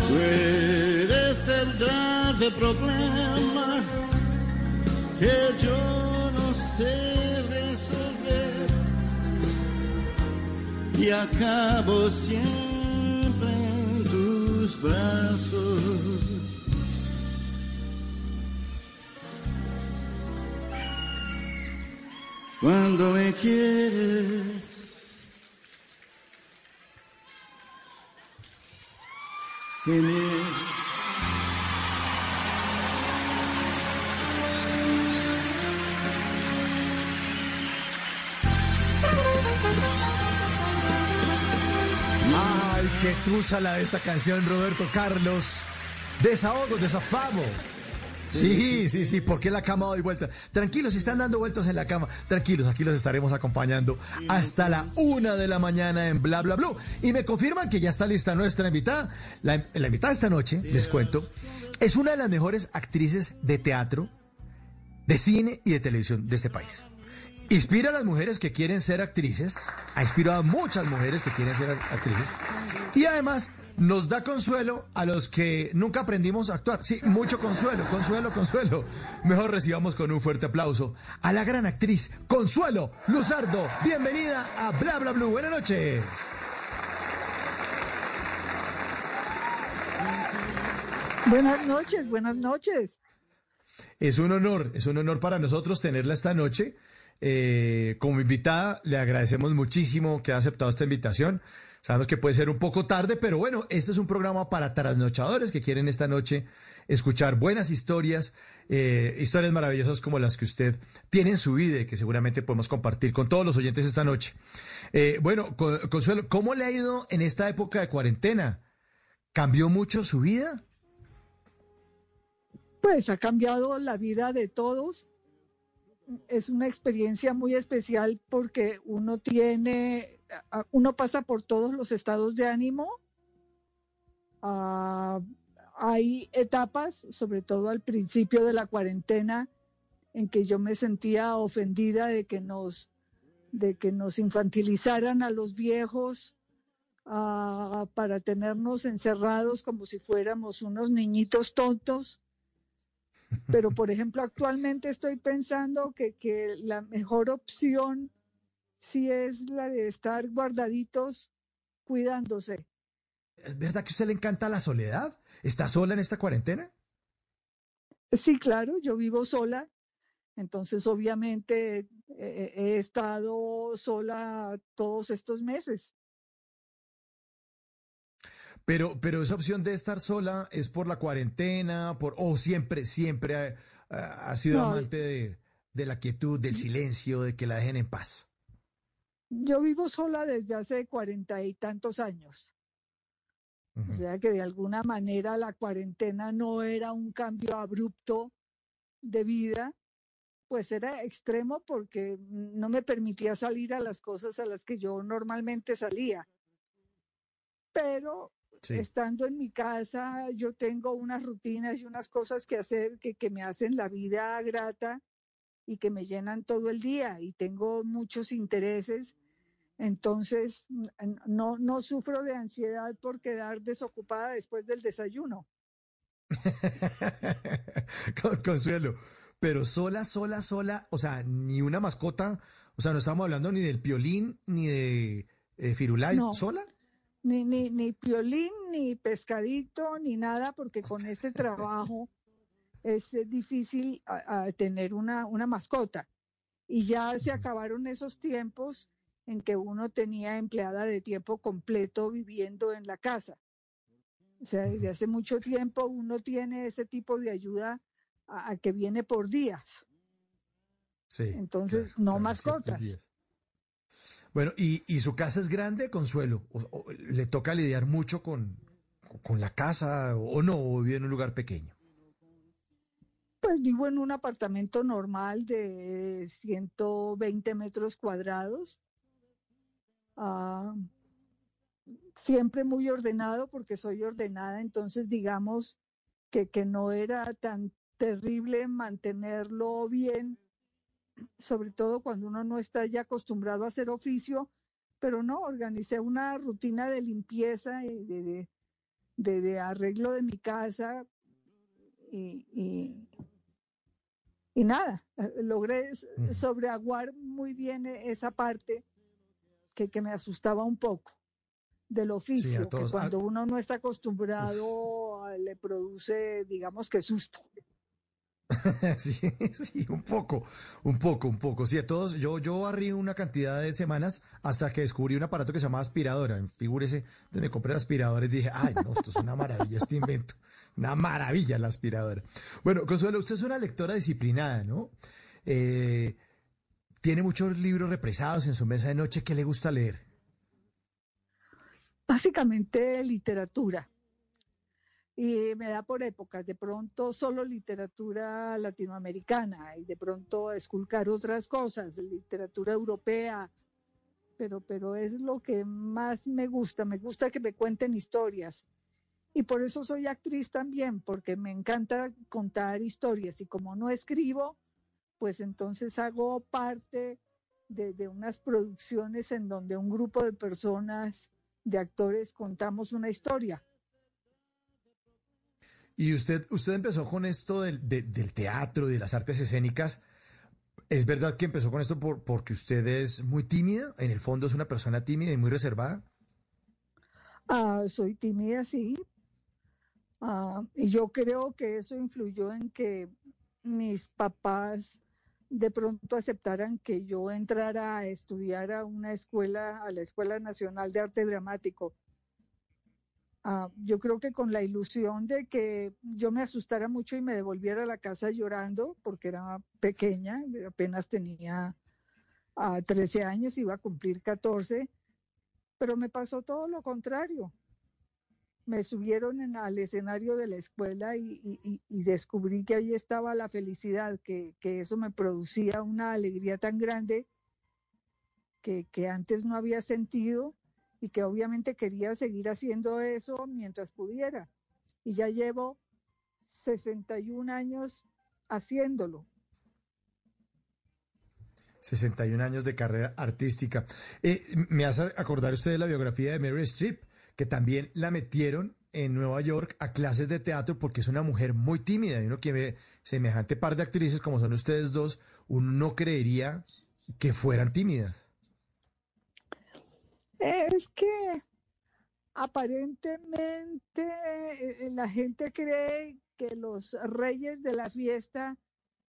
Tú eres el grave problema que yo no sé y acabo siempre en tus brazos. Cuando me quieres tener. Qué tusa la de esta canción, Roberto Carlos. Desahogo, desafamo. Sí, sí, sí, ¿por qué la cama doy vueltas? Tranquilos, si están dando vueltas en la cama, tranquilos, aquí los estaremos acompañando hasta la una de la mañana en Bla Bla Blue. Y me confirman que ya está lista nuestra invitada. La, la invitada esta noche, les cuento, es una de las mejores actrices de teatro, de cine y de televisión de este país. Inspira a las mujeres que quieren ser actrices, ha inspirado a muchas mujeres que quieren ser actrices, y además nos da consuelo a los que nunca aprendimos a actuar. Sí, mucho consuelo, consuelo, consuelo. Mejor recibamos con un fuerte aplauso a la gran actriz Consuelo Luzardo. Bienvenida a Bla Bla Blue. Buenas noches. Buenas noches, buenas noches. Es un honor, es un honor para nosotros tenerla esta noche. Eh, como invitada, le agradecemos muchísimo que ha aceptado esta invitación. Sabemos que puede ser un poco tarde, pero bueno, este es un programa para trasnochadores que quieren esta noche escuchar buenas historias, eh, historias maravillosas como las que usted tiene en su vida y que seguramente podemos compartir con todos los oyentes esta noche. Eh, bueno, Con- Consuelo, ¿cómo le ha ido en esta época de cuarentena? ¿Cambió mucho su vida? Pues ha cambiado la vida de todos. Es una experiencia muy especial porque uno tiene, uno pasa por todos los estados de ánimo. Ah, hay etapas, sobre todo al principio de la cuarentena, en que yo me sentía ofendida de que nos, de que nos infantilizaran a los viejos ah, para tenernos encerrados como si fuéramos unos niñitos tontos. Pero, por ejemplo, actualmente estoy pensando que, que la mejor opción sí es la de estar guardaditos cuidándose. ¿Es verdad que a usted le encanta la soledad? ¿Está sola en esta cuarentena? Sí, claro, yo vivo sola, entonces obviamente eh, he estado sola todos estos meses. Pero, pero esa opción de estar sola es por la cuarentena, por, o siempre, siempre ha, ha- ha sido No. amante de, de la quietud, del silencio, de que la dejen en paz. Yo vivo sola desde hace cuarenta y tantos años. O sea que de alguna manera la cuarentena no era un cambio abrupto de vida, pues era extremo porque no me permitía salir a las cosas a las que yo normalmente salía. Pero Sí. estando en mi casa, yo tengo unas rutinas y unas cosas que hacer que, que me hacen la vida grata y que me llenan todo el día y tengo muchos intereses. Entonces, no, no sufro de ansiedad por quedar desocupada después del desayuno. Con- Consuelo, pero sola, sola, sola, o sea, ni una mascota, o sea, no estamos hablando ni del piolín, ni de eh, Firulais, No. ¿sola? Ni, ni, ni piolín, ni pescadito, ni nada, porque con este trabajo es eh, difícil a- a tener una, una mascota. Y ya se acabaron esos tiempos en que uno tenía empleada de tiempo completo viviendo en la casa. O sea, desde hace mucho tiempo uno tiene ese tipo de ayuda a, a que viene por días. Sí. Entonces, no mascotas. Bueno, ¿y, y su casa es grande, Consuelo? ¿O- o ¿Le toca lidiar mucho con, con la casa o no? ¿O vive en un lugar pequeño? Pues vivo en un apartamento normal de 120 metros cuadrados. Ah, siempre muy ordenado porque soy ordenada, entonces digamos que, que no era tan terrible mantenerlo bien, sobre todo cuando uno no está ya acostumbrado a hacer oficio, pero no, organicé una rutina de limpieza y de, de, de- de arreglo de mi casa y, y, y nada, logré sobreaguar muy bien e- esa parte que, que me asustaba un poco del oficio, que todos. Ah. cuando uno no está acostumbrado le produce, digamos que susto. sí, sí, un poco, un poco, un poco. Sí, a todos, yo, yo barrí una cantidad de semanas hasta que descubrí un aparato que se llama aspiradora. Figúrese, me compré el aspirador y dije, ay, no, esto es una maravilla este invento. Una maravilla la aspiradora. Bueno, Consuelo, usted es una lectora disciplinada, ¿no? Eh, tiene muchos libros represados en su mesa de noche. ¿Qué le gusta leer? Básicamente literatura. Y me da por épocas, de pronto solo literatura latinoamericana y de pronto esculcar otras cosas, literatura europea, pero, pero es lo que más me gusta, me gusta que me cuenten historias. Y por eso soy actriz también, porque me encanta contar historias y como no escribo, pues entonces hago parte de, de unas producciones en donde un grupo de personas, de actores, contamos una historia. Y usted, usted empezó con esto del, de- del teatro y de las artes escénicas. ¿Es verdad que empezó con esto por, porque usted es muy tímida? En el fondo es una persona tímida y muy reservada. Ah, soy tímida, sí. Ah, y yo creo que eso influyó en que mis papás de pronto aceptaran que yo entrara a estudiar a una escuela, a la Escuela Nacional de Arte Dramático. Ah, yo creo que con la ilusión de que yo me asustara mucho y me devolviera a la casa llorando, porque era pequeña, apenas tenía ah, 13 años, iba a cumplir 14, pero me pasó todo lo contrario. Me subieron al escenario de la escuela y, descubrí que ahí estaba la felicidad, que, eso me producía una alegría tan grande que antes no había sentido y que obviamente quería seguir haciendo eso mientras pudiera. Y ya llevo 61 años haciéndolo. 61 años de carrera artística. Eh, me hace acordar usted de la biografía de Mary Streep, que también la metieron en Nueva York a clases de teatro porque es una mujer muy tímida. Y uno que ve semejante par de actrices como son ustedes dos, uno no creería que fueran tímidas. Es que aparentemente eh, la gente cree que los reyes de la fiesta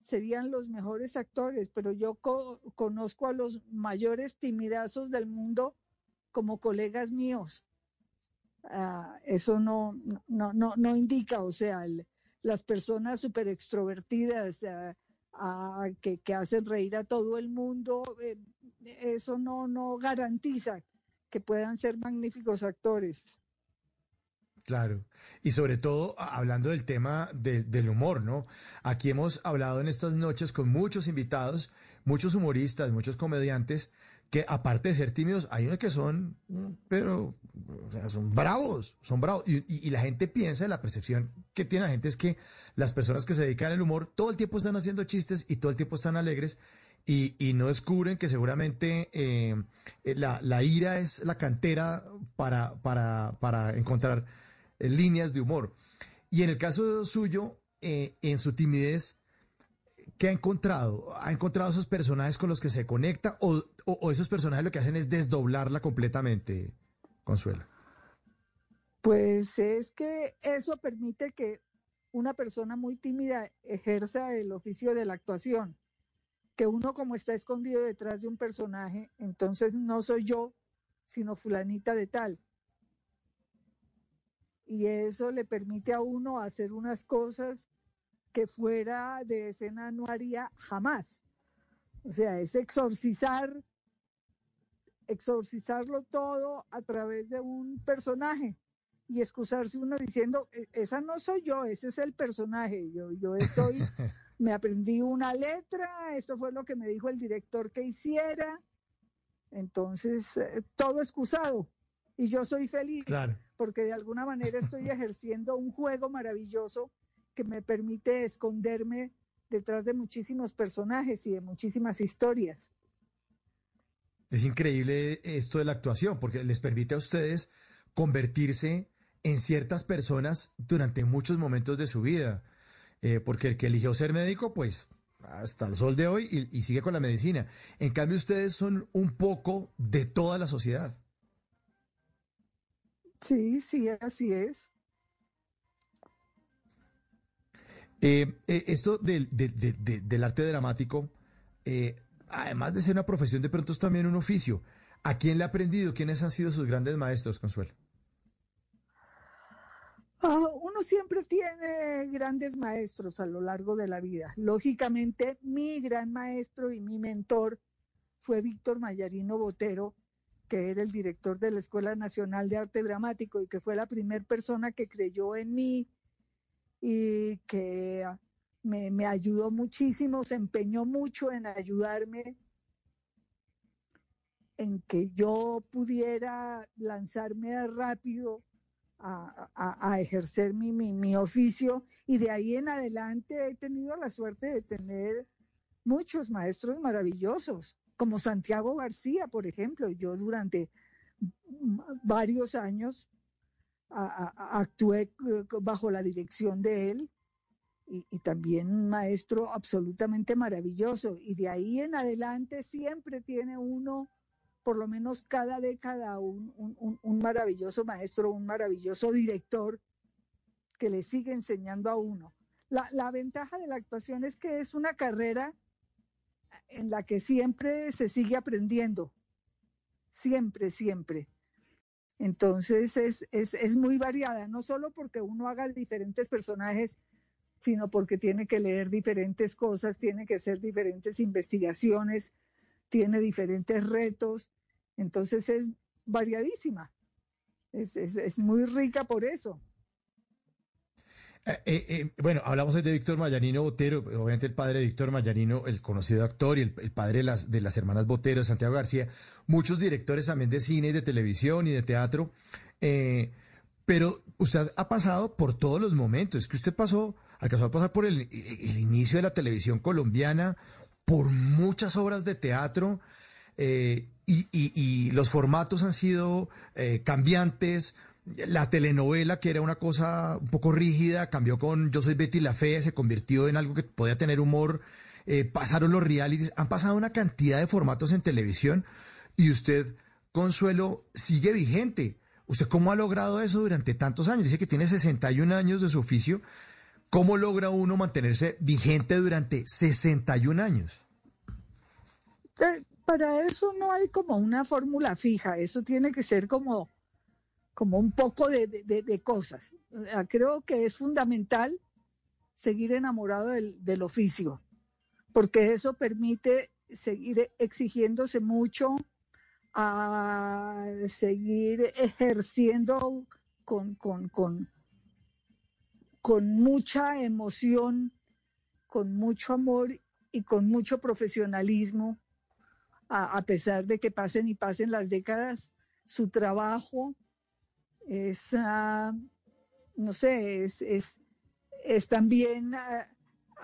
serían los mejores actores, pero yo co- conozco a los mayores timidazos del mundo como colegas míos. Ah, eso no, no, no, no indica, o sea, las personas súper extrovertidas ah, ah, que, que hacen reír a todo el mundo, eh, eso no, no garantiza que puedan ser magníficos actores. Claro. Y sobre todo hablando del tema de- del humor, ¿no? Aquí hemos hablado en estas noches con muchos invitados, muchos humoristas, muchos comediantes, que aparte de ser tímidos, hay unos que son, mm, pero, son bravos, son bravos. Y, y- y la gente piensa, la percepción que tiene la gente es que las personas que se dedican al humor todo el tiempo están haciendo chistes y todo el tiempo están alegres. Y, y no descubren que seguramente eh, eh, la, ira es la cantera para, para, para encontrar eh, líneas de humor. Y en el caso suyo, eh, en su timidez, ¿qué ha encontrado? ¿Ha encontrado esos personajes con los que se conecta o, o- esos personajes lo que hacen es desdoblarla completamente, Consuelo? Pues es que eso permite que una persona muy tímida ejerza el oficio de la actuación, que uno como está escondido detrás de un personaje, entonces no soy yo, sino fulanita de tal. Y eso le permite a uno hacer unas cosas que fuera de escena no haría jamás. O sea, es exorcizar, exorcizarlo todo a través de un personaje y excusarse uno diciendo, "E- esa no soy yo, ese es el personaje, yo, yo estoy, me aprendí una letra, esto fue lo que me dijo el director que hiciera, entonces eh, todo excusado y yo soy feliz Claro. porque de alguna manera estoy ejerciendo un juego maravilloso que me permite esconderme detrás de muchísimos personajes y de muchísimas historias. Es increíble esto de la actuación, porque les permite a ustedes convertirse en ciertas personas durante muchos momentos de su vida. Eh, porque el que eligió ser médico, pues hasta el sol de hoy y, y sigue con la medicina. En cambio, ustedes son un poco de toda la sociedad. Sí, sí, así es. Eh, eh, esto del, de- de- de- del arte dramático, eh, además de ser una profesión, de pronto es también un oficio. ¿A quién le ha aprendido? ¿Quiénes han sido sus grandes maestros, Consuelo? Ah, uno siempre tiene grandes maestros a lo largo de la vida. Lógicamente, mi gran maestro y mi mentor fue Víctor Mayarino Botero, que era el director de la Escuela Nacional de Arte Dramático y que fue la primera persona que creyó en mí y que me, me ayudó muchísimo, se empeñó mucho en ayudarme en que yo pudiera lanzarme rápido a, ejercer mi, mi, mi oficio y de ahí en adelante he tenido la suerte de tener muchos maestros maravillosos, como Santiago García, por ejemplo. Yo durante varios años actué eh, bajo la dirección de él y, y también un maestro absolutamente maravilloso. Y de ahí en adelante siempre tiene uno, por lo menos cada década, un, un- un- maravilloso maestro, un maravilloso director que le sigue enseñando a uno. La, la ventaja de la actuación es que es una carrera en la que siempre se sigue aprendiendo, siempre, siempre. Entonces es, es, es muy variada, no solo porque uno haga diferentes personajes, sino porque tiene que leer diferentes cosas, tiene que hacer diferentes investigaciones, tiene diferentes retos, entonces es variadísima, es, es, muy rica por eso. Eh, eh, eh, bueno, hablamos de Víctor Mayanino Botero, obviamente el padre de Víctor Mayanino, el conocido actor y el, padre de las, de las hermanas Botero, Santiago García, muchos directores también de cine y de televisión y de teatro. pero usted ha pasado por todos los momentos, que usted pasó, alcanzó a pasar por el, el inicio de la televisión colombiana, por muchas obras de teatro, eh, y, y- y los formatos han sido eh, cambiantes. La telenovela, que era una cosa un poco rígida, cambió con Yo soy Betty la Fea, se convirtió en algo que podía tener humor. Eh, pasaron los realities, han pasado una cantidad de formatos en televisión y usted, Consuelo, sigue vigente. ¿Usted cómo ha logrado eso durante tantos años? Dice que tiene 61 años de su oficio. ¿Cómo logra uno mantenerse vigente durante 61 años? Eh, Para eso no hay como una fórmula fija, eso tiene que ser como, como un poco de, cosas. Sea, Creo que es fundamental seguir enamorado del, del oficio, porque eso permite seguir exigiéndose mucho, a seguir ejerciendo con, con, con, con mucha emoción, con mucho amor y con mucho profesionalismo, a, pesar de que pasen y pasen las décadas, su trabajo es, ah, no sé, es, también ah,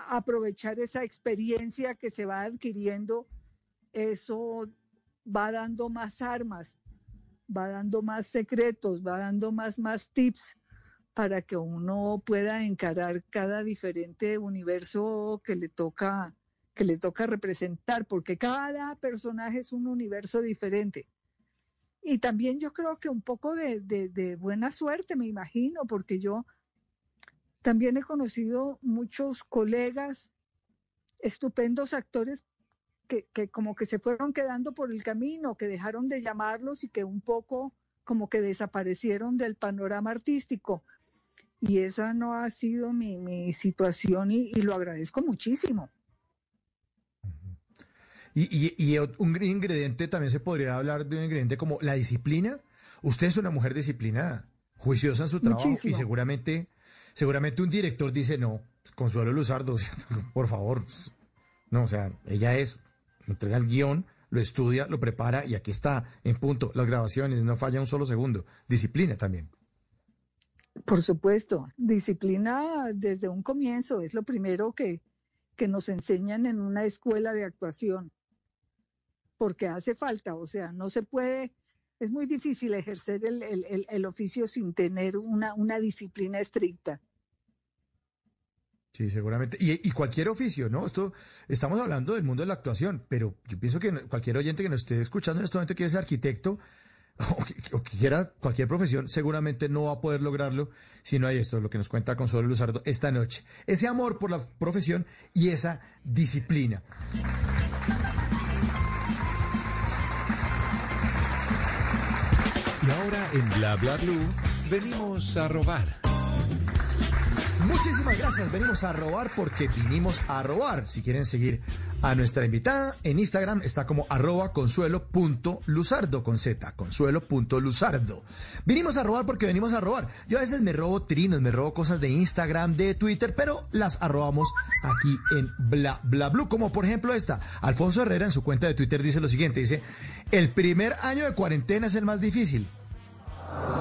aprovechar esa experiencia que se va adquiriendo, eso va dando más armas, va dando más secretos, va dando más, más tips para que uno pueda encarar cada diferente universo que le toca que le toca representar, porque cada personaje es un universo diferente. y también yo creo que un poco de, de, buena suerte, me imagino, porque yo también he conocido muchos colegas, estupendos actores que, que, como que se fueron quedando por el camino, que dejaron de llamarlos y que un poco como que desaparecieron del panorama artístico. Y esa no ha sido mi, mi situación y, y, lo agradezco muchísimo. Y, y, y, un ingrediente, también se podría hablar de un ingrediente como la disciplina. Usted es una mujer disciplinada, juiciosa en su trabajo Muchísimo. y seguramente, seguramente un director dice, no, Consuelo Luzardo, por favor, no, o sea, ella es, entrega el guion, lo estudia, lo prepara y aquí está, en punto, las grabaciones, no falla un solo segundo. Disciplina también. Por supuesto, disciplina desde un comienzo es lo primero que, que nos enseñan en una escuela de actuación, porque hace falta, o sea, no se puede, es muy difícil ejercer el, el, el oficio sin tener una, una disciplina estricta. Sí, seguramente. Y, y, cualquier oficio, ¿no? Esto, estamos hablando del mundo de la actuación, pero yo pienso que cualquier oyente que nos esté escuchando en este momento quiere ser arquitecto o que, quiera cualquier profesión, seguramente no va a poder lograrlo si no hay esto, lo que nos cuenta Consuelo Luzardo esta noche. Ese amor por la profesión y esa disciplina. Y ahora en Bla Bla Blue venimos a robar. Muchísimas gracias. Venimos a robar porque vinimos a robar. Si quieren seguir a nuestra invitada en Instagram está como arroba consuelo.luzardo con Z, consuelo.luzardo. Vinimos a robar porque venimos a robar. Yo a veces me robo trinos, me robo cosas de Instagram, de Twitter, pero las arrobamos aquí en Bla Bla Blue. Como por ejemplo esta. Alfonso Herrera en su cuenta de Twitter dice lo siguiente: dice, el primer año de cuarentena es el más difícil.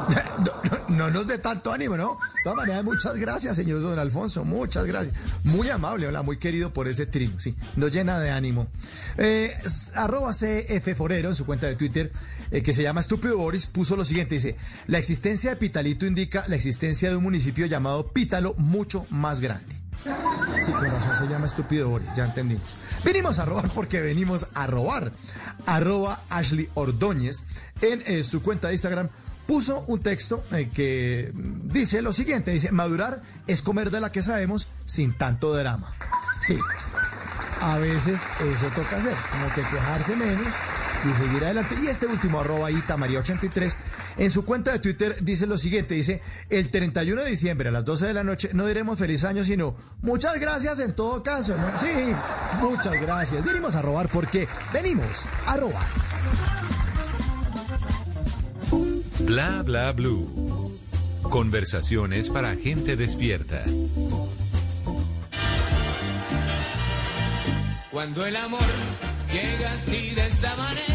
No, no, nos dé tanto ánimo, ¿no? De todas maneras, muchas gracias, señor don Alfonso, muchas gracias. Muy amable, hola, muy querido por ese trino, sí, nos llena de ánimo. Eh, arroba CF Forero en su cuenta de Twitter, eh, que se llama Estúpido Boris, puso lo siguiente, dice, la existencia de Pitalito indica la existencia de un municipio llamado Pítalo mucho más grande. Sí, con razón se llama Estúpido Boris, ya entendimos. Venimos a robar porque venimos a robar. Arroba Ashley Ordóñez en eh, su cuenta de Instagram puso un texto eh, que dice lo siguiente, dice, madurar es comer de la que sabemos sin tanto drama. Sí, a veces eso toca hacer, como que quejarse menos y seguir adelante. Y este último, arroba María83, en su cuenta de Twitter dice lo siguiente, dice, el 31 de diciembre a las 12 de la noche no diremos feliz año, sino muchas gracias en todo caso, ¿no? Sí, muchas gracias. Venimos a robar porque venimos a robar. Bla bla blue. Conversaciones para gente despierta. Cuando el amor llega así de esta manera,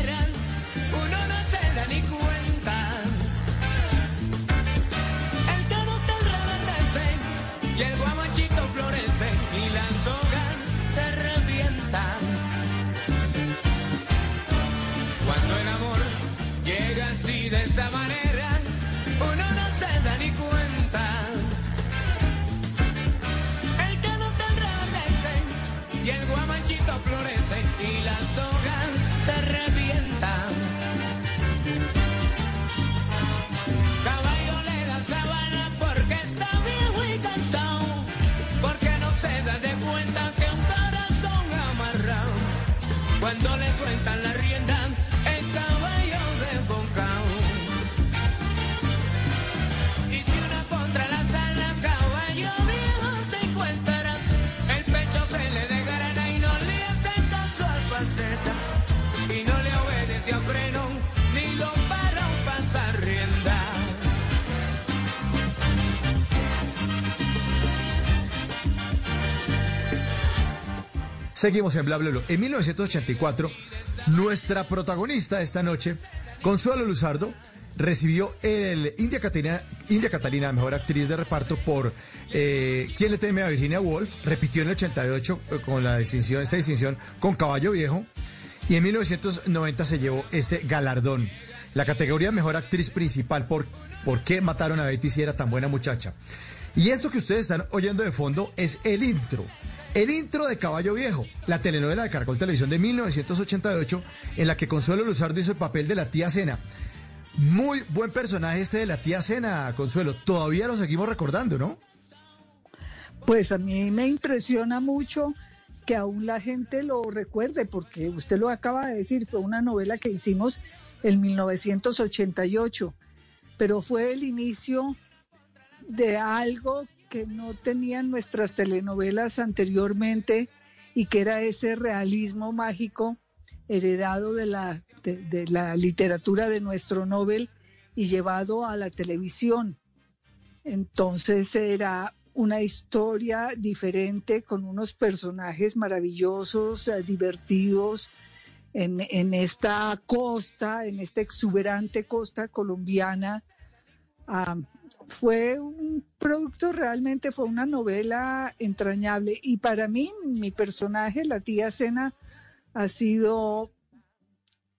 Seguimos en Bla Bla. En 1984, nuestra protagonista esta noche, Consuelo Luzardo, recibió el India Catalina, India Catalina Mejor Actriz de Reparto por eh, ¿Quién le teme a Virginia Woolf? Repitió en el 88 eh, con la distinción, esta distinción con Caballo Viejo. Y en 1990 se llevó ese galardón. La categoría Mejor Actriz Principal por ¿Por qué mataron a Betty si era tan buena muchacha? Y esto que ustedes están oyendo de fondo es el intro. El intro de Caballo Viejo, la telenovela de Caracol Televisión de 1988, en la que Consuelo Luzardo hizo el papel de la tía Cena. Muy buen personaje este de la tía Cena, Consuelo. Todavía lo seguimos recordando, ¿no? Pues a mí me impresiona mucho que aún la gente lo recuerde, porque usted lo acaba de decir, fue una novela que hicimos en 1988, pero fue el inicio de algo que no tenían nuestras telenovelas anteriormente y que era ese realismo mágico heredado de la, de, la literatura de nuestro Nobel y llevado a la televisión. Entonces era una historia diferente con unos personajes maravillosos, eh, divertidos en, en esta costa, en esta exuberante costa colombiana. Fue un producto realmente, fue una novela entrañable. Y para mí, mi personaje, la tía Cena, ha sido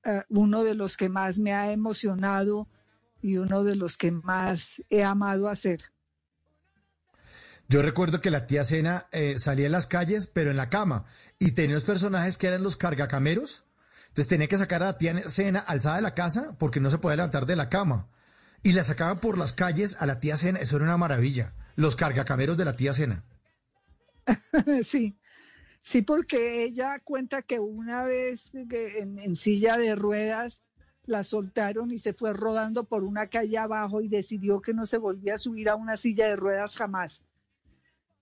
eh, uno de los que más me ha emocionado y uno de los que más he amado hacer. Yo recuerdo que la tía Cena eh, salía en las calles, pero en la cama, y tenía unos personajes que eran los cargacameros. Entonces tenía que sacar a la tía Cena alzada de la casa porque no se podía levantar de la cama. Y la sacaban por las calles a la tía Cena. Eso era una maravilla. Los cargacameros de la tía Cena. sí, sí, porque ella cuenta que una vez en, en silla de ruedas la soltaron y se fue rodando por una calle abajo y decidió que no se volvía a subir a una silla de ruedas jamás.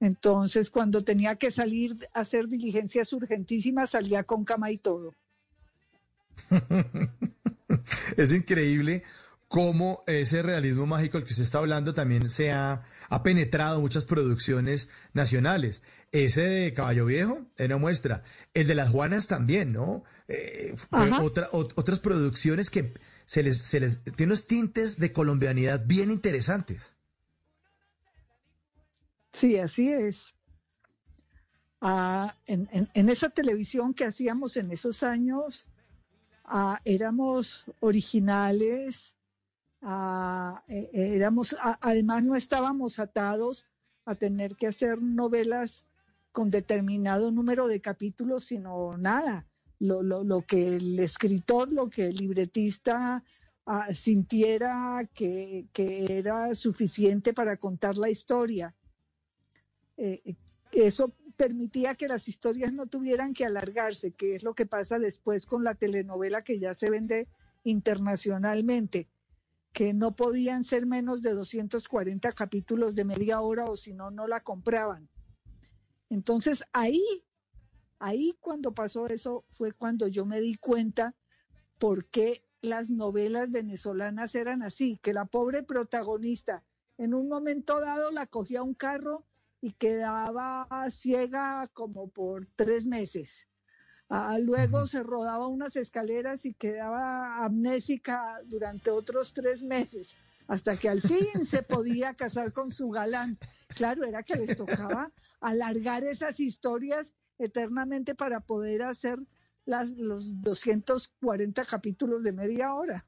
Entonces, cuando tenía que salir a hacer diligencias urgentísimas, salía con cama y todo. es increíble cómo ese realismo mágico del que usted está hablando también se ha, ha penetrado en muchas producciones nacionales. Ese de Caballo Viejo era muestra. El de las Juanas también, ¿no? Eh, otra, otras producciones que se les, se les tiene unos tintes de colombianidad bien interesantes. Sí, así es. Ah, en, en- en esa televisión que hacíamos en esos años, ah, éramos originales, eh, eh, además no estábamos atados a tener que hacer novelas con determinado número de capítulos, sino nada. Lo, lo, lo que el escritor, lo que el libretista ah, sintiera que, que era suficiente para contar la historia. Eh, eso permitía que las historias no tuvieran que alargarse, que es lo que pasa después con la telenovela que ya se vende internacionalmente, que no podían ser menos de 240 capítulos de media hora o si no, no la compraban. Entonces ahí, ahí cuando pasó eso fue cuando yo me di cuenta por qué las novelas venezolanas eran así, que la pobre protagonista en un momento dado la cogía un carro y quedaba ciega como por tres meses. Ah, luego se rodaba unas escaleras y quedaba amnésica durante otros tres meses, hasta que al fin se podía casar con su galán. Claro, era que les tocaba alargar esas historias eternamente para poder hacer las, los 240 capítulos de media hora.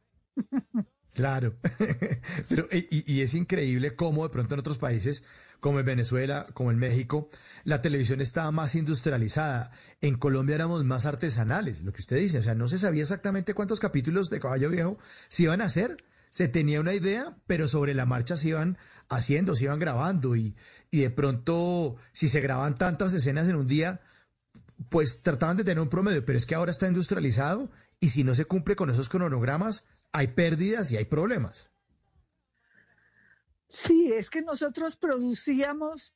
Claro, pero y, y es increíble cómo de pronto en otros países, como en Venezuela, como en México, la televisión estaba más industrializada. En Colombia éramos más artesanales, lo que usted dice, o sea, no se sabía exactamente cuántos capítulos de Caballo Viejo se iban a hacer. Se tenía una idea, pero sobre la marcha se iban haciendo, se iban grabando y, y de pronto, si se graban tantas escenas en un día, pues trataban de tener un promedio, pero es que ahora está industrializado y si no se cumple con esos cronogramas, hay pérdidas y hay problemas. Sí, es que nosotros producíamos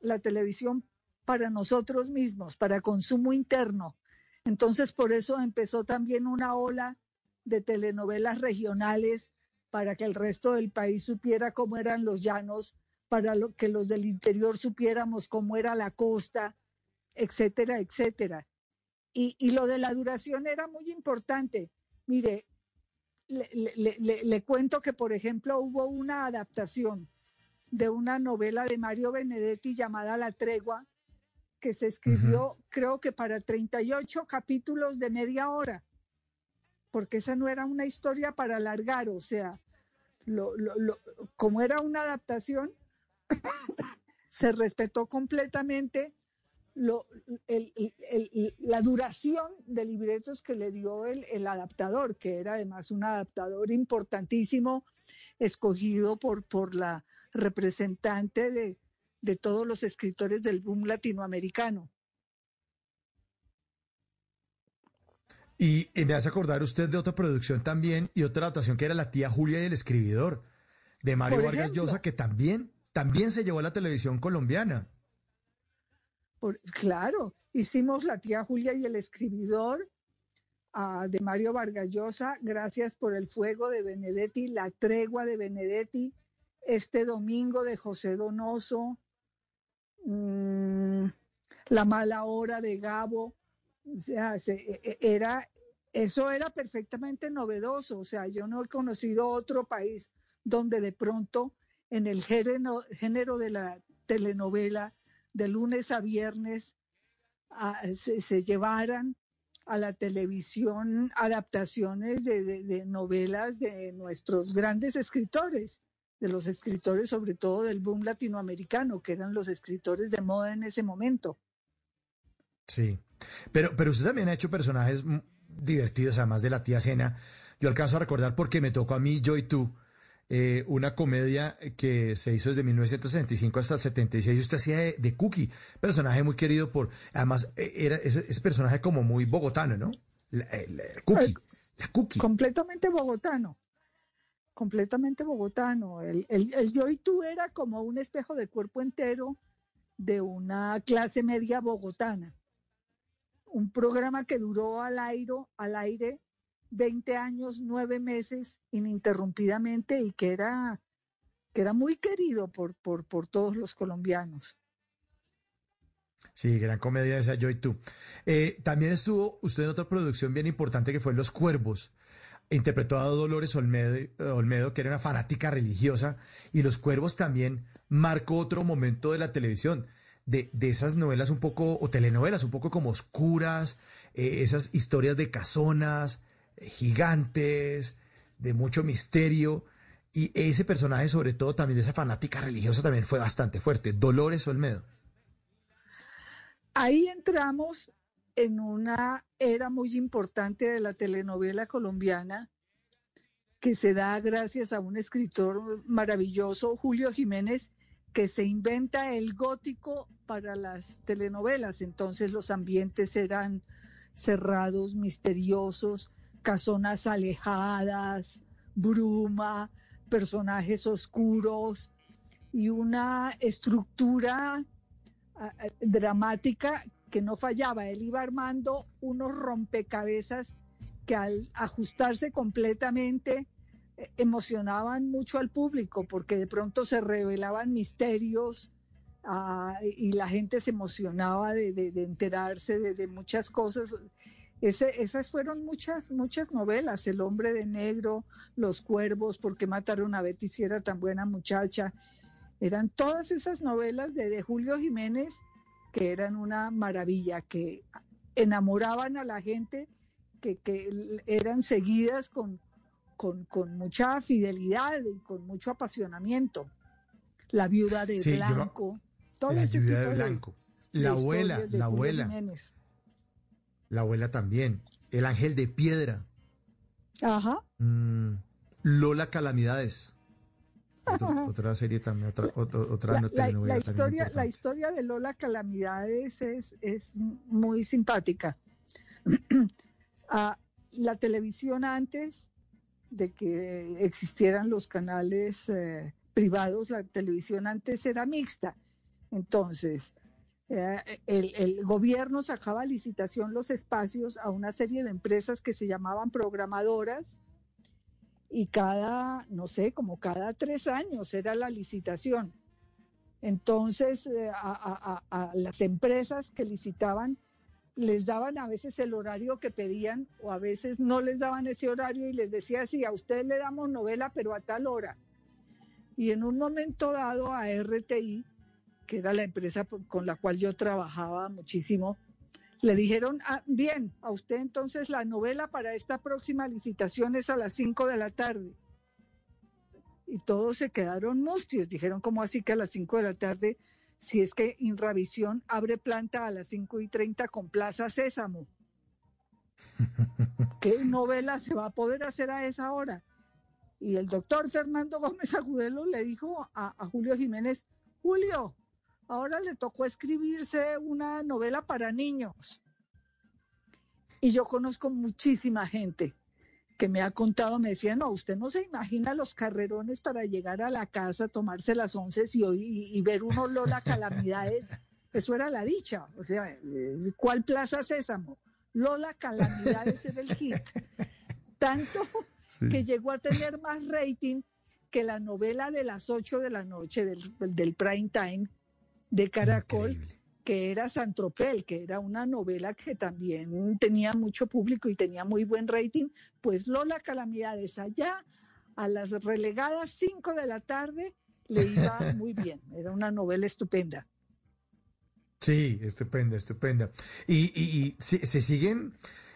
la televisión para nosotros mismos, para consumo interno. Entonces, por eso empezó también una ola de telenovelas regionales para que el resto del país supiera cómo eran los llanos, para que los del interior supiéramos cómo era la costa, etcétera, etcétera. Y lo de la duración era muy importante. Mire, le, le, le, le, cuento que, por ejemplo, hubo una adaptación de una novela de Mario Benedetti llamada La Tregua, que se escribió, uh -huh. creo que para 38 capítulos de media hora, porque esa no era una historia para alargar, o sea, lo, lo, lo, como era una adaptación, se respetó completamente lo, el- el- el- la duración de libretos que le dio el, el adaptador, que era además un adaptador importantísimo, escogido por, por la representante de, de todos los escritores del boom latinoamericano. Y, y me hace acordar usted de otra producción también y otra adaptación que era La tía Julia y el escribidor, de Mario Vargas. Llosa, que también, también se llevó a la televisión colombiana. Claro, hicimos La tía Julia y el escribidor ah, de Mario Vargas Llosa, gracias por el fuego de Benedetti, La tregua de Benedetti, este domingo de José Donoso, mm, La mala hora de Gabo, o sea, se- e- e- era, eso era perfectamente novedoso, o sea, yo no he conocido otro país donde de pronto en el género de la telenovela de lunes a viernes se, se llevaran a la televisión adaptaciones de, de- novelas de nuestros grandes escritores, de los escritores sobre todo del boom latinoamericano, que eran los escritores de moda en ese momento. Sí. Pero, pero usted también ha hecho personajes divertidos, además de la tía Cena. Yo alcanzo a recordar porque me tocó a mí, yo y tú, eh, una comedia que se hizo desde 1965 hasta el 76. y Usted hacía de, de Cookie, personaje muy querido por. Además, eh, era ese, ese personaje como muy bogotano, ¿no? La, eh, la- Cookie. La Cookie. Completamente bogotano. Completamente bogotano. El, el, el yo y tú era como un espejo de cuerpo entero de una clase media bogotana. Un programa que duró al aire, al aire 20 años, 9 meses ininterrumpidamente y que era, que era muy querido por, por, por todos los colombianos. Sí, gran comedia esa, yo y tú. Eh, también estuvo usted en otra producción bien importante que fue Los Cuervos. Interpretó a Dolores Olmedo, eh, Olmedo, que era una fanática religiosa, y Los Cuervos también marcó otro momento de la televisión, de, de esas novelas un poco, o telenovelas un poco como oscuras, eh, esas historias de casonas, gigantes, de mucho misterio. Y ese personaje, sobre todo también de esa fanática religiosa, también fue bastante fuerte. Dolores Olmedo. Ahí entramos en una era muy importante de la telenovela colombiana que se da gracias a un escritor maravilloso, Julio Jiménez, que se inventa el gótico para las telenovelas. Entonces los ambientes eran cerrados, misteriosos, casonas alejadas, bruma, personajes oscuros y una estructura ah, ah, dramática que no fallaba. Él iba armando unos rompecabezas que al ajustarse completamente eh, emocionaban mucho al público porque de pronto se revelaban misterios ah, y la gente se emocionaba de, enterarse de muchas cosas. Ese- esas fueron muchas, muchas novelas, El hombre de negro, Los cuervos, ¿por qué mataron a Betty si era tan buena muchacha? Eran todas esas novelas de, de Julio Jiménez que eran una maravilla, que enamoraban a la gente, que, que eran seguidas con, con, con mucha fidelidad y con mucho apasionamiento. La viuda de Sí, yo me- Blanco, todo La ese tipo de blanco. La abuela, de la abuela. Jiménez. La abuela también. El ángel de piedra. Ajá. Mm, Lola Calamidades. Otra, otra serie también, otra, otra, otra La, la- historia, la importante. historia de Lola Calamidades es, es muy simpática. Ah, la televisión antes de que existieran los canales eh, privados, la televisión antes era mixta. Entonces, el, el gobierno sacaba a licitación los espacios a una serie de empresas que se llamaban programadoras y cada, no sé, como cada tres años era la licitación. Entonces, eh, a las empresas que licitaban les daban a veces el horario que pedían o a veces no les daban ese horario y les decía, sí, a usted le damos novela, pero a tal hora. Y en un momento dado a RTI, que era la empresa con la cual yo trabajaba muchísimo, le dijeron, ah, bien, a usted entonces la novela para esta próxima licitación es a las 5 de la tarde. Y todos se quedaron mustios, dijeron, ¿cómo así que a las 5 de la tarde si es que Inravisión abre planta a las 5 y 30 con Plaza Sésamo. ¿Qué novela se va a poder hacer a esa hora? Y el doctor Fernando Gómez Agudelo le dijo a, a Julio Jiménez, Julio, ahora le tocó escribirse una novela para niños. Y yo conozco muchísima gente que me ha contado, me decía, no, usted no se imagina los carrerones para llegar a la casa, tomarse las once y, y, y ver uno Lola Calamidades. Eso era la dicha. O sea, eh, ¿cuál Plaza Sésamo? Lola Calamidades era el hit. Tanto Sí. que llegó a tener más rating que la novela de las 8 de la noche del, del prime time de Caracol, que era Santropel, que era una novela que también tenía mucho público y tenía muy buen rating, pues Lola Calamidades allá a las relegadas 5 de la tarde le iba muy bien, era una novela estupenda. Sí, estupenda, estupenda. Y, y, y se, se siguen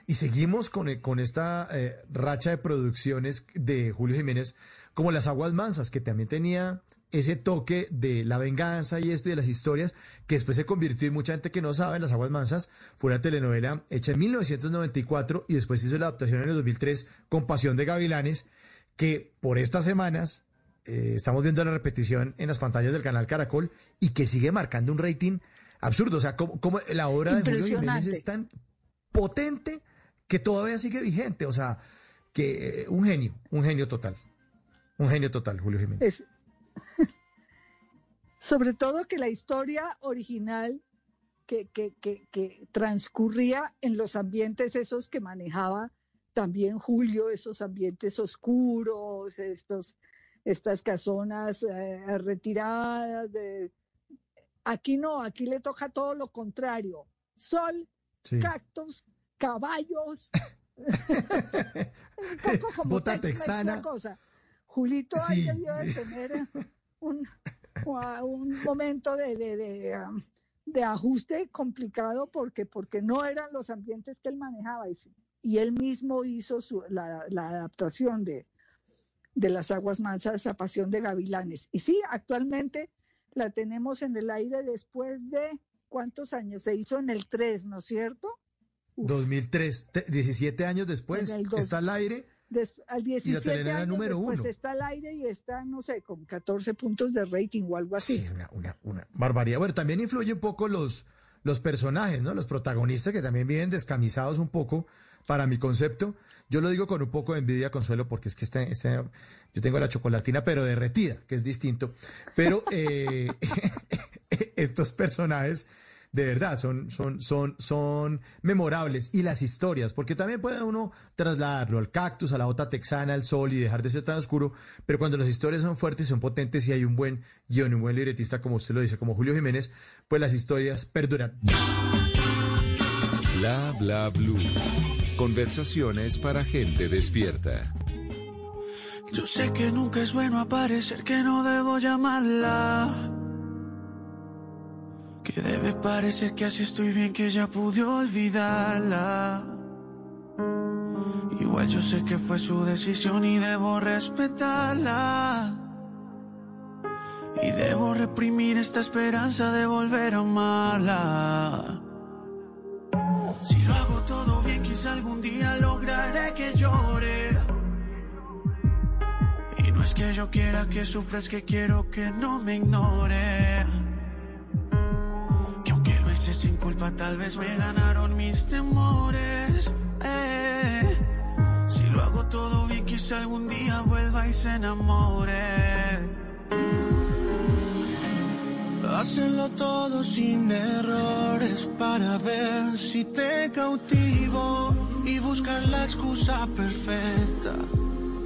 y seguimos con, eh, con esta eh, racha de producciones de Julio Jiménez, como Las Aguas Mansas, que también tenía ese toque de la venganza y esto y de las historias, que después se convirtió en mucha gente que no sabe, Las Aguas Mansas fue una telenovela hecha en 1994 y después hizo la adaptación en el 2003 con Pasión de Gavilanes, que por estas semanas eh, estamos viendo la repetición en las pantallas del canal Caracol y que sigue marcando un rating absurdo. O sea, como, como la obra de Julio Jiménez es tan potente que todavía sigue vigente. O sea, que eh, un genio, un genio total. Un genio total, Julio Jiménez. Es- sobre todo que la historia original que, que, que, que transcurría en los ambientes esos que manejaba también Julio, esos ambientes oscuros, estos, estas casonas eh, retiradas. De... Aquí no, aquí le toca todo lo contrario. Sol, Sí. cactus, caballos. un poco como Bota texana. cosa. Julito ahí Sí, debió de sí. tener un, un momento de, de, de, de ajuste complicado porque, porque no eran los ambientes que él manejaba y, y él mismo hizo su- la, la adaptación de, de las aguas mansas a Pasión de Gavilanes. Y sí, actualmente la tenemos en el aire después de cuántos años, se hizo en el 3, ¿no es cierto? 2003, te- 17 años después, está al aire. Des- al 17 telenovela años número después uno. está al aire y está, no sé, con 14 puntos de rating o algo así. Una barbaridad. Bueno, también influye un poco los, los personajes, ¿no? Los protagonistas que también viven descamisados un poco, para mi concepto. Yo lo digo con un poco de envidia, Consuelo, porque es que este, este- yo tengo la chocolatina, pero derretida, que es distinto. Pero eh, estos personajes, de verdad, son, son, son, son memorables. Y las historias, porque también puede uno trasladarlo al cactus, a la bota texana, al sol y dejar de ser tan oscuro. Pero cuando las historias son fuertes y son potentes y hay un buen guion, un buen libretista, como usted lo dice, como Julio Jiménez, pues las historias perduran. Bla bla blue. Conversaciones para gente despierta. Yo sé que nunca es bueno aparecer, que no debo llamarla. Que debe parecer que así estoy bien, que ya pude olvidarla. Igual yo sé que fue su decisión y debo respetarla. Y debo reprimir esta esperanza de volver a amarla. Si lo hago todo bien, quizá algún día lograré que llore. Y no es que yo quiera que sufras, que quiero que no me ignore. Hice sin culpa, tal vez me ganaron mis temores. Eh, Si lo hago todo bien, quizá algún día vuelva y se enamore. Hacerlo todo sin errores para ver si te cautivo y buscar la excusa perfecta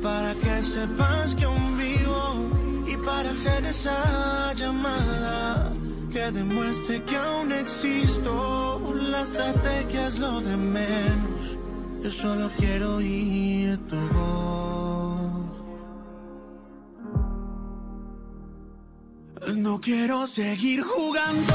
para que sepas que aún vivo y para hacer esa llamada que demuestre que aún existo. La estrategia es lo de menos. Yo solo quiero oír tu voz. No quiero seguir jugando.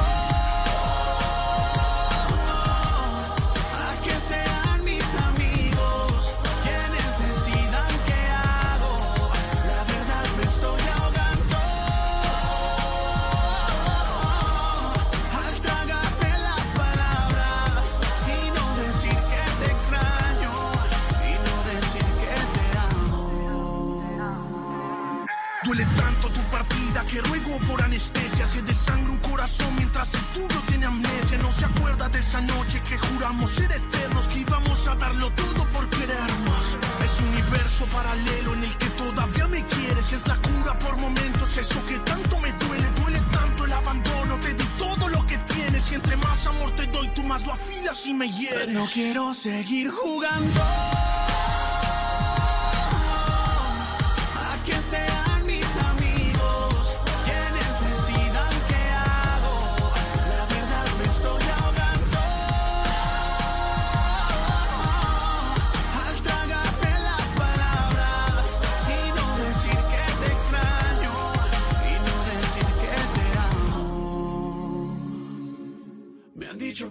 Anestesia. Se desangra un corazón mientras el tuyo tiene amnesia. No se acuerda de esa noche que juramos ser eternos, que íbamos a darlo todo por querernos. Es un universo paralelo en el que todavía me quieres. Es la cura por momentos, eso que tanto me duele. Duele tanto el abandono, te di todo lo que tienes. Y entre más amor te doy, tú más lo afilas y me hieres. No quiero seguir jugando.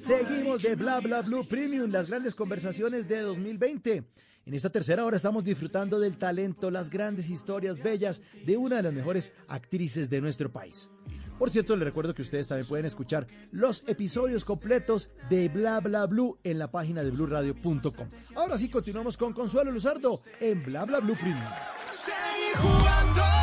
Seguimos de Bla Bla Blue Premium, las grandes conversaciones de 2020. En esta tercera hora estamos disfrutando del talento, las grandes historias bellas de una de las mejores actrices de nuestro país. Por cierto, les recuerdo que ustedes también pueden escuchar los episodios completos de Bla Bla Blue en la página de bluradio.com. Ahora sí, continuamos con Consuelo Luzardo en Bla Bla Blue Premium. seguir jugando.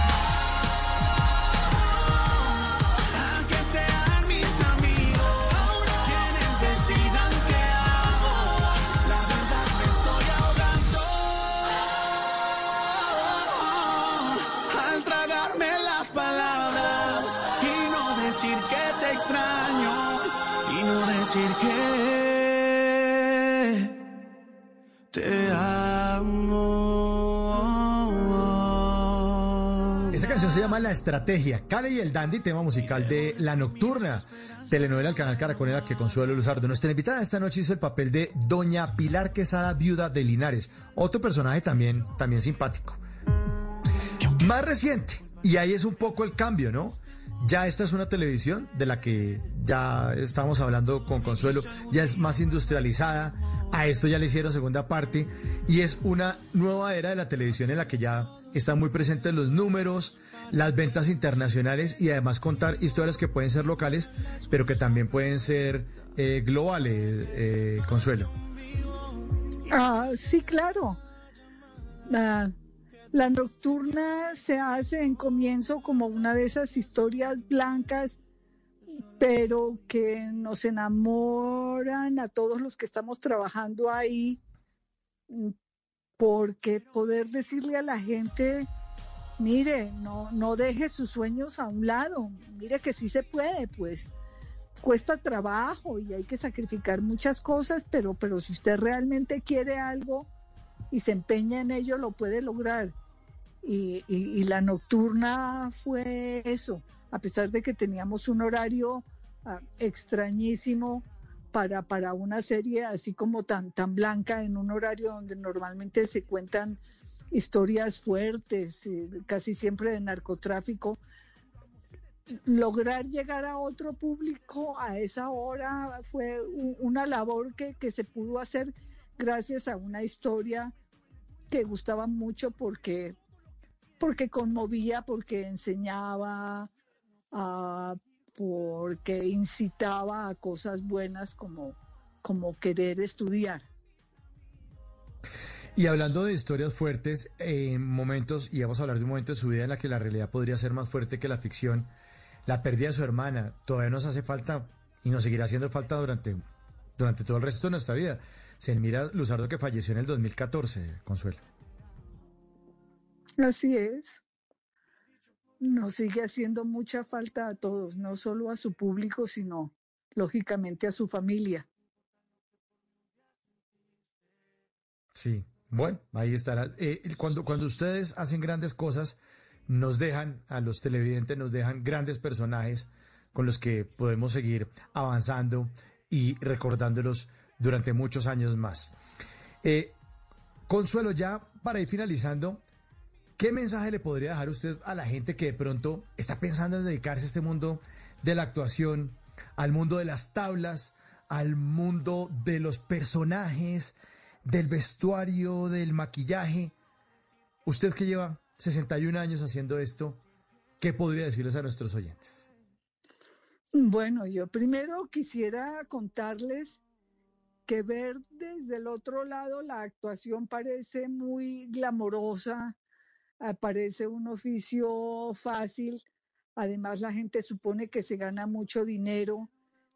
Decir que te amo. Esta canción se llama La Estrategia, Cale y el Dandy, tema musical de La Nocturna, telenovela del canal Caracol en la que Consuelo Luzardo. Nuestra invitada esta noche hizo el papel de Doña Pilar Quesada, viuda de Linares. Otro personaje también, también simpático. Más reciente, y ahí es un poco el cambio, ¿no? Ya esta es una televisión de la que ya estamos hablando con Consuelo, ya es más industrializada, a esto ya le hicieron segunda parte, y es una nueva era de la televisión en la que ya están muy presentes los números, las ventas internacionales y además contar historias que pueden ser locales, pero que también pueden ser eh, globales, eh, Consuelo. Ah, sí, claro. La, la nocturna se hace en comienzo como una de esas historias blancas, pero que nos enamoran a todos los que estamos trabajando ahí, porque poder decirle a la gente, mire, no, no deje sus sueños a un lado, mire que sí se puede, pues cuesta trabajo y hay que sacrificar muchas cosas, pero, pero si usted realmente quiere algo y se empeña en ello, lo puede lograr. Y, y- la nocturna fue eso, a pesar de que teníamos un horario ah, extrañísimo para, para una serie así como tan, tan blanca, en un horario donde normalmente se cuentan historias fuertes, eh, casi siempre de narcotráfico, lograr llegar a otro público a esa hora fue una labor que, que se pudo hacer gracias a una historia que gustaba mucho porque, porque conmovía, porque enseñaba, ah, porque incitaba a cosas buenas como, como querer estudiar. Y hablando de historias fuertes, en momentos, y vamos a hablar de un momento de su vida en la que la realidad podría ser más fuerte que la ficción, la pérdida de su hermana todavía nos hace falta y nos seguirá haciendo falta durante, durante todo el resto de nuestra vida. Se mira Luzardo que falleció en el 2014, Consuelo. Así es. Nos sigue haciendo mucha falta a todos, no solo a su público, sino lógicamente a su familia. Sí, bueno, ahí estará. Eh, cuando, cuando ustedes hacen grandes cosas, nos dejan, a los televidentes, nos dejan grandes personajes con los que podemos seguir avanzando y recordándolos durante muchos años más. Eh, Consuelo, ya para ir finalizando, ¿qué mensaje le podría dejar usted a la gente que de pronto está pensando en dedicarse a este mundo de la actuación, al mundo de las tablas, al mundo de los personajes, del vestuario, del maquillaje? Usted que lleva 61 años haciendo esto, ¿qué podría decirles a nuestros oyentes? Bueno, yo primero quisiera contarles que ver desde el otro lado la actuación parece muy glamorosa, ah, parece un oficio fácil, Además, la gente supone que se gana mucho dinero,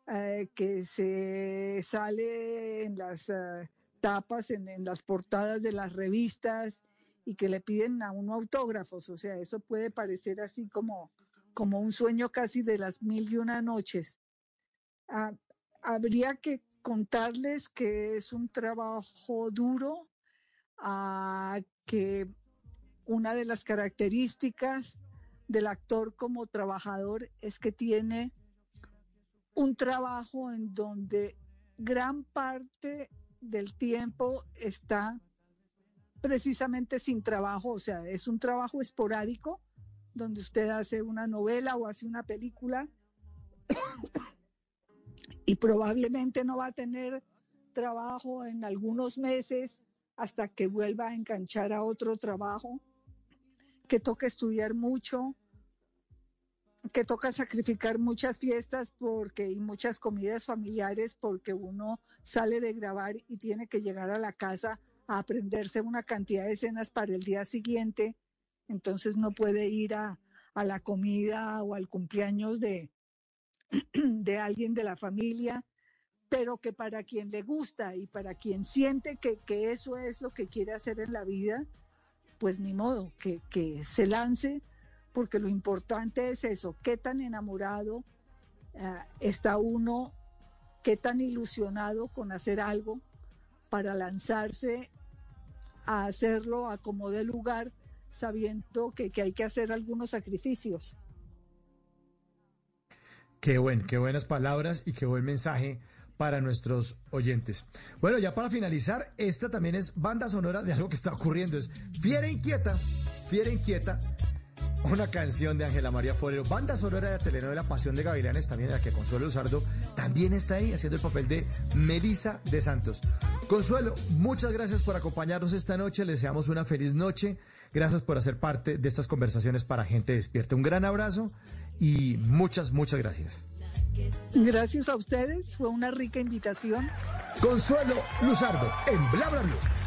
eh, que se sale en las eh, tapas, en, en las portadas de las revistas y que le piden a uno autógrafos. O sea, eso puede parecer así como, como un sueño casi de las mil y una noches. Ah, habría que contarles que es un trabajo duro, ah, que una de las características del actor como trabajador es que tiene un trabajo en donde gran parte del tiempo está precisamente sin trabajo, o sea, es un trabajo esporádico donde usted hace una novela o hace una película y probablemente no va a tener trabajo en algunos meses hasta que vuelva a enganchar a otro trabajo, que toca estudiar mucho, que toca sacrificar muchas fiestas porque y muchas comidas familiares porque uno sale de grabar y tiene que llegar a la casa a aprenderse una cantidad de escenas para el día siguiente, entonces no puede ir a, a la comida o al cumpleaños de, de alguien de la familia, pero que para quien le gusta y para quien siente que, que eso es lo que quiere hacer en la vida, pues ni modo, que, que se lance, porque lo importante es eso, qué tan enamorado eh, está uno, qué tan ilusionado con hacer algo para lanzarse a hacerlo a como de lugar, sabiendo que, que hay que hacer algunos sacrificios. Qué buen, qué buenas palabras y qué buen mensaje para nuestros oyentes. Bueno, ya para finalizar, esta también es banda sonora de algo que está ocurriendo. Es Fiera Inquieta, Fiera Inquieta, una canción de Ángela María Forero, banda sonora de la telenovela Pasión de Gavilanes, también la que Consuelo Luzardo también está ahí haciendo el papel de Melisa de Santos. Consuelo, muchas gracias por acompañarnos esta noche, les deseamos una feliz noche, gracias por hacer parte de estas conversaciones para gente despierta. Un gran abrazo y muchas, muchas gracias. Gracias a ustedes, fue una rica invitación. Consuelo Luzardo en Bla Bla Blue.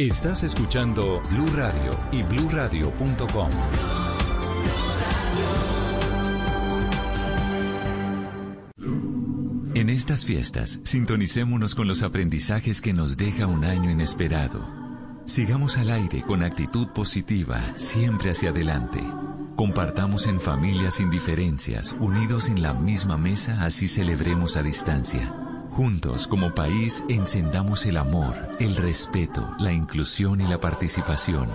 Estás escuchando Blue Radio y bluradio.com. En estas fiestas, sintonicémonos con los aprendizajes que nos deja un año inesperado. Sigamos al aire con actitud positiva, siempre hacia adelante. Compartamos en familias sin diferencias, unidos en la misma mesa, así celebremos a distancia. Juntos, como país, encendamos el amor, el respeto, la inclusión y la participación.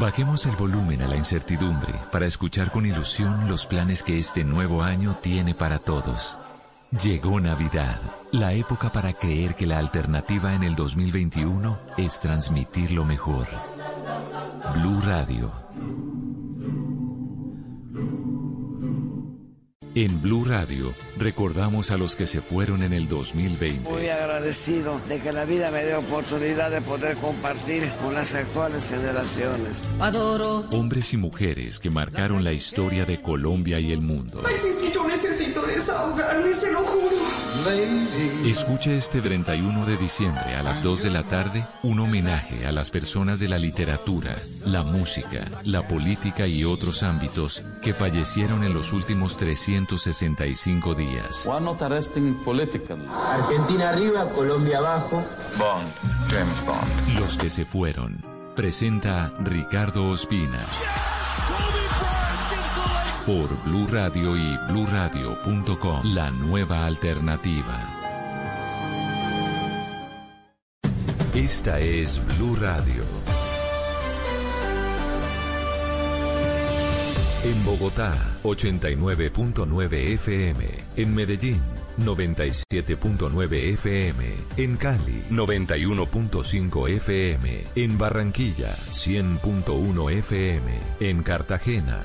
Bajemos el volumen a la incertidumbre para escuchar con ilusión los planes que este nuevo año tiene para todos. Llegó Navidad, la época para creer que la alternativa en el 2021 es transmitir lo mejor. Blue Radio. En Blue Radio recordamos a los que se fueron en el 2020. Muy agradecido de que la vida me dé oportunidad de poder compartir con las actuales generaciones. Adoro. Hombres y mujeres que marcaron la historia de Colombia y el mundo. Pues es que yo necesito desahogarme, se lo juro. Escuche este 31 de diciembre a las 2 de la tarde un homenaje a las personas de la literatura, la música, la política y otros ámbitos que fallecieron en los últimos 365 días. Political. Argentina arriba, Colombia abajo. Bond, James Bond. Los que se fueron. Presenta Ricardo Ospina. Por Blue Radio y bluradio.com. La nueva alternativa. Esta es Blue Radio. En Bogotá, 89.9 FM. En Medellín, 97.9 FM. En Cali, 91.5 FM. En Barranquilla, 100.1 FM. En Cartagena,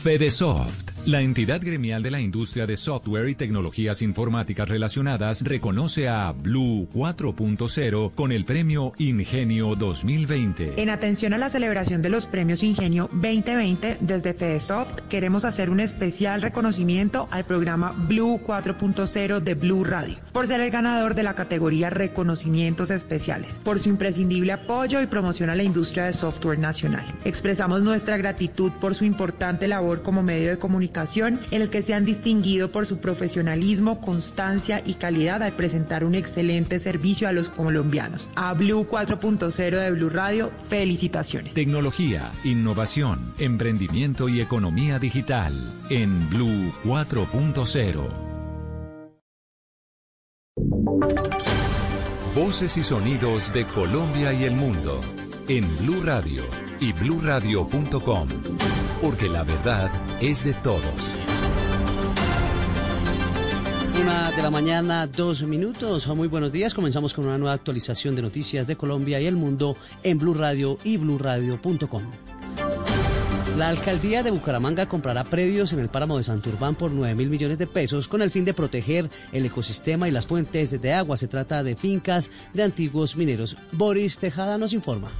Fedesoft, la entidad gremial de la industria de software y tecnologías informáticas relacionadas, reconoce a Blue 4.0 con el premio Ingenio 2020. En atención a la celebración de los premios Ingenio 2020, desde Fedesoft queremos hacer un especial reconocimiento al programa Blue 4.0 de Blue Radio, por ser el ganador de la categoría Reconocimientos Especiales, por su imprescindible apoyo y promoción a la industria de software nacional. Expresamos nuestra gratitud por su importante labor como medio de comunicación en el que se han distinguido por su profesionalismo, constancia y calidad al presentar un excelente servicio a los colombianos. A Blue 4.0 de Blue Radio, felicitaciones. Tecnología, innovación, emprendimiento y economía digital en Blue 4.0. Voces y sonidos de Colombia y el mundo en Blue Radio y bluradio.com, porque la verdad es de todos. Una de la mañana, dos minutos. Muy buenos días. Comenzamos con una nueva actualización de noticias de Colombia y el mundo en Blue Radio y bluradio.com. La alcaldía de Bucaramanga comprará predios en el páramo de Santurbán por 9 mil millones de pesos con el fin de proteger el ecosistema y las fuentes de agua. Se trata de fincas de antiguos mineros. Boris Tejada nos informa.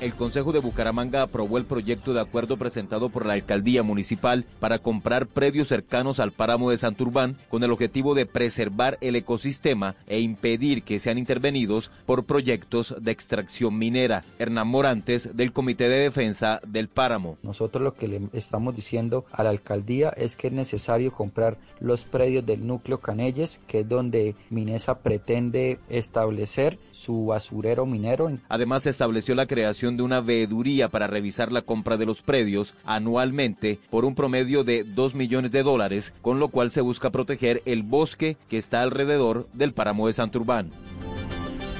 El Consejo de Bucaramanga aprobó el proyecto de acuerdo presentado por la alcaldía municipal para comprar predios cercanos al páramo de Santurbán con el objetivo de preservar el ecosistema e impedir que sean intervenidos por proyectos de extracción minera. Hernán Morantes, del Comité de Defensa del Páramo. Nosotros lo que le estamos diciendo a la alcaldía es que es necesario comprar los predios del núcleo Canelles, que es donde Minesa pretende establecer su basurero minero. Además, se estableció la creación de una veeduría para revisar la compra de los predios anualmente por un promedio de 2 millones de dólares, con lo cual se busca proteger el bosque que está alrededor del páramo de Santurbán.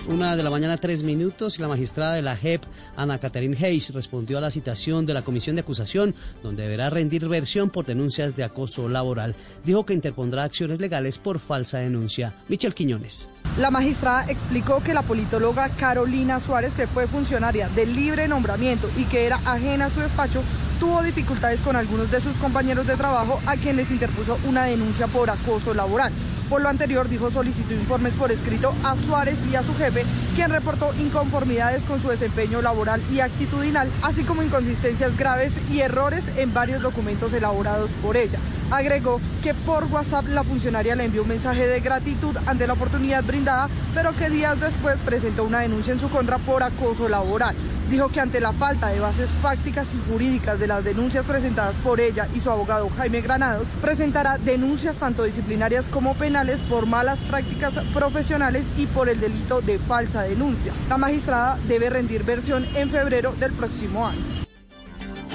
Una de la mañana, tres minutos, y la magistrada de la JEP, Ana Catherine Hayes, respondió a la citación de la comisión de acusación, donde deberá rendir versión por denuncias de acoso laboral. Dijo que interpondrá acciones legales por falsa denuncia. Michel Quiñones. La magistrada explicó que la politóloga Carolina Suárez, que fue funcionaria de libre nombramiento y que era ajena a su despacho, tuvo dificultades con algunos de sus compañeros de trabajo a quien les interpuso una denuncia por acoso laboral. Por lo anterior, dijo solicitó informes por escrito a Suárez y a su jefe, quien reportó inconformidades con su desempeño laboral y actitudinal, así como inconsistencias graves y errores en varios documentos elaborados por ella. Agregó que por WhatsApp la funcionaria le envió un mensaje de gratitud ante la oportunidad brindada, pero que días después presentó una denuncia en su contra por acoso laboral. Dijo que ante la falta de bases fácticas y jurídicas de las denuncias presentadas por ella y su abogado Jaime Granados, presentará denuncias tanto disciplinarias como penales por malas prácticas profesionales y por el delito de falsa denuncia. La magistrada debe rendir versión en febrero del próximo año.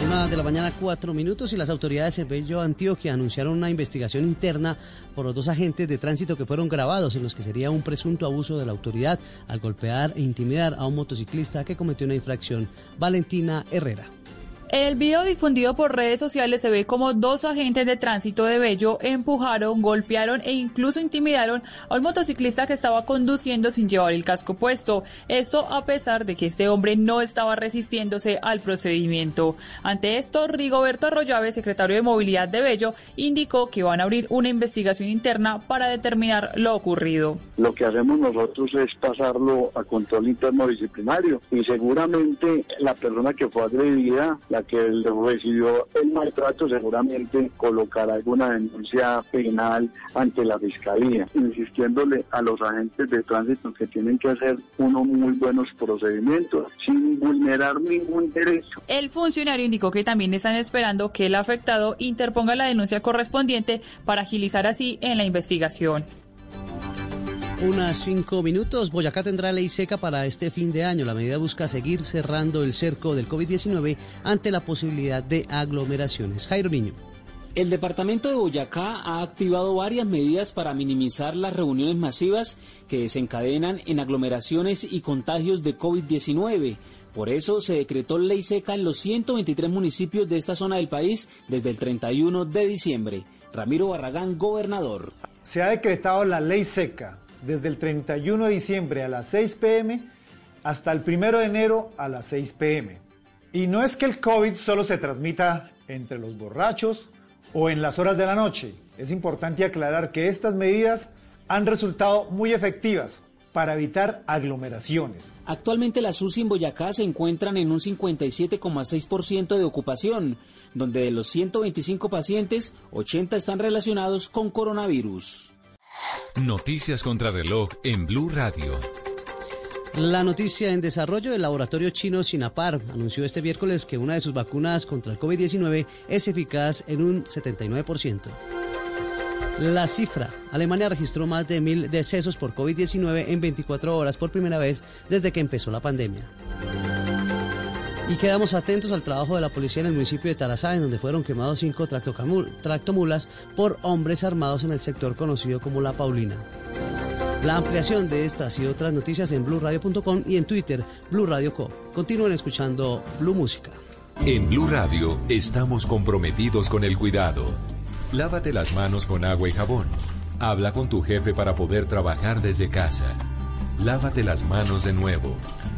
Una de la mañana, cuatro minutos, y las autoridades de Bello Antioquia anunciaron una investigación interna por los dos agentes de tránsito que fueron grabados en los que sería un presunto abuso de la autoridad al golpear e intimidar a un motociclista que cometió una infracción. Valentina Herrera. El video difundido por redes sociales se ve como dos agentes de tránsito de Bello empujaron, golpearon e incluso intimidaron a un motociclista que estaba conduciendo sin llevar el casco puesto. Esto a pesar de que este hombre no estaba resistiéndose al procedimiento. Ante esto, Rigoberto Arroyave, secretario de Movilidad de Bello, indicó que van a abrir una investigación interna para determinar lo ocurrido. Lo que hacemos nosotros es pasarlo a control interno disciplinario y seguramente la persona que fue agredida la que recibió el maltrato seguramente colocará alguna denuncia penal ante la fiscalía, insistiéndole a los agentes de tránsito que tienen que hacer unos muy buenos procedimientos sin vulnerar ningún derecho. El funcionario indicó que también están esperando que el afectado interponga la denuncia correspondiente para agilizar así en la investigación. Unas cinco minutos. Boyacá tendrá ley seca para este fin de año. La medida busca seguir cerrando el cerco del COVID-19 ante la posibilidad de aglomeraciones. Jairo Niño. El departamento de Boyacá ha activado varias medidas para minimizar las reuniones masivas que desencadenan en aglomeraciones y contagios de COVID-19. Por eso se decretó ley seca en los 123 municipios de esta zona del país desde el 31 de diciembre. Ramiro Barragán, gobernador. Se ha decretado la ley seca desde el 31 de diciembre a las 6 pm hasta el 1 de enero a las 6 pm. Y no es que el COVID solo se transmita entre los borrachos o en las horas de la noche. Es importante aclarar que estas medidas han resultado muy efectivas para evitar aglomeraciones. Actualmente las UCI en Boyacá se encuentran en un 57,6% de ocupación, donde de los 125 pacientes, 80 están relacionados con coronavirus. Noticias contra reloj en Blue Radio. La noticia en desarrollo del laboratorio chino Sinapar anunció este miércoles que una de sus vacunas contra el COVID-19 es eficaz en un 79%. La cifra, Alemania registró más de mil decesos por COVID-19 en 24 horas por primera vez desde que empezó la pandemia. Y quedamos atentos al trabajo de la policía en el municipio de Tarazá, en donde fueron quemados cinco tractomulas por hombres armados en el sector conocido como La Paulina. La ampliación de estas y otras noticias en blurradio.com y en Twitter, Blue Radio Co. Continúen escuchando Blue Música. En Blue Radio estamos comprometidos con el cuidado. Lávate las manos con agua y jabón. Habla con tu jefe para poder trabajar desde casa. Lávate las manos de nuevo.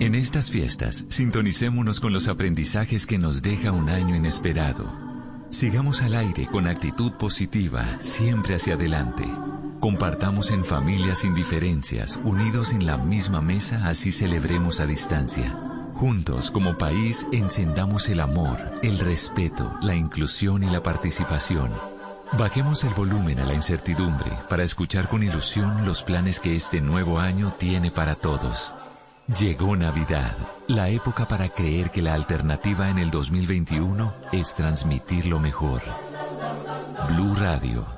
En estas fiestas, sintonicémonos con los aprendizajes que nos deja un año inesperado. Sigamos al aire con actitud positiva, siempre hacia adelante. Compartamos en familias sin diferencias, unidos en la misma mesa, así celebremos a distancia. Juntos, como país, encendamos el amor, el respeto, la inclusión y la participación. Bajemos el volumen a la incertidumbre para escuchar con ilusión los planes que este nuevo año tiene para todos. Llegó Navidad, la época para creer que la alternativa en el 2021 es transmitir lo mejor. Blue Radio.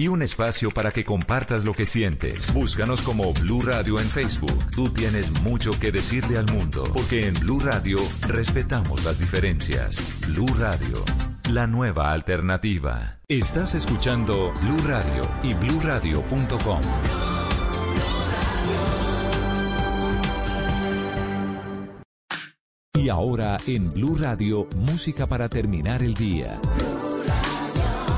Y un espacio para que compartas lo que sientes. Búscanos como Blue Radio en Facebook. Tú tienes mucho que decirle al mundo, porque en Blue Radio respetamos las diferencias. Blue Radio, la nueva alternativa. Estás escuchando Blue Radio y bluradio.com. Y ahora en Blue Radio, música para terminar el día.